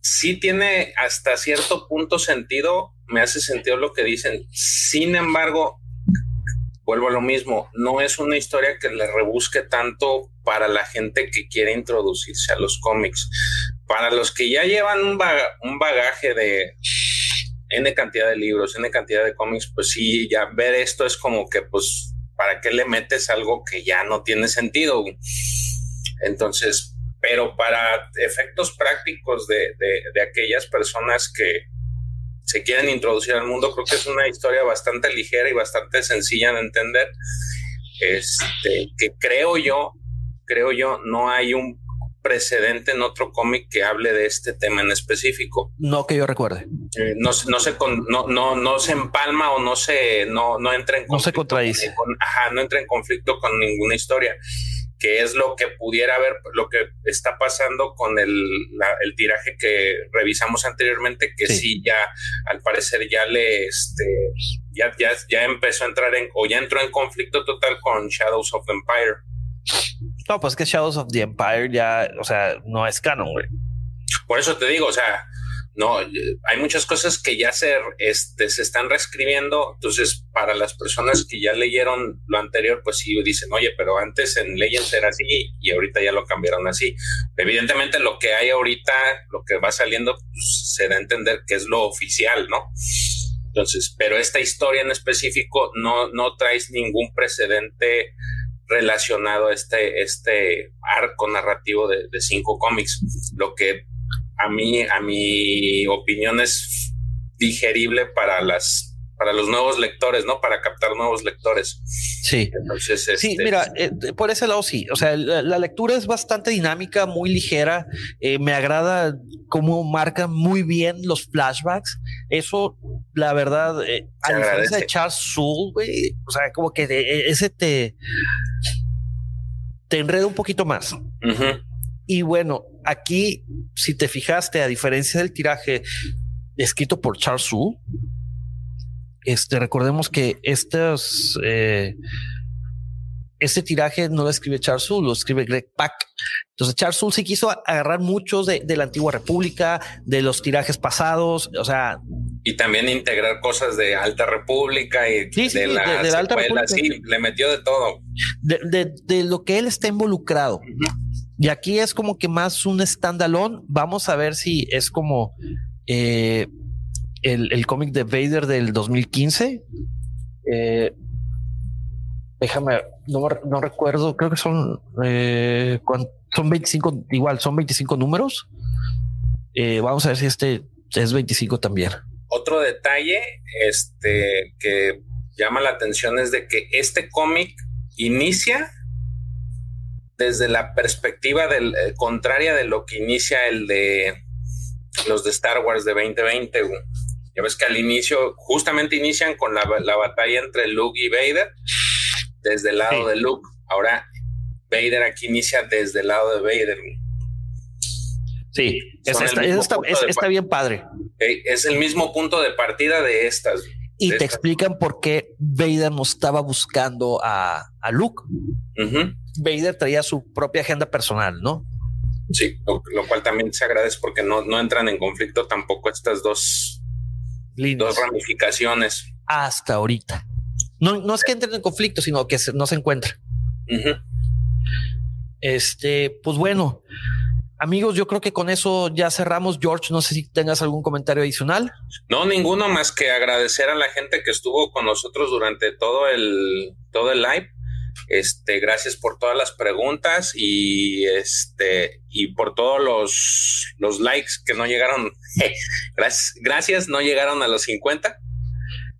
sí tiene hasta cierto punto sentido, me hace sentido lo que dicen. Sin embargo, vuelvo a lo mismo, no es una historia que le rebusque tanto para la gente que quiere introducirse a los cómics. Para los que ya llevan un, bagaje de N cantidad de libros, N cantidad de cómics, pues sí, ya ver esto es como que, pues, ¿para qué le metes algo que ya no tiene sentido? Entonces, pero para efectos prácticos de, de aquellas personas que, se quieren introducir al mundo. Creo que es una historia bastante ligera y bastante sencilla de entender. Este, que creo yo, creo yo, no hay un precedente en otro cómic que hable de este tema en específico. No que yo recuerde. Eh, no, no, se no, no, no se empalma o no se no, no entra en no se contradice. ajá, no entra en conflicto con ninguna historia que es lo que pudiera haber, lo que está pasando con el, el tiraje que revisamos anteriormente, que sí. ya al parecer ya le, este, ya, ya, ya empezó a entrar en, o ya entró en conflicto total con Shadows of the Empire. No, pues que Shadows of the Empire ya, o sea, no es canon, güey. Por eso te digo, o sea, no, hay muchas cosas que ya se, este, se están reescribiendo. Entonces, para las personas que ya leyeron lo anterior, pues sí dicen, oye, pero antes en Legends era así y ahorita ya lo cambiaron así. Evidentemente, lo que hay ahorita, lo que va saliendo, pues, se da a entender que es lo oficial, ¿no? Entonces, pero esta historia en específico no, no traes ningún precedente relacionado a este, este arco narrativo de cinco cómics. Lo que a mí, a mi opinión es digerible para las para los nuevos lectores, ¿no? Para captar nuevos lectores. Sí. Entonces, sí, este, mira, eh, por ese lado sí. O sea, la, lectura es bastante dinámica, muy ligera. Eh, me agrada cómo marcan muy bien los flashbacks. Eso, la verdad, eh, a diferencia de Charles Soule, güey, o sea, como que ese te te enreda un poquito más. Y bueno, aquí, si te fijaste, a diferencia del tiraje escrito por Charles Su, este, recordemos que eh, este tiraje no lo escribe Charles Su, lo escribe Greg Pak. Entonces Charles Soule sí quiso agarrar muchos de, la antigua república, de los tirajes pasados, o sea... Y también integrar cosas de Alta República y de, la, de, Alta República. Sí, le metió de todo. De, lo que él está involucrado. Y aquí es como que más un standalone. Vamos a ver si es como eh, el, cómic de Vader del 2015. Eh, déjame, no, recuerdo, creo que son, eh, son 25, igual, son 25 números. vamos a ver si este es 25 también. Otro detalle este, que llama la atención es de que este cómic inicia desde la perspectiva del, eh, contraria de lo que inicia el de los de Star Wars de 2020. Ya ves que al inicio, justamente inician con la, batalla entre Luke y Vader, desde el lado de Luke. Ahora Vader aquí inicia desde el lado de Vader. Sí, está, bien padre. Es el mismo punto de partida de estas. Y te explican por qué Vader no estaba buscando a, a Luke. Vader traía su propia agenda personal, ¿no? Sí, lo, cual también se agradece porque no, no entran en conflicto tampoco estas dos, dos ramificaciones. Hasta ahorita. No, no es que entren en conflicto, sino que no se encuentran. Este, pues bueno, Amigos, yo creo que con eso ya cerramos. George, no sé si tengas algún comentario adicional. No, ninguno más que agradecer a la gente que estuvo con nosotros durante todo el, todo el live. Este, gracias por todas las preguntas y este y por todos los, los likes que no llegaron. gracias, gracias, no llegaron a los 50.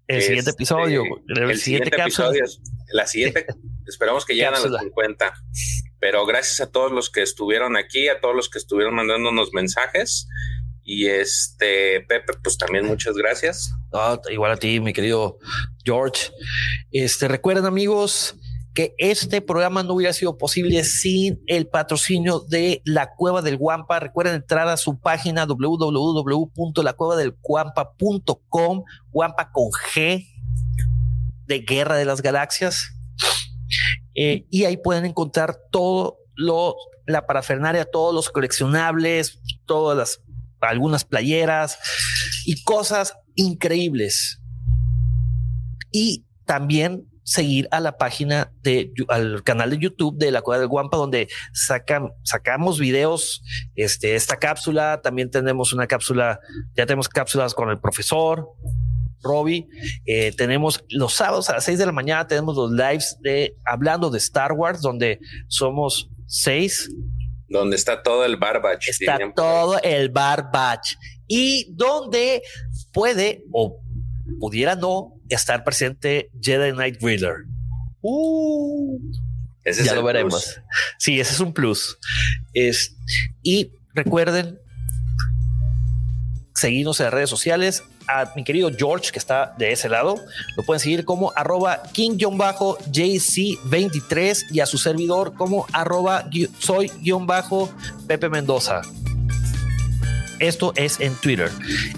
El siguiente este, episodio, el, siguiente, episodio, la siguiente, esperamos que lleguen a los 50. Pero gracias a todos los que estuvieron aquí, a todos los que estuvieron mandándonos mensajes. Y este, Pepe, pues también muchas gracias. igual a ti, mi querido George. Este, recuerden, amigos, que este programa no hubiera sido posible sin el patrocinio de la Cueva del Guampa. Recuerden entrar a su página www.lacuevadelguampa.com, Guampa con G de Guerra de las Galaxias. Eh, y ahí pueden encontrar todo lo, la parafernaria, todos los coleccionables, todas las, algunas playeras y cosas increíbles. Y también seguir a la página de al canal de YouTube de la Cueva del Guampa, donde sacan, sacamos videos. Este, esta cápsula, también tenemos una cápsula, ya tenemos cápsulas con el profesor. Robbie, eh, tenemos los sábados a las seis de la mañana, tenemos los lives de hablando de Star Wars, donde somos seis. Donde está todo el barbach. Está todo el barbach. Y donde puede o pudiera no estar presente Jedi Knight Riddler. Uh, ya lo veremos. Sí, ese es un plus. Es, y recuerden seguirnos en las redes sociales. A mi querido George, que está de ese lado, lo pueden seguir como arroba king-jc23 y a su servidor como arroba soy-pepe Mendoza. Esto es en Twitter.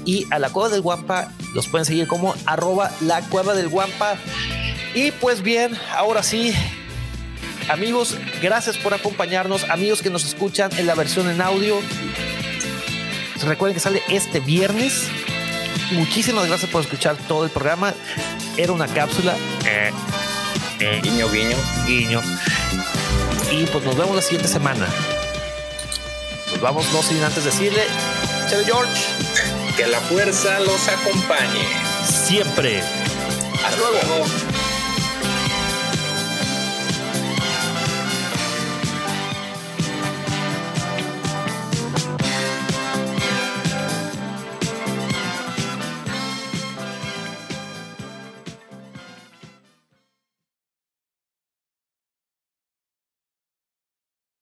Y a la Cueva del Guampa los pueden seguir como arroba la Cueva del Guampa. Y pues bien, ahora sí, amigos, gracias por acompañarnos. Amigos que nos escuchan en la versión en audio. Recuerden que sale este viernes. Muchísimas gracias por escuchar todo el programa. Era una cápsula. Eh, eh, guiño, guiño. Guiño. Y pues nos vemos la siguiente semana. Nos vamos, no sin antes decirle George. Que la fuerza los acompañe. Siempre. Hasta luego.